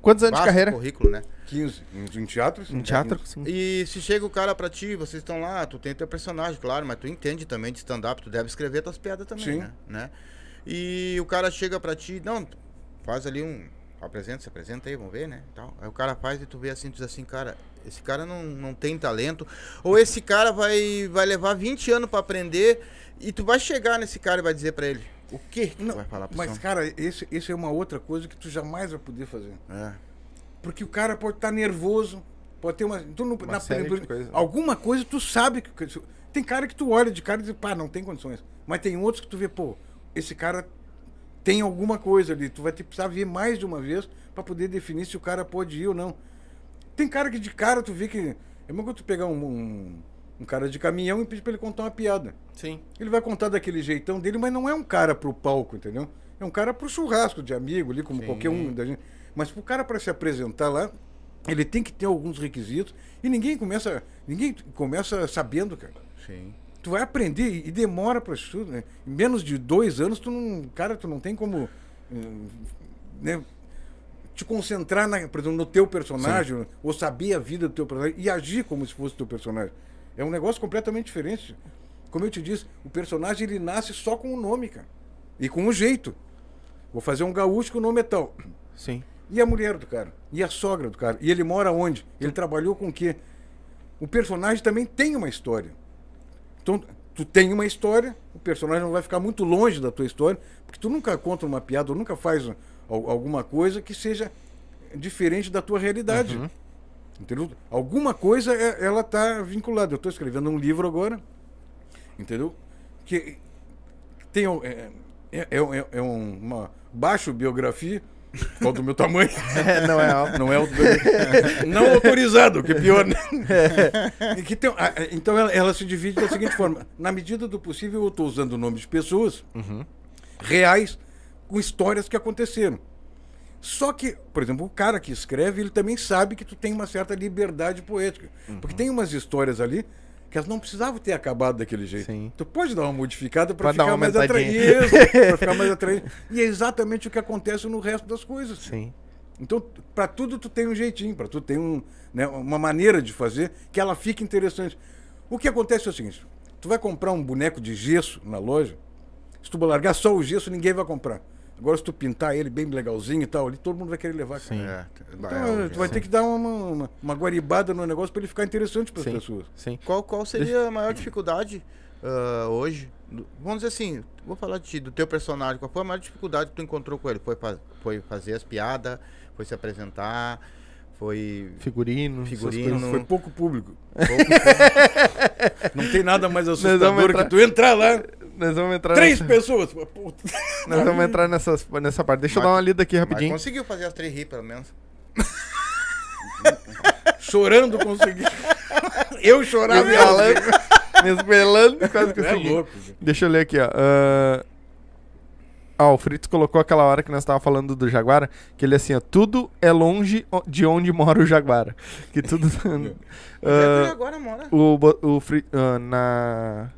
Quantos anos de carreira? currículo, né? 15. Em, em teatro, sim. Em teatro? Sim. E se chega o cara pra ti, vocês estão lá, tu tem teu personagem, claro, mas tu entende também de stand-up, tu deve escrever tuas piadas também, Sim. né? né? E o cara chega pra ti, não, faz ali um. Apresenta, se apresenta aí, vamos ver, né? Tal. Aí o cara faz e tu vê assim, tu diz assim, cara, esse cara não, não tem talento. Ou esse cara vai, vai levar 20 anos pra aprender e tu vai chegar nesse cara e vai dizer pra ele, o que Não, vai falar pra mas, esse cara, esse, esse é uma outra coisa que tu jamais vai poder fazer. É. Porque o cara pode estar nervoso, pode ter uma. Tu não, Uma série de coisas, né? Alguma coisa tu sabe que. Tem cara que tu olha de cara e diz, pá, não tem condições. Mas tem outros que tu vê, pô, esse cara tem alguma coisa ali. Tu vai ter que precisar ver mais de uma vez para poder definir se o cara pode ir ou não. Tem cara que de cara tu vê que. É mesmo que tu pegar um, um, um cara de caminhão e pedir pra ele contar uma piada. Sim. Ele vai contar daquele jeitão dele, mas não é um cara pro palco, entendeu? É um cara pro churrasco de amigo ali, como Sim. qualquer um da gente. Mas pro cara para se apresentar lá, ele tem que ter alguns requisitos e ninguém começa, ninguém começa sabendo, cara. Sim. Tu vai aprender e demora para isso tudo, né? Em menos de dois anos, tu não, cara, tu não tem como, hum, né, te concentrar, na, por exemplo, no teu personagem ou saber a vida do teu personagem e agir como se fosse teu personagem. É um negócio completamente diferente. Como eu te disse, o personagem ele nasce só com o nome, cara, e com o jeito. Vou fazer um gaúcho que o nome é tal. Sim. E a mulher do cara? E a sogra do cara? E ele mora onde? Ele trabalhou com o quê? O personagem também tem uma história. Então, tu tem uma história, o personagem não vai ficar muito longe da tua história, porque tu nunca conta uma piada, ou nunca faz al- alguma coisa que seja diferente da tua realidade. Entendeu? Alguma coisa é- ela está vinculada. Eu estou escrevendo um livro agora, entendeu? Que tem é, é, é, é- é um- uma baixo biografia, qual do meu tamanho. É, não é alto. Não é autobiografia. Não autorizado, que é pior. Né? Que tem- a- a- então ela, ela se divide da seguinte forma: na medida do possível, eu estou usando o nome de pessoas reais com histórias que aconteceram. Só que, por exemplo, o cara que escreve, ele também sabe que tu tem uma certa liberdade poética. Porque tem umas histórias ali que elas não precisavam ter acabado daquele jeito. Sim. Tu pode dar uma modificada para ficar mais atraente. Ficar mais atraente. E é exatamente o que acontece no resto das coisas. Sim. Então, para tudo tu tem um jeitinho, para tudo tem um, né, uma maneira de fazer que ela fique interessante. O que acontece é o seguinte: tu vai comprar um boneco de gesso na loja, se tu largar só o gesso, ninguém vai comprar. Agora, se tu pintar ele bem legalzinho e tal, ali todo mundo vai querer levar. cara. Sim. É, Então, é, tu vai é. ter que dar uma, uma, uma guaribada no negócio para ele ficar interessante para as Sim. pessoas. Sim. Qual, qual seria a maior dificuldade ah, hoje? Vamos dizer assim, vou falar de ti, do teu personagem. Qual foi a maior dificuldade que tu encontrou com ele? Foi, fa- foi fazer as piadas? Foi se apresentar? Foi. Figurino. Figurino. Foi pouco público. pouco- Não tem nada mais assustador que tu entrar lá, Nós vamos entrar três nessa, pessoas. Puta. Nós vamos entrar nessas, nessa parte. Deixa eu Mas- dar uma lida aqui Mas rapidinho. conseguiu fazer as três rir, pelo menos. Chorando consegui. Eu chorava. Me esgalando, me esguelando, quase que eu É consegui. louco. Deixa eu ler aqui, ó. Ah, ó, o Fritz colocou aquela hora que nós tava falando do Jaguara, que ele assim, ó, tudo é longe o- de onde mora o Jaguara. Que tudo. Onde é que Ah, ele agora mora? o, bo- o Fri- ah, na.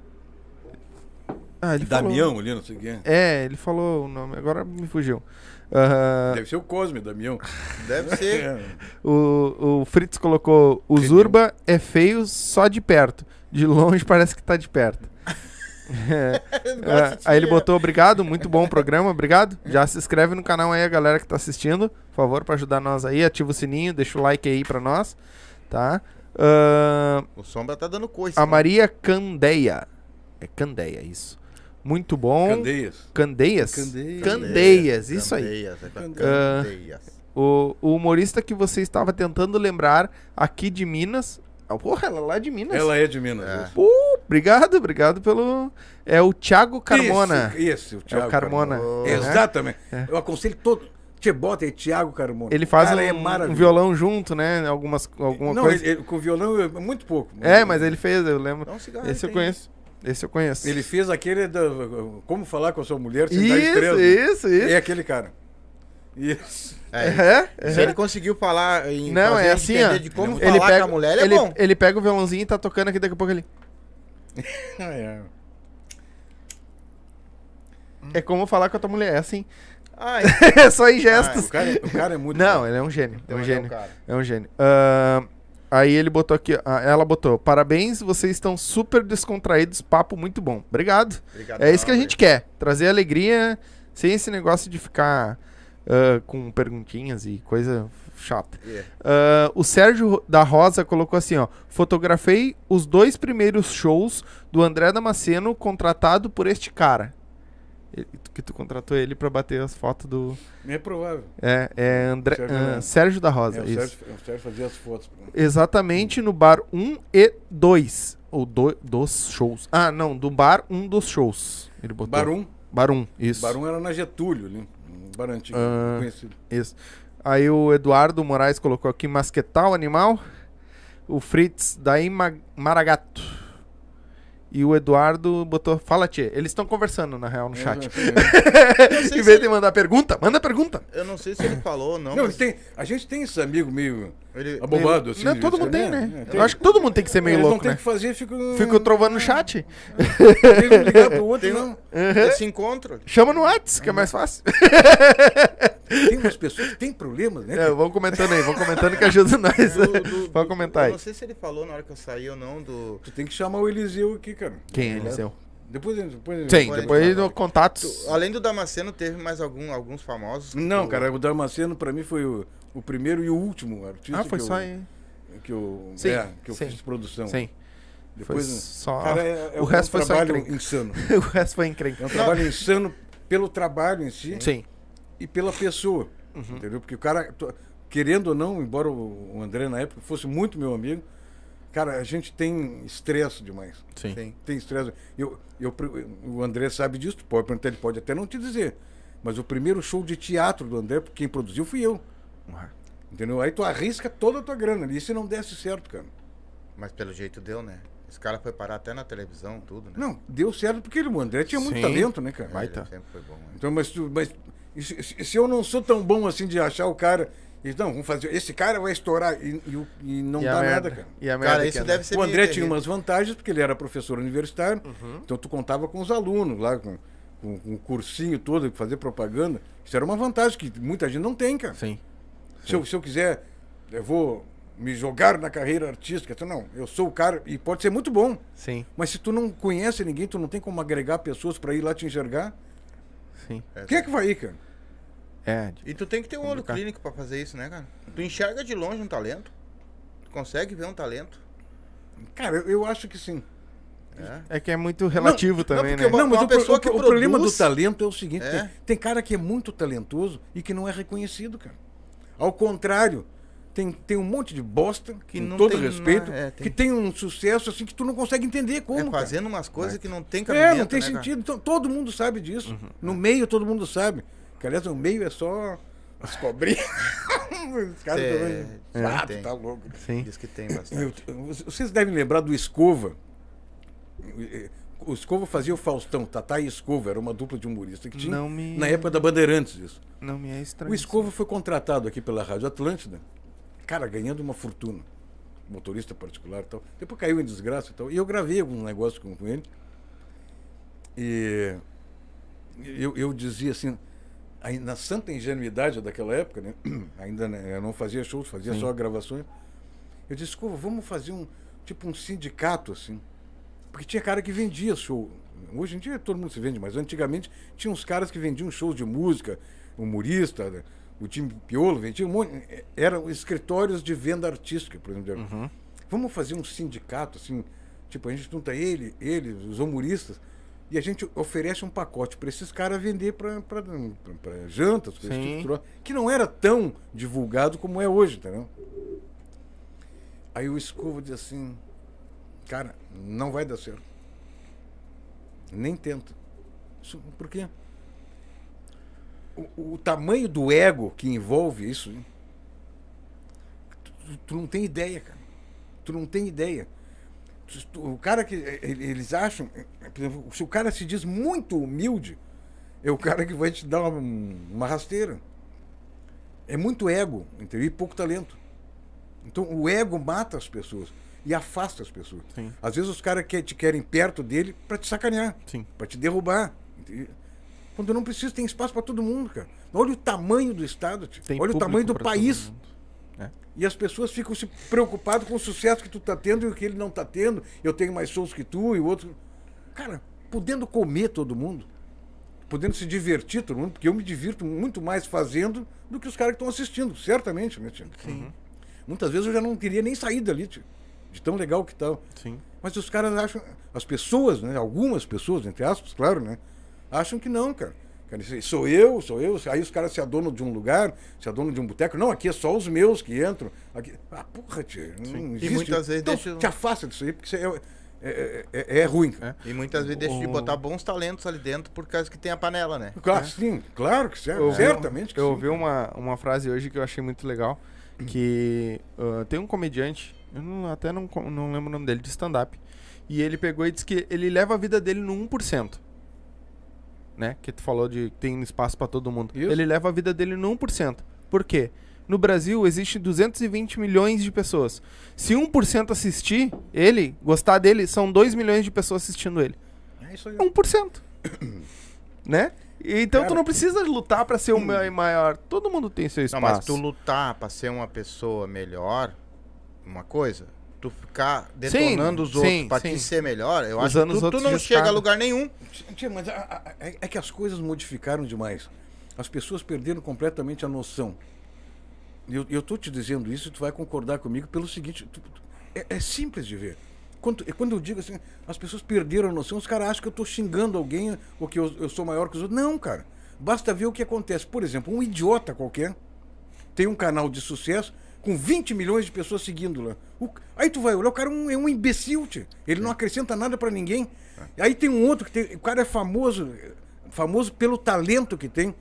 Ah, ele Damião falou. ali, não sei quem. É, ele falou o nome, agora me fugiu. Ah, Deve ser o Cosme, Damião. Deve ser. É. o, o Fritz colocou: o Zurba é feio só de perto. De longe parece que tá de perto. É. É, aí ele botou obrigado, muito bom o programa, obrigado. Já se inscreve no canal aí, a galera que tá assistindo, por favor, pra ajudar nós aí. Ativa o sininho, deixa o like aí pra nós, tá? Ah, O Sombra tá dando coisa. a Maria Candeia. É Candeia, isso. Muito bom. Candeias. Candeias? Candeias. Candeias, isso aí. Candeias, é. Candeias. O, o humorista que você estava tentando lembrar aqui de Minas. Ah, Porra, ela é lá de Minas. Ela é de Minas. É. isso. Pô, obrigado, obrigado pelo. É o Thiago Carmona. Esse, esse, o Thiago Carmona. Carmona. É. Exatamente. Eu aconselho todo. Te bota aí, Thiago Carmona. Ele faz Cara, um, é um violão junto, né? Algumas, alguma Não, coisa. ele- com violão é muito pouco. É, mas ele fez, eu lembro. Dá um cigarro, Esse eu conheço. Esse eu conheço. Ele fez aquele da, como falar com a sua mulher sem dar Isso, estrela. isso, isso. É aquele cara. Isso. É, É, é. Se ele conseguiu falar em Não, é assim, ó. de como ele falar pega, com a mulher, ele, ele, é bom. ele pega o violãozinho e tá tocando aqui daqui a pouco ele. É. É como falar com a tua mulher, é assim. Ai, É só em O gestos. cara, o cara é muito. Não, bom. ele é um gênio. É então um é o gênio. cara. É um gênio. Ah, aí ele botou aqui, ah, ela botou: Parabéns, vocês estão super descontraídos, papo muito bom. Obrigado. Obrigadão, É isso que a gente quer. Trazer alegria sem esse negócio de ficar ah, com perguntinhas e coisa chata. É. Ah, o Sérgio da Rosa colocou assim, ó. Fotografei os dois primeiros shows do André Damasceno contratado por este cara. Que tu contratou ele pra bater as fotos do. É provável. É, é André, Sérgio, ah? Sérgio da Rosa. É, o, isso. Sérgio, o Sérgio fazia as fotos. Exatamente no bar 1 e 2. Ou do, dos shows. Ah, não, do bar 1 dos shows. Ele botou. Barum. Bar 1, isso. Barum era na Getúlio, ali. Um bar antigo, Ah. conhecido. Isso. Aí o Eduardo Moraes colocou aqui Masquetal Animal. O Fritz daí Ma- Maragato. E o Eduardo botou Fala, Tchê. Eles estão conversando, na real, no chat. É, em vez de ele- mandar pergunta, manda pergunta. Eu não sei se ele falou ou não. Não, mas tem, a gente tem esses amigos meio ele- abobados, assim. não, de todo mundo em tem, né? tem. Eu acho que todo mundo tem que ser meio Eles louco, não tem né? que fazer, ficam... Fico trovando no chat. Eles não ligar pro outro, Tem não. um- esse encontro. Chama no WhatsApp, que é mais fácil. Tem umas pessoas que têm problemas, né? É, vão comentando aí, vão comentando que ajuda nós. Do- do- comentar eu aí. Não sei se ele falou na hora que eu saí ou não do. Tu tem que chamar o Eliseu aqui, cara. Quem é Eliseu? Depois, depois Sim, Depois depois contatos. tu- além do Damasceno, teve mais algum, alguns famosos. Não, O- cara, o Damasceno pra mim foi o, o primeiro e o último artista Ah, foi que só eu, aí. que eu, Sim, é, que eu sim. fiz produção. Sim. Depois, foi só. cara, é, é o resto um foi só encrenca. insano. o resto foi encrenca. É um trabalho insano pelo trabalho em si Sim. E pela pessoa. Uhum. Entendeu? Porque o cara. Querendo ou não, embora o André na época fosse muito meu amigo, cara, a gente tem estresse demais. Sim. Sim. Tem estresse. Eu, eu, o André sabe disso, tu pode perguntar, ele pode até não te dizer. Mas o primeiro show de teatro do André, quem produziu fui eu. Entendeu? Aí tu arrisca toda a tua grana ali. E se não desse certo, cara? Mas pelo jeito deu, né? Esse cara foi parar até na televisão, tudo, né? Não, deu certo porque ele, o André tinha muito Sim. talento, né, cara? Vai tá. sempre foi bom. né? Então, mas, tu- mas se, eu não sou tão bom assim de achar o cara. Então, vamos fazer. Esse cara vai estourar. E, e o- e não E dá merda. nada, cara. E a merda Cara, que isso é, deve né? ser O André tinha umas vantagens, porque ele era professor universitário. Uhum. Então tu contava com os alunos lá, com, com, com o cursinho todo, fazer propaganda. Isso era uma vantagem que muita gente não tem, cara. Sim. Se eu, se eu quiser, eu vou me jogar na carreira artística. Então, não, eu sou o cara, e pode ser muito bom. Sim. Mas se tu não conhece ninguém, tu não tem como agregar pessoas para ir lá te enxergar. Sim. É, Quem é que vai ir, cara? É. E tu tem que ter um olho Complicado. clínico pra fazer isso, né, cara? Tu enxerga de longe um talento. Tu consegue ver um talento. Cara, eu, eu acho que sim. É. É que é muito relativo Não, também, porque né? uma- não, mas uma o, pessoa o- que o problema do produz- talento é o seguinte: É. tem, tem cara que é muito talentoso e que não é reconhecido, cara. Ao contrário, tem, tem um monte de bosta, Que com não todo tem respeito, na- é, tem- que tem um sucesso assim que tu não consegue entender como. é cara. fazendo umas coisas que não tem cabimento, É, não tem né, cara? sentido. Então, todo mundo sabe disso. Uhum. No meio, todo mundo sabe. Que, aliás, o meio é só as cobrinhas. Os caras É, também. é, Ah, tu tá louco. Sim. Diz que tem bastante. Vocês devem lembrar do Escova. O Escova fazia o Faustão, Tatá e Escova, era uma dupla de humorista que tinha Não me- na época da Bandeirantes isso. Não me é estranho. O Escova foi contratado aqui pela Rádio Atlântida, cara, ganhando uma fortuna. Motorista particular e tal. Depois caiu em desgraça e tal. E eu gravei alguns negócios com, com ele. E eu, eu dizia assim, aí na santa ingenuidade daquela época, né? Ainda né, eu não fazia shows, fazia só gravações. Eu disse, Escova, vamos fazer um tipo um sindicato assim. Porque tinha cara que vendia show. Hoje em dia todo mundo se vende, mas antigamente tinha uns caras que vendiam shows de música, humorista, né? O time Piolo vendia um monte. Eram escritórios de venda artística, por exemplo. Vamos fazer um sindicato, assim, tipo, a gente junta ele, ele, os humoristas, e a gente oferece um pacote para esses caras vender para jantas, pra tipo que não era tão divulgado como é hoje, entendeu? Aí o Escova diz assim, cara, não vai dar certo. Nem tenta. Isso, por quê? O, o tamanho do ego que envolve isso, tu, tu- não tem ideia, cara. Tu não tem ideia. Tu- tu- O cara que eh, ele- eles acham, eh, exemplo, se o cara se diz muito humilde, é o cara que vai te dar uma, uma rasteira. É muito ego, entendeu? E pouco talento. Então o ego mata as pessoas e afasta as pessoas. Sim. Às vezes os caras que te querem perto dele para te sacanear, para te derrubar. entendeu? Quando não precisa, tem espaço para todo mundo, cara. Olha o tamanho do Estado, tio. Tem olha o tamanho do país. É. E as pessoas ficam se preocupadas com o sucesso que tu tá tendo e o que ele não tá tendo. Eu tenho mais shows que tu e o outro. Cara, podendo comer todo mundo, podendo se divertir todo mundo, porque eu me divirto muito mais fazendo do que os caras que estão assistindo, certamente, né, tio? Sim. Muitas vezes eu já não queria nem sair dali, tio. De tão legal que tá. Sim. Mas os caras acham, as pessoas, né, algumas pessoas, entre aspas, claro, né, acham que não, cara. Sou eu, sou eu. Aí os caras se adonam de um lugar, se adonam de um boteco. Não, aqui é só os meus que entram. Aqui... Ah, porra, tio. Não existe. muitas vezes então, deixa- te afasta disso aí, porque isso é, é, é- é ruim, cara. E muitas vezes deixa de O- botar bons talentos ali dentro por causa que tem a panela, né? Claro, sim, claro que cer- Eu certamente que Eu sim. ouvi uma, uma frase hoje que eu achei muito legal. Que ah, tem um comediante, eu não- até não, não lembro o nome dele, de stand-up. E ele pegou e disse que ele leva a vida dele no 1%. Né? Que tu falou de tem espaço pra todo mundo. Isso. Ele leva a vida dele no 1%. Por quê? No Brasil existe 220 milhões de pessoas. Se 1% assistir ele, gostar dele, são 2 milhões de pessoas assistindo ele. É isso aí. É 1%. né? Então tu Cara, não precisa lutar pra ser o ma- maior. Todo mundo tem seu Não, espaço. mas tu lutar pra ser uma pessoa melhor, uma coisa, tu ficar detonando os outros sim, pra sim. te ser melhor, eu acho Usando que os tu, tu não chega a escada. lugar nenhum. Tia, mas a- a- é é que as coisas modificaram demais. As pessoas perderam completamente a noção. Eu, eu tô te dizendo isso e tu vai concordar comigo pelo seguinte: tu- tu- é, é simples de ver. Quando, quando eu digo assim, as pessoas perderam a noção, os caras acham que eu tô xingando alguém ou que eu, eu sou maior que os outros. Não, cara. Basta ver o que acontece. Por exemplo, um idiota qualquer, tem um canal de sucesso com 20 milhões de pessoas seguindo lá. O- aí tu vai olhar, o cara é um, é um imbecil, tio. ele não acrescenta nada pra ninguém. Aí tem um outro que tem, o cara é famoso, famoso pelo talento que tem.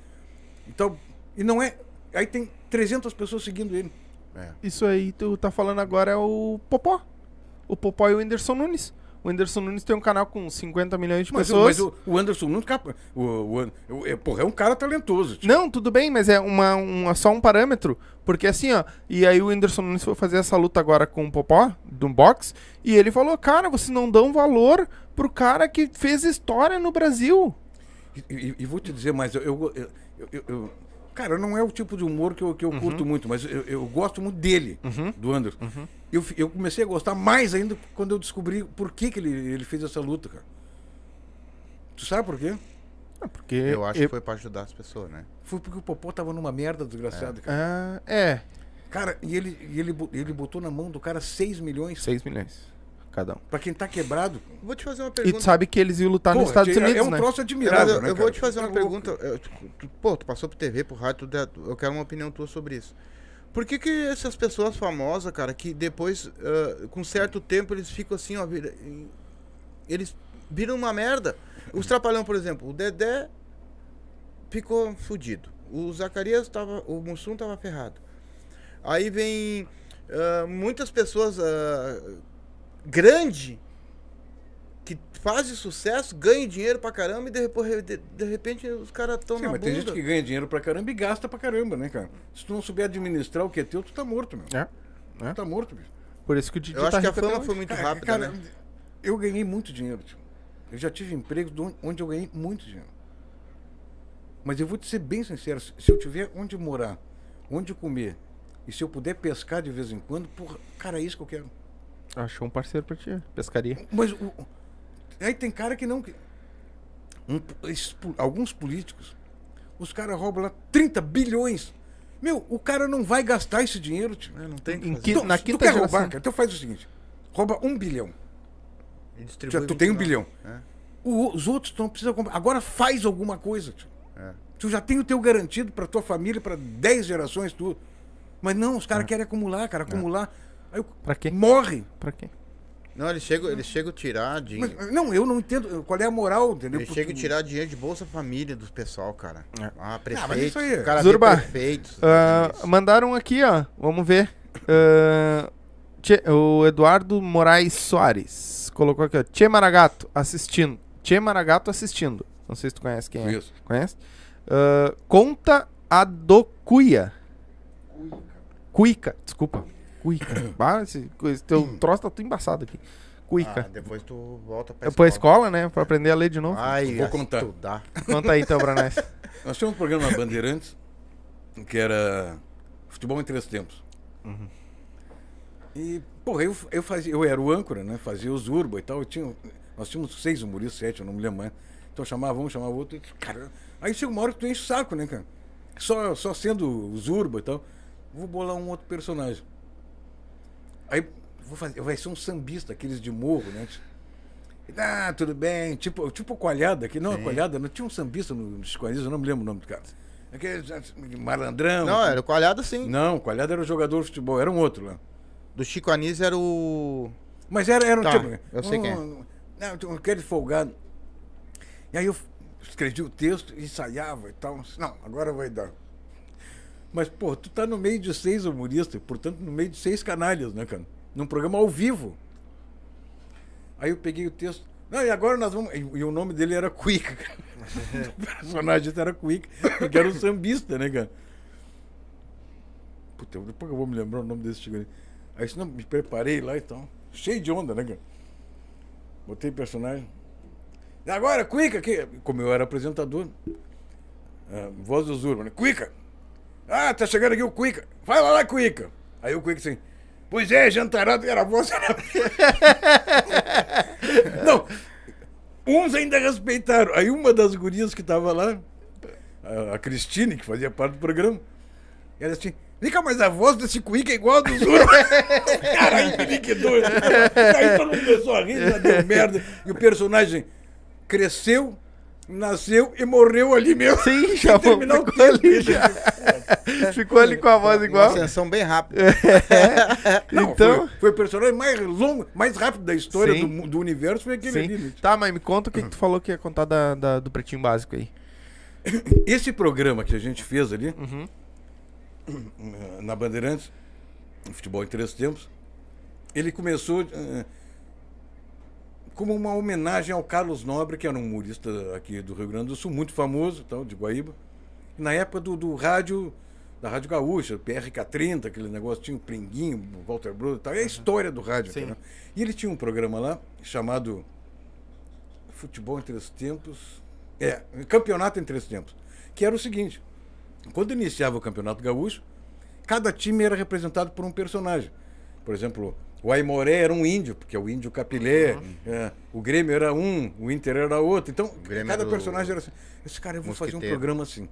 Então, e não é, aí tem 300 pessoas seguindo ele. É. Isso aí tu tá falando agora é o Popó. O Popó e o Whindersson Nunes. O Whindersson Nunes tem um canal com 50 milhões de Mas, pessoas. mas o, Anderson Nunes, o, o, o- é, porra, é um cara talentoso. tio. Não, tudo bem, mas é uma, uma- só um parâmetro. Porque assim, ó. E aí o Whindersson Nunes foi fazer essa luta agora com o Popó, do box. E ele falou: Cara, vocês não dão valor pro cara que fez história no Brasil. E, e- e vou te dizer, mas eu, eu- eu- eu- Cara, não é o tipo de humor que eu, que eu curto muito, mas eu, eu gosto muito dele, do Anderson. Eu, fi- eu comecei a gostar mais ainda quando eu descobri por que, que ele, ele fez essa luta, cara. Tu sabe por quê? Ah, Porque. Eu acho eu- que foi pra ajudar as pessoas, né? Foi porque o Popó tava numa merda desgraçada, cara. Ah, é, Cara, e ele, e ele, ele botou na mão do cara 6 milhões. 6 milhões. Cada um. Pra quem tá quebrado. Vou te fazer uma E pergunta. tu sabe que eles iam lutar nos Porra, Estados é- Unidos, é um né? troço admirável, eu, né, eu vou te fazer uma pergunta. Eu- tu- tu- pô, tu passou pro TV, pro rádio, tu eu quero uma opinião tua sobre isso. Por que que essas pessoas famosas, cara, que depois, ah, com certo tempo, eles ficam assim, ó, vira- eles viram uma merda. Os Trapalhão, por exemplo, o Dedé ficou fudido. O Zacarias tava, o Mussum tava ferrado. Aí vem ah, muitas pessoas ah, grande que fazem sucesso, ganham dinheiro pra caramba e depois, de, de repente os caras estão na mas bunda. tem gente que ganha dinheiro pra caramba e gasta pra caramba, né, cara? Se tu não souber administrar o que é teu, tu tá morto, meu. É. Tu tá morto, bicho. Por isso que o Didi Eu acho tá que a fama foi muito Cara, rápida, cara, né? eu ganhei muito dinheiro, tio. Eu já tive empregos onde eu ganhei muito dinheiro. Mas eu vou te ser bem sincero, se se eu tiver onde morar, onde comer, e se eu puder pescar de vez em quando, porra, cara, é isso que eu quero. Achou um parceiro pra ti. Pescaria. Mas o- aí tem cara que não. um esses alguns políticos, os caras roubam lá 30 bilhões. Meu, o cara não vai gastar esse dinheiro, tio. É, não tem que fazer. que- Então, na se tu quinta quer geração. roubar, cara, então faz o seguinte: rouba um bilhão. E distribui tu tem um 29. bilhão. É. O- os outros não precisam comprar. Agora faz alguma coisa. Tio. É. Tu já tem o teu garantido pra tua família, pra 10 gerações, tu. Mas não, os caras querem acumular, cara, acumular. Aí o- Pra quê? morre. Pra quê? Não, eles chegam, eles chegam a tirar dinheiro. Mas, não, eu não entendo qual é a moral, entendeu? Eles Porque- chegam a tirar dinheiro de Bolsa Família dos pessoal, cara. É. Ah, mas prefeito. isso aí é- cara Zurba, prefeitos. Ah, Isso. mandaram aqui, ó. Vamos ver. Ah, Tchê- o Eduardo Moraes Soares colocou aqui, ó. Tchê Maragato assistindo. Tchê Maragato assistindo. Não sei se tu conhece quem é. Conheço. Conhece? Ah, conta a do Cuia. Cuica, desculpa. Cuica. bah, esse, esse teu troço tá tudo embaçado aqui. Ah, Cuica. depois tu volta pra É pra escola, né? Pra aprender a ler de novo. Ai, Vou contar. Estudar. Conta aí, então, Branés. Nós tínhamos um programa na Bandeirantes que era Futebol em Três Tempos. E, porra, eu, eu, fazia, eu era o âncora, né? Fazia os urba e tal. Eu tinha, nós tínhamos seis humoristas, sete, eu não me lembro mais. Então eu chamava um, chamava outro. E, cara, aí chega uma hora que tu enche o saco, né, cara? Só, só sendo os urba e tal. Vou bolar um outro personagem. Aí vou fazer, vai ser um sambista, aqueles de morro, né? Ah, tudo bem. Tipo, tipo coalhada, que não, Sim. coalhada, não tinha um sambista no, no Chico Anísio, eu não me lembro o nome do cara. Aquele malandrão. Não, era o Coalhado sim. Não, coalhada era o jogador de futebol, era um outro lá. Do Chico Anísio era o. Mas era, era um Tá, tipo. eu sei quem é. um- Não, aquele folgado. E aí eu escrevi o texto, ensaiava e tal. Não, agora vai dar. Mas, pô, tu tá no meio de seis humoristas, portanto, no meio de seis canalhas, né, cara? Num programa ao vivo. Aí eu peguei o texto. Não, e agora nós vamos. E, o nome dele era Cuica, cara. o personagem era Cuica, porque era um sambista, né, cara? Puta, depois eu vou me lembrar o nome desse chico ali. Aí senão me preparei lá e tal. Cheio de onda, né, cara? Botei personagem. E agora, Cuica, que, como eu era apresentador, ah, voz do Zurba, né? Cuica! Ah, tá chegando aqui o Cuica. Fala lá, Cuica. Aí o Cuica assim, pois é, jantarado, era voz. Era... Não, uns ainda respeitaram. Aí uma das gurias que tava lá, a, Cristine, que fazia parte do programa, ela assim, fica, mas a voz desse Cuica é igual a do Zurba. Caralho, que liquidou. Aí todo mundo começou a rir, já deu merda. E o personagem cresceu nasceu e morreu ali mesmo. Sim, já o ficou ali já. Ficou ali com a voz Uma igual. ascensão bem rápida. Não, Então. foi, foi o personagem mais longo, mais rápido da história do, do universo, foi aquele ali. Sim. né? Tá, mas me conta o que, que tu falou que ia contar da, da- do pretinho básico aí. Esse programa que a gente fez ali, Uhum. na Bandeirantes, Futebol em Três Tempos, ele começou eh, como uma homenagem ao Carlos Nobre, que era um humorista aqui do Rio Grande do Sul, muito famoso, tal, de Guaíba. Na época do, do rádio, da Rádio Gaúcha, PRK30, aquele negócio, tinha o Pringuinho, o Walter Bruno e tal. É a história do rádio. Aqui, né? E ele tinha um programa lá chamado Futebol em Três Tempos. É, Campeonato em Três Tempos. Que era o seguinte: quando iniciava o Campeonato Gaúcho, cada time era representado por um personagem. Por exemplo, o Aimoré era um índio, porque é o índio Capilé. é, o Grêmio era um, o Inter era outro. Então, cada personagem era assim. Esse cara, eu vou fazer um programa assim.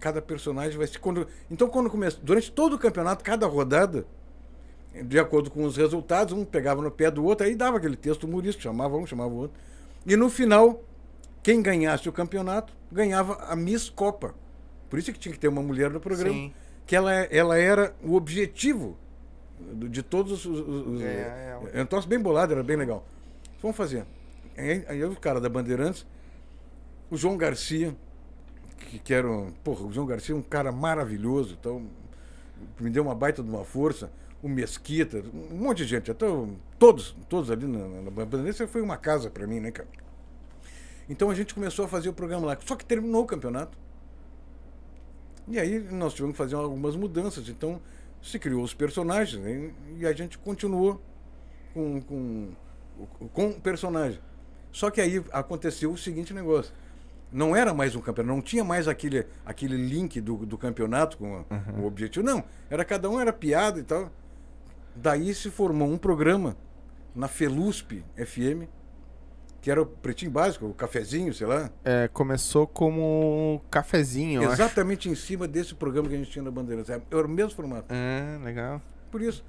Cada personagem vai ser. Quando, então, quando começa. Durante todo o campeonato, cada rodada, de acordo com os resultados, um pegava no pé do outro, aí dava aquele texto humorístico, chamava um, chamava o outro. E no final, quem ganhasse o campeonato ganhava a Miss Copa. Por isso que tinha que ter uma mulher no programa. Sim. Que ela, ela era o objetivo de todos os. os- É, é. é um troço bem bolado, era bem legal. Vamos fazer. Aí, aí o cara da Bandeirantes, o João Garcia, que, que era um. Porra, o João Garcia é um cara maravilhoso, então me deu uma baita de uma força. O Mesquita, um monte de gente, até todos, todos ali na, na Bandeirantes foi uma casa para mim, né, cara? Então a gente começou a fazer o programa lá. Só que terminou o campeonato. E aí nós tivemos que fazer algumas mudanças. Então se criou os personagens né? e a gente continuou com, com, com o personagem. Só que aí aconteceu o seguinte negócio. Não era mais um campeonato, não tinha mais aquele, aquele link do, do campeonato com o objetivo. Não, era cada um era piada e tal. Daí se formou um programa na Felusp FM, que era o pretinho básico, o cafezinho, sei lá. É, começou como cafezinho, acho. exatamente em cima desse programa que a gente tinha na Bandeirantes. Era o mesmo formato. É, legal. Por isso.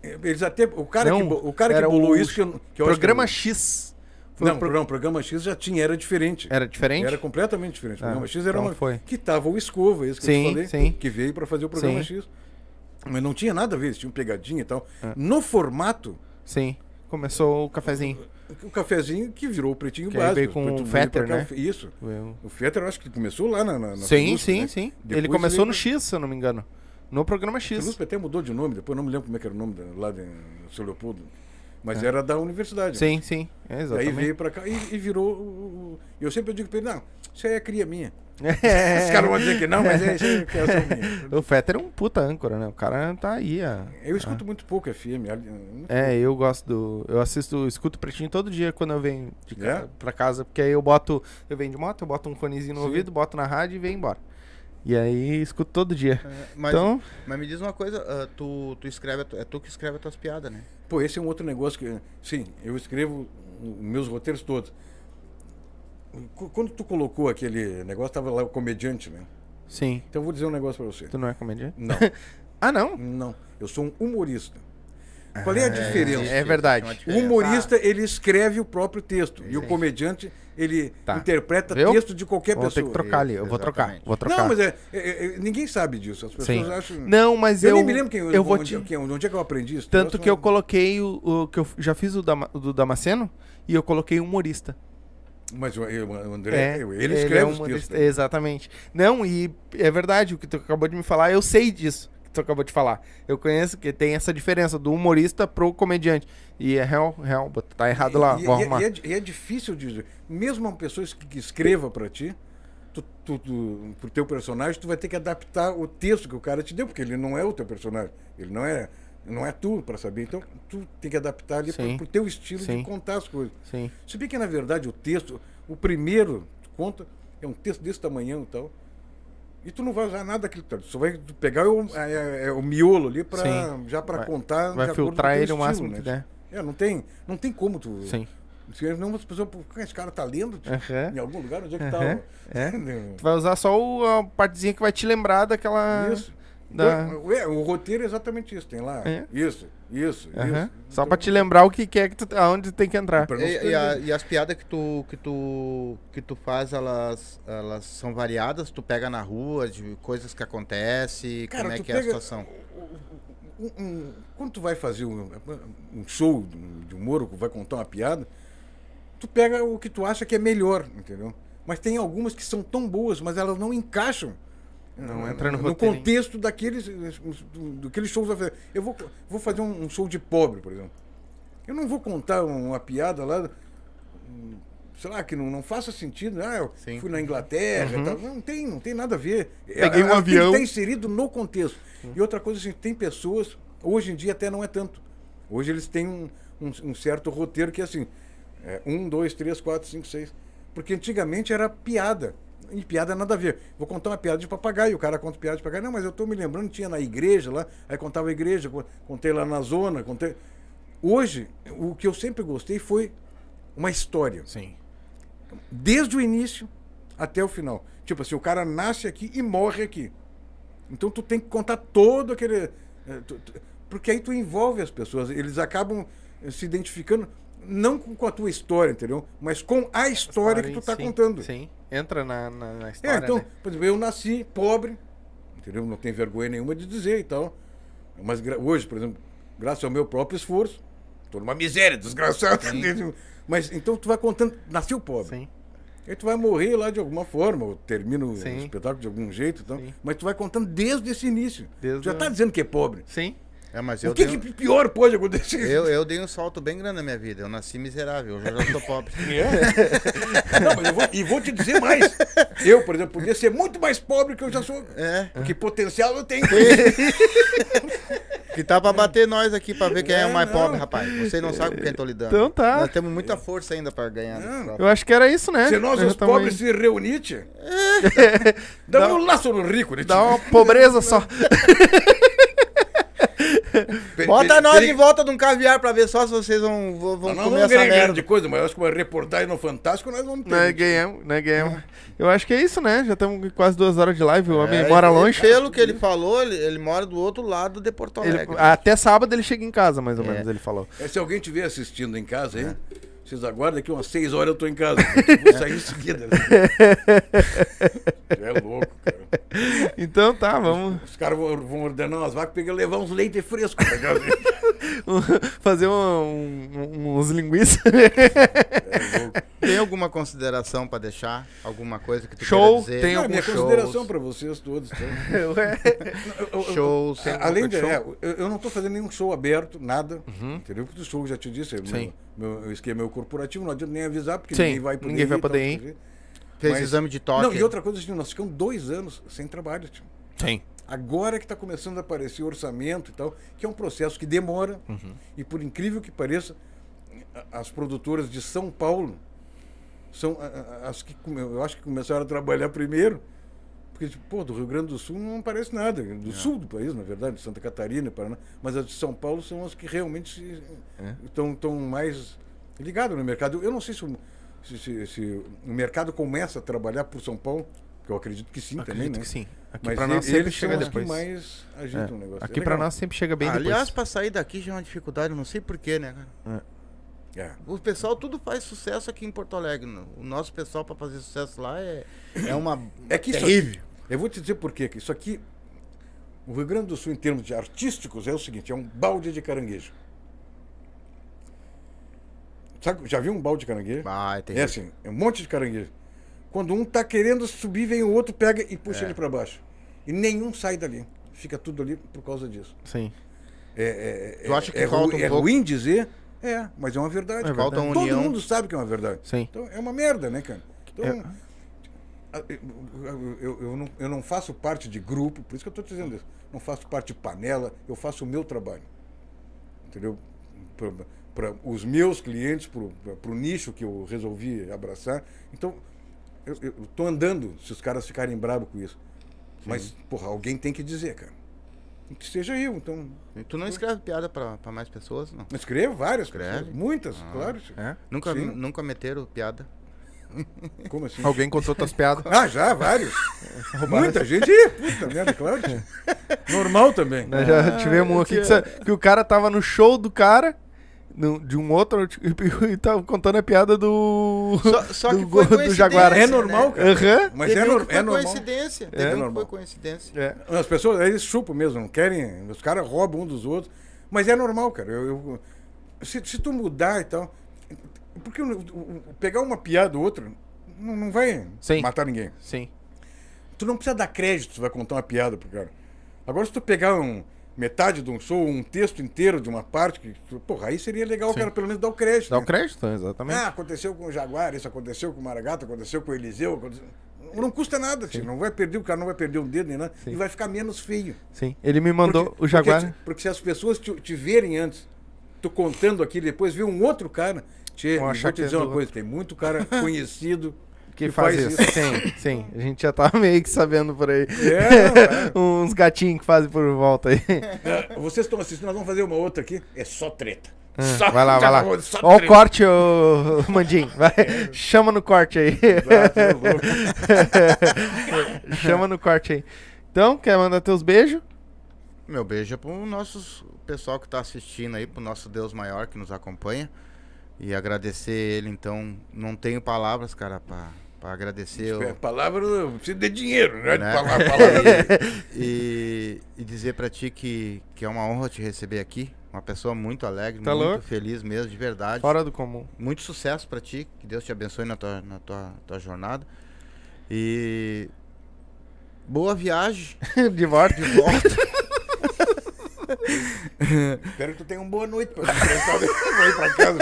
eh, Eles até. O cara Não, que, o cara que bolou o isso. Que eu, que eu Programa que, X. Foi Não, o pro- programa, programa X já tinha, era diferente. Era diferente? Era completamente diferente. O Ah, programa X era então uma. foi. Que tava o Escova, esse que Sim, eu falei, sim. que veio para fazer o programa Sim. X. Mas não tinha nada a ver, eles tinham pegadinha e tal. É. No formato, Sim. Começou o cafezinho. O cafezinho que virou o pretinho Que aí básico. veio com o Fetter, né? Isso. Eu- O Fetter, eu acho que começou lá na. na, na Sim, sim, né? sim. Depois Ele começou veio no X, se eu não me engano. No programa X. Felusp até mudou de nome, depois não me lembro como é que era o nome da- lá de São Leopoldo. Mas era da universidade. É. Sim, sim. É, exatamente. veio pra cá e, e virou. o- o- Eu sempre digo pra ele, não, isso aí é cria minha. É. Os caras vão dizer que não, mas é isso aí é minha. O Fetter é um puta âncora, né? O cara tá aí, ó. Eu escuto muito pouco FM. É, eu gosto do. Eu assisto, escuto pretinho todo dia quando eu venho de ca... É? pra casa, porque aí eu boto. Eu venho de moto, eu boto um fonezinho no Sim. ouvido, boto na rádio e venho embora. E aí escuto todo dia. É, Mas, Então, mas me diz uma coisa, ah, tu, tu escreve, a é tu que escreve as tuas piadas, né? Pô, esse é um outro negócio que. Sim, eu escrevo os meus roteiros todos. Qu- Quando tu colocou aquele negócio, tava lá o comediante, né? sim. Então eu vou dizer um negócio pra você. Tu não é comediante? Não, Ah, não. não. Eu sou um humorista. Qual é a diferença? É verdade. O humorista, ele escreve o próprio texto. E o comediante, ele Tá. interpreta Viu? texto de qualquer Vou ter pessoa. que trocar ali. Eu vou trocar. Vou trocar. Não, mas é, é- é- ninguém sabe disso. As pessoas Sim. acham. Não, mas eu, eu. nem me lembro quem eu vou onde, te... quem- onde é que eu aprendi isso. Tanto que eu coloquei o, o que eu já fiz o, Dama- o do Damasceno e eu coloquei humorista. Mas o, André, ele é escreve um os textos. Exatamente. Não, e é verdade, o que tu acabou de me falar, eu sei disso que tu acabou de falar. Eu conheço que tem essa diferença do humorista pro comediante. E é real, real, tá errado lá, E, vou e- arrumar. e é, e é difícil de. Mesmo uma pessoa que, escreva pra ti, tu, tu, tu, pro teu personagem, tu vai ter que adaptar o texto que o cara te deu, porque ele não é o teu personagem. Ele não é. Não é tu para saber. Então, tu tem que adaptar ali Sim. pro teu estilo Sim. de contar as coisas. Sim. Se bem que, na verdade, o texto, o primeiro, tu conta, é um texto desse tamanhão e tal. E tu não vai usar nada daquilo. Tu só vai pegar o, é, é- é o miolo ali pra, Sim. já para contar. Vai filtrar ele o máximo né? que der. É, não tem, não tem como tu. Sim. Não, as pessoas, esse cara tá lendo tio? Aham. em algum lugar, onde é que Aham. tá? o- É. Tu vai usar só o- a partezinha que vai te lembrar daquela. Isso. Da... É, o roteiro é exatamente isso. Tem lá. É. Isso, isso, isso. Só Então, pra te lembrar o que que é que tu, aonde tem que entrar. se E, e a- e as piadas que tu, que tu que tu faz, elas, elas são variadas? Tu pega na rua de coisas que acontecem? Cara, como é que é a situação? Um- um- quando tu vai fazer um, um show de humor, ou vai contar uma piada, tu pega o que tu acha que é melhor, entendeu? Mas tem algumas que são tão boas, mas elas não encaixam. Não entra no no contexto daqueles do, daqueles shows que vai fazer. Eu vou, vou fazer um, um show de pobre, por exemplo. Eu não vou contar uma piada lá, hum, sei lá, que não, não faça sentido. Ah, eu Sim. fui na Inglaterra e tal. Não tem, não tem nada a ver. Uhum. Peguei um Ela avião. Tem que estar inserido no contexto. E outra coisa, assim, tem pessoas, hoje em dia até não é tanto. Hoje eles têm um, um- um certo roteiro que é assim: é, um, dois, três, quatro, cinco, seis. Porque antigamente era piada. E piada nada a ver. Vou contar uma piada de papagaio, o cara conta piada de papagaio. Não, mas eu estou me lembrando, tinha na igreja lá, aí contava a igreja, co- contei lá na zona, contei. Hoje, o que eu sempre gostei foi uma história. Sim. Desde o início até o final. Tipo assim, o cara nasce aqui e morre aqui. Então tu tem que contar todo aquele. eh, Porque aí tu envolve as pessoas. Eles acabam eh, se identificando, não com a tua história, entendeu? Mas com a história que tu tá sim, contando. Sim, entra na, na, na É, história, então, né? por exemplo, eu nasci pobre, entendeu? Não tenho vergonha nenhuma de dizer e tal. Mas hoje, por exemplo, graças ao meu próprio esforço, estou numa miséria desgraçada. Mas então tu vai contando, nasceu pobre. Sim. Aí tu vai morrer lá de alguma forma, ou termina o espetáculo de algum jeito, então, Sim. mas tu vai contando desde esse início. Desde Tu já o- tá dizendo que é pobre. Sim. É, mas O que, um- que pior pode acontecer? eu, eu dei um salto bem grande na minha vida. Eu nasci miserável, hoje eu já sou pobre. É? Não, mas eu vou, e vou te dizer mais. Eu, por exemplo, podia ser muito mais pobre que eu já sou. É. Porque potencial eu tenho. Que tá pra bater nós aqui pra ver quem é, É, o mais não. pobre, rapaz. Vocês não sabem com quem tô lidando. Então tá. Nós temos muita força ainda pra ganhar. Eu acho que era isso, né? Se nós, Já os pobres, aí. se reunir, tia, Dá- dá um laço no rico, né? Dá uma pobreza só. Bota nós de volta num caviar pra ver só se vocês vão, vão, não comer vamos essa merda. coisa, mas eu acho que uma reportagem no Fantástico nós vamos ter. Né, ganhamos, né, ganhamos. Eu acho que é isso, né? Já estamos quase duas horas de live. O homem É, mora longe. Pelo que ele falou, ele, ele mora do outro lado de Porto Ele- Alegre. até sábado ele chega em casa, mais ou É. menos, ele falou. É, se alguém estiver assistindo em casa aí, É. vocês aguardem daqui umas seis horas eu tô em casa. Vou sair em seguida. é louco, cara. Então tá, vamos Os caras vão, vão ordenar umas vacas pra levar uns leite frescos pra casa. fazer um- um- uns linguiças. É louco. Tem alguma consideração pra deixar? Alguma coisa que tu Show, dizer? tem Não, algum minha shows, consideração pra vocês todos. Tá? Ué. Eu- eu- Shows. a- Além de. show? é, eu, eu não tô fazendo nenhum show aberto, nada. Entendeu? Porque o show já te disse, é Uhum. Sim. meu, meu esquema é meu corporativo, não adianta nem avisar, porque Sim, ninguém vai poder ninguém vai ir, poder tal, ir. não sei o quê. Fez Mas- exame de toque. Não, e outra coisa, assim, nós ficamos dois anos sem trabalho, tio. Sim. Agora que está começando a aparecer orçamento e tal, que é um processo que demora. Uhum. E por incrível que pareça, as produtoras de São Paulo são as que eu acho que começaram a trabalhar primeiro. Porque, tipo, pô, do Rio Grande do Sul não parece nada. Do sul do país, na verdade, de Santa Catarina, Paraná. Mas as de São Paulo são as que realmente se- estão estão mais ligadas no mercado. Eu não sei se o, se, se- se o mercado começa a trabalhar por São Paulo, que eu acredito que sim também, Acredito né? que sim. Aqui Mas pra e- nós sempre eles chega depois. que mais É. o negócio. Aqui É legal. nós sempre chega bem Aliás, depois. pra sair daqui já é uma dificuldade, não sei porquê, né, cara? É. O pessoal tudo faz sucesso aqui em Porto Alegre. no- O nosso pessoal pra fazer sucesso lá é, é uma. É que isso terrível. aqui- eu vou te dizer por quê. que Isso aqui, o Rio Grande do Sul, em termos de artísticos, é o seguinte: é um balde de caranguejo. Sabe, já viu um balde de caranguejo? Ah, é É assim, é um monte de caranguejo. Quando um tá querendo subir, vem o outro, pega e puxa É. ele para baixo. E nenhum sai dali. Fica tudo ali por causa disso. Sim. É, é, Tu acha que é, falta ru- um é pouco? ruim dizer? É, mas é uma verdade. É. Falta Todo união. mundo sabe que é uma verdade. Sim. Então é uma merda, né, cara? Então, É. eu, eu- eu não, eu não faço parte de grupo, por isso que eu estou dizendo isso. Não faço parte de panela, eu faço o meu trabalho. Entendeu? Para os meus clientes, para o nicho que eu resolvi abraçar. Então, eu estou andando se os caras ficarem bravos com isso. Mas, porra, alguém tem que dizer, cara. Que seja eu, então. Tu não escreve piada pra, pra mais pessoas, não? Escrevo várias, Escreve? pessoas, muitas, claro. É? Nunca, Sim. nunca meteram piada. Como assim? Alguém contou tuas piadas. Ah, já, vários. Muita gente. Ih, puta merda, claro. Normal também. Nós já tivemos um aqui que, que o cara tava no show do cara, de um outro, e tava contando a piada do. Só, só do que foi do Jaguar. É normal, cara. Aham. Mas Teve é, um nor- que foi é normal. coincidência. Teve É que normal. foi coincidência. É. As pessoas, eles chupam mesmo, não querem. Os caras roubam um dos outros. Mas é normal, cara. Eu, eu- se, se tu mudar e tal. Porque pegar uma piada ou outra não, não vai Sim. matar ninguém. Sim. Tu não precisa dar crédito, tu vai contar uma piada pro cara. Agora, se tu pegar um, metade de um show, um texto inteiro de uma parte, que, porra, aí seria legal o cara pelo menos dar o crédito. Dá o né? crédito, exatamente. Ah, aconteceu com o Jaguar, isso aconteceu com o Maragato, aconteceu com o Eliseu. aconteceu- Não custa nada, tio. Não vai perder, o cara não vai perder um dedo nem nada. Sim. E vai ficar menos feio. Sim. Ele me mandou Porque- o Jaguar. Porque, porque se as pessoas te, te verem antes, tu contando aquilo, depois ver um outro cara, tchê, vou te é dizer uma coisa, tem muito cara conhecido que faz, isso. Sim, sim. A gente já tá meio que sabendo por aí. É, Uns gatinhos que fazem por volta aí. É, vocês estão assistindo, nós vamos fazer uma outra aqui. É só treta. Ah, Só- vai lá, vai lá. Ó o corte, ô Mandinho. Vai. Chama no corte aí. Exato, é. Chama no corte aí. Então, quer mandar teus beijos? Meu beijo é pro nosso pessoal que tá assistindo aí, pro nosso Deus maior que nos acompanha. E agradecer ele, então. Não tenho palavras, cara, pra, pra agradecer. o- É, Palavra, eu preciso de dinheiro, né? De Né? palavra, palavra. e, e dizer pra ti que, que é uma honra te receber aqui. Uma pessoa muito alegre, Tá muito louco? feliz mesmo, de verdade. Fora do comum. Muito sucesso pra ti. Que Deus te abençoe na tua, na tua, tua jornada. E. Boa viagem. De volta. De volta. Espero que tu tenha uma boa noite pra ir pra casa.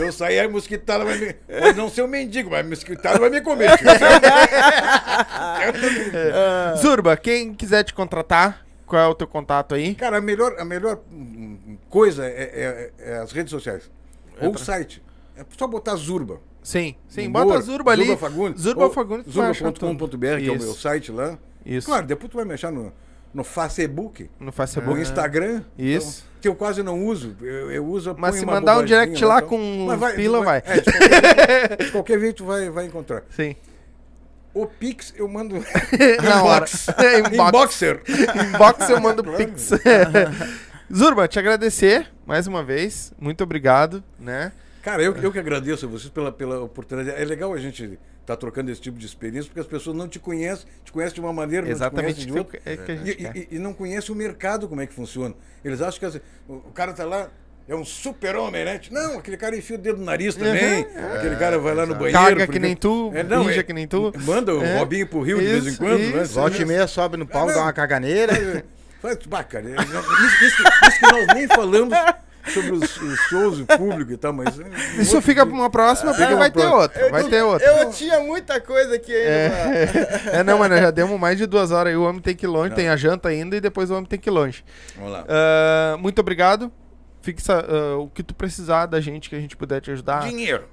Eu sair, a mosquitada vai me. Pode não ser um mendigo, mas a mosquitada vai me comer. Zurba, quem quiser te contratar, qual é o teu contato aí? Cara, a melhor, a melhor coisa é, é- é as redes sociais. Ou o site. É só botar Zurba. Sim, sim. Humor, Bota Zurba ali. Zurba Fagundes. Zurba Fagundes. Zurba.com.br, que é o meu site lá. Isso. Claro, depois tu vai me achar no, no Facebook, No no Facebook. Instagram. Isso. então, que eu quase não uso. Eu, eu uso. Mas se mandar um direct lá então. com Mas pila, vai. É, de, qualquer, de qualquer jeito vai, vai encontrar. Sim. O Pix eu mando. Na hora. É, Inbox. Inboxer. Inbox eu mando pix. Zurba, te agradecer mais uma vez. Muito obrigado, né? Cara, eu, eu que agradeço a vocês pela, pela oportunidade. É legal a gente estar trocando esse tipo de experiência, porque as pessoas não te conhecem, te conhecem de uma maneira, Exatamente não te conhecem de outra. é que a gente. E, e- e não conhece o mercado, como é que funciona. Eles acham que o cara tá lá, é um super-homem, né? Não, aquele cara enfia o dedo no nariz também. Aquele cara vai lá no banheiro. Caga que nem tu, É, não, é- que nem tu. Manda o É. Robinho pro Rio de vez em Isso, quando, né? isso. Volta e meia sobe no palco, dá uma caganeira. Faz, bah, cara, é- isso, isso isso que nós nem falamos sobre os, os shows, o público e tal, mas. é Isso outro fica pra uma próxima, porque Fica vai ter próxima. outra. Vai ter outra. Eu tinha muita coisa aqui ainda. pra- É, não, mas nós já demos mais de duas horas aí. O homem tem que ir longe, tem a janta ainda e depois o homem tem que ir longe. Vamos lá. Ah, muito obrigado. Fixa ah, o que tu precisar da gente, que a gente puder te ajudar. Dinheiro.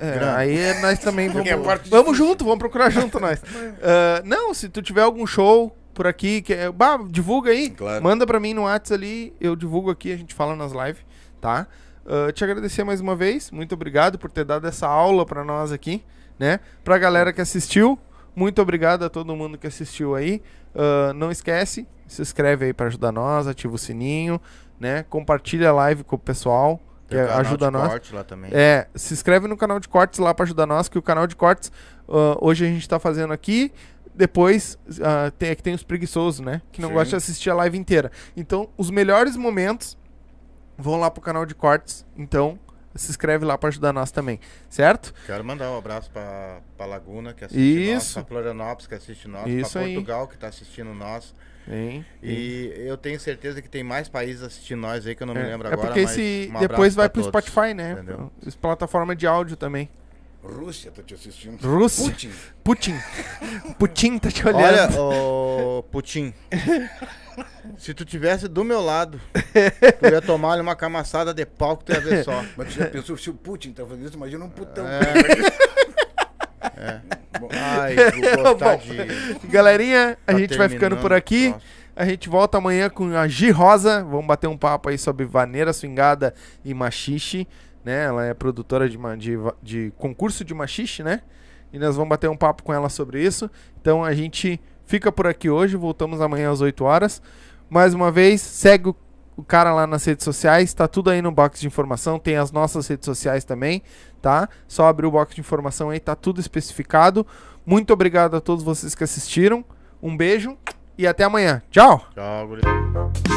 É, aí nós também vamos. É vamos junto, vamos procurar junto nós. Ah, não, se tu tiver algum show por aqui, que, é- bah, divulga aí. Claro. Manda pra mim no WhatsApp ali, eu divulgo aqui, a gente fala nas lives, tá? Ah, te agradecer mais uma vez, muito obrigado por ter dado essa aula pra nós aqui, né? Pra galera que assistiu, muito obrigado a todo mundo que assistiu aí. Ah, não esquece, se inscreve aí pra ajudar nós, ativa o sininho, né? Compartilha a live com o pessoal, que ajuda nós. É, se inscreve no canal de cortes lá pra ajudar nós, que o canal de cortes ah, hoje a gente tá fazendo aqui. Depois ah, tem, é que tem os preguiçosos, né? Que não Sim. gostam de assistir a live inteira. Então, os melhores momentos vão lá pro canal de cortes. Então, se inscreve lá pra ajudar nós também, certo? Quero mandar um abraço pra, pra Laguna, que assiste Isso. nós, pra Florianópolis, que assiste nós, aí. Portugal, que tá assistindo nós. Hein? E eu tenho certeza que tem mais países assistindo nós aí, que eu não me É, lembro é agora. porque mas esse depois vai pro todos, Spotify, né? entendeu? As plataforma de áudio também. Rússia tá te assistindo. Rússia. Putin. Putin. Putin tá te olhando. Olha, ô Putin, se tu tivesse do meu lado, tu ia tomar uma camaçada de pau que tu ia ver só. Mas tu já pensou, se o Putin tá fazendo isso, imagina um putão. Bom, Ai, vou Bom, de... Galerinha, a tá gente vai ficando por aqui. troço. A gente volta amanhã com a Gi Rosa. Vamos bater um papo aí sobre vaneira swingada e machixe, né? Ela é produtora de, de, de concurso de machixe, né? E nós vamos bater um papo com ela sobre isso. Então a gente fica por aqui hoje, voltamos amanhã às 8 horas. Mais uma vez, segue o, o cara lá nas redes sociais, tá tudo aí no box de informação, tem as nossas redes sociais também, tá? Só abrir o box de informação aí, tá tudo especificado. Muito obrigado a todos vocês que assistiram. Um beijo e até amanhã. Tchau! Tchau.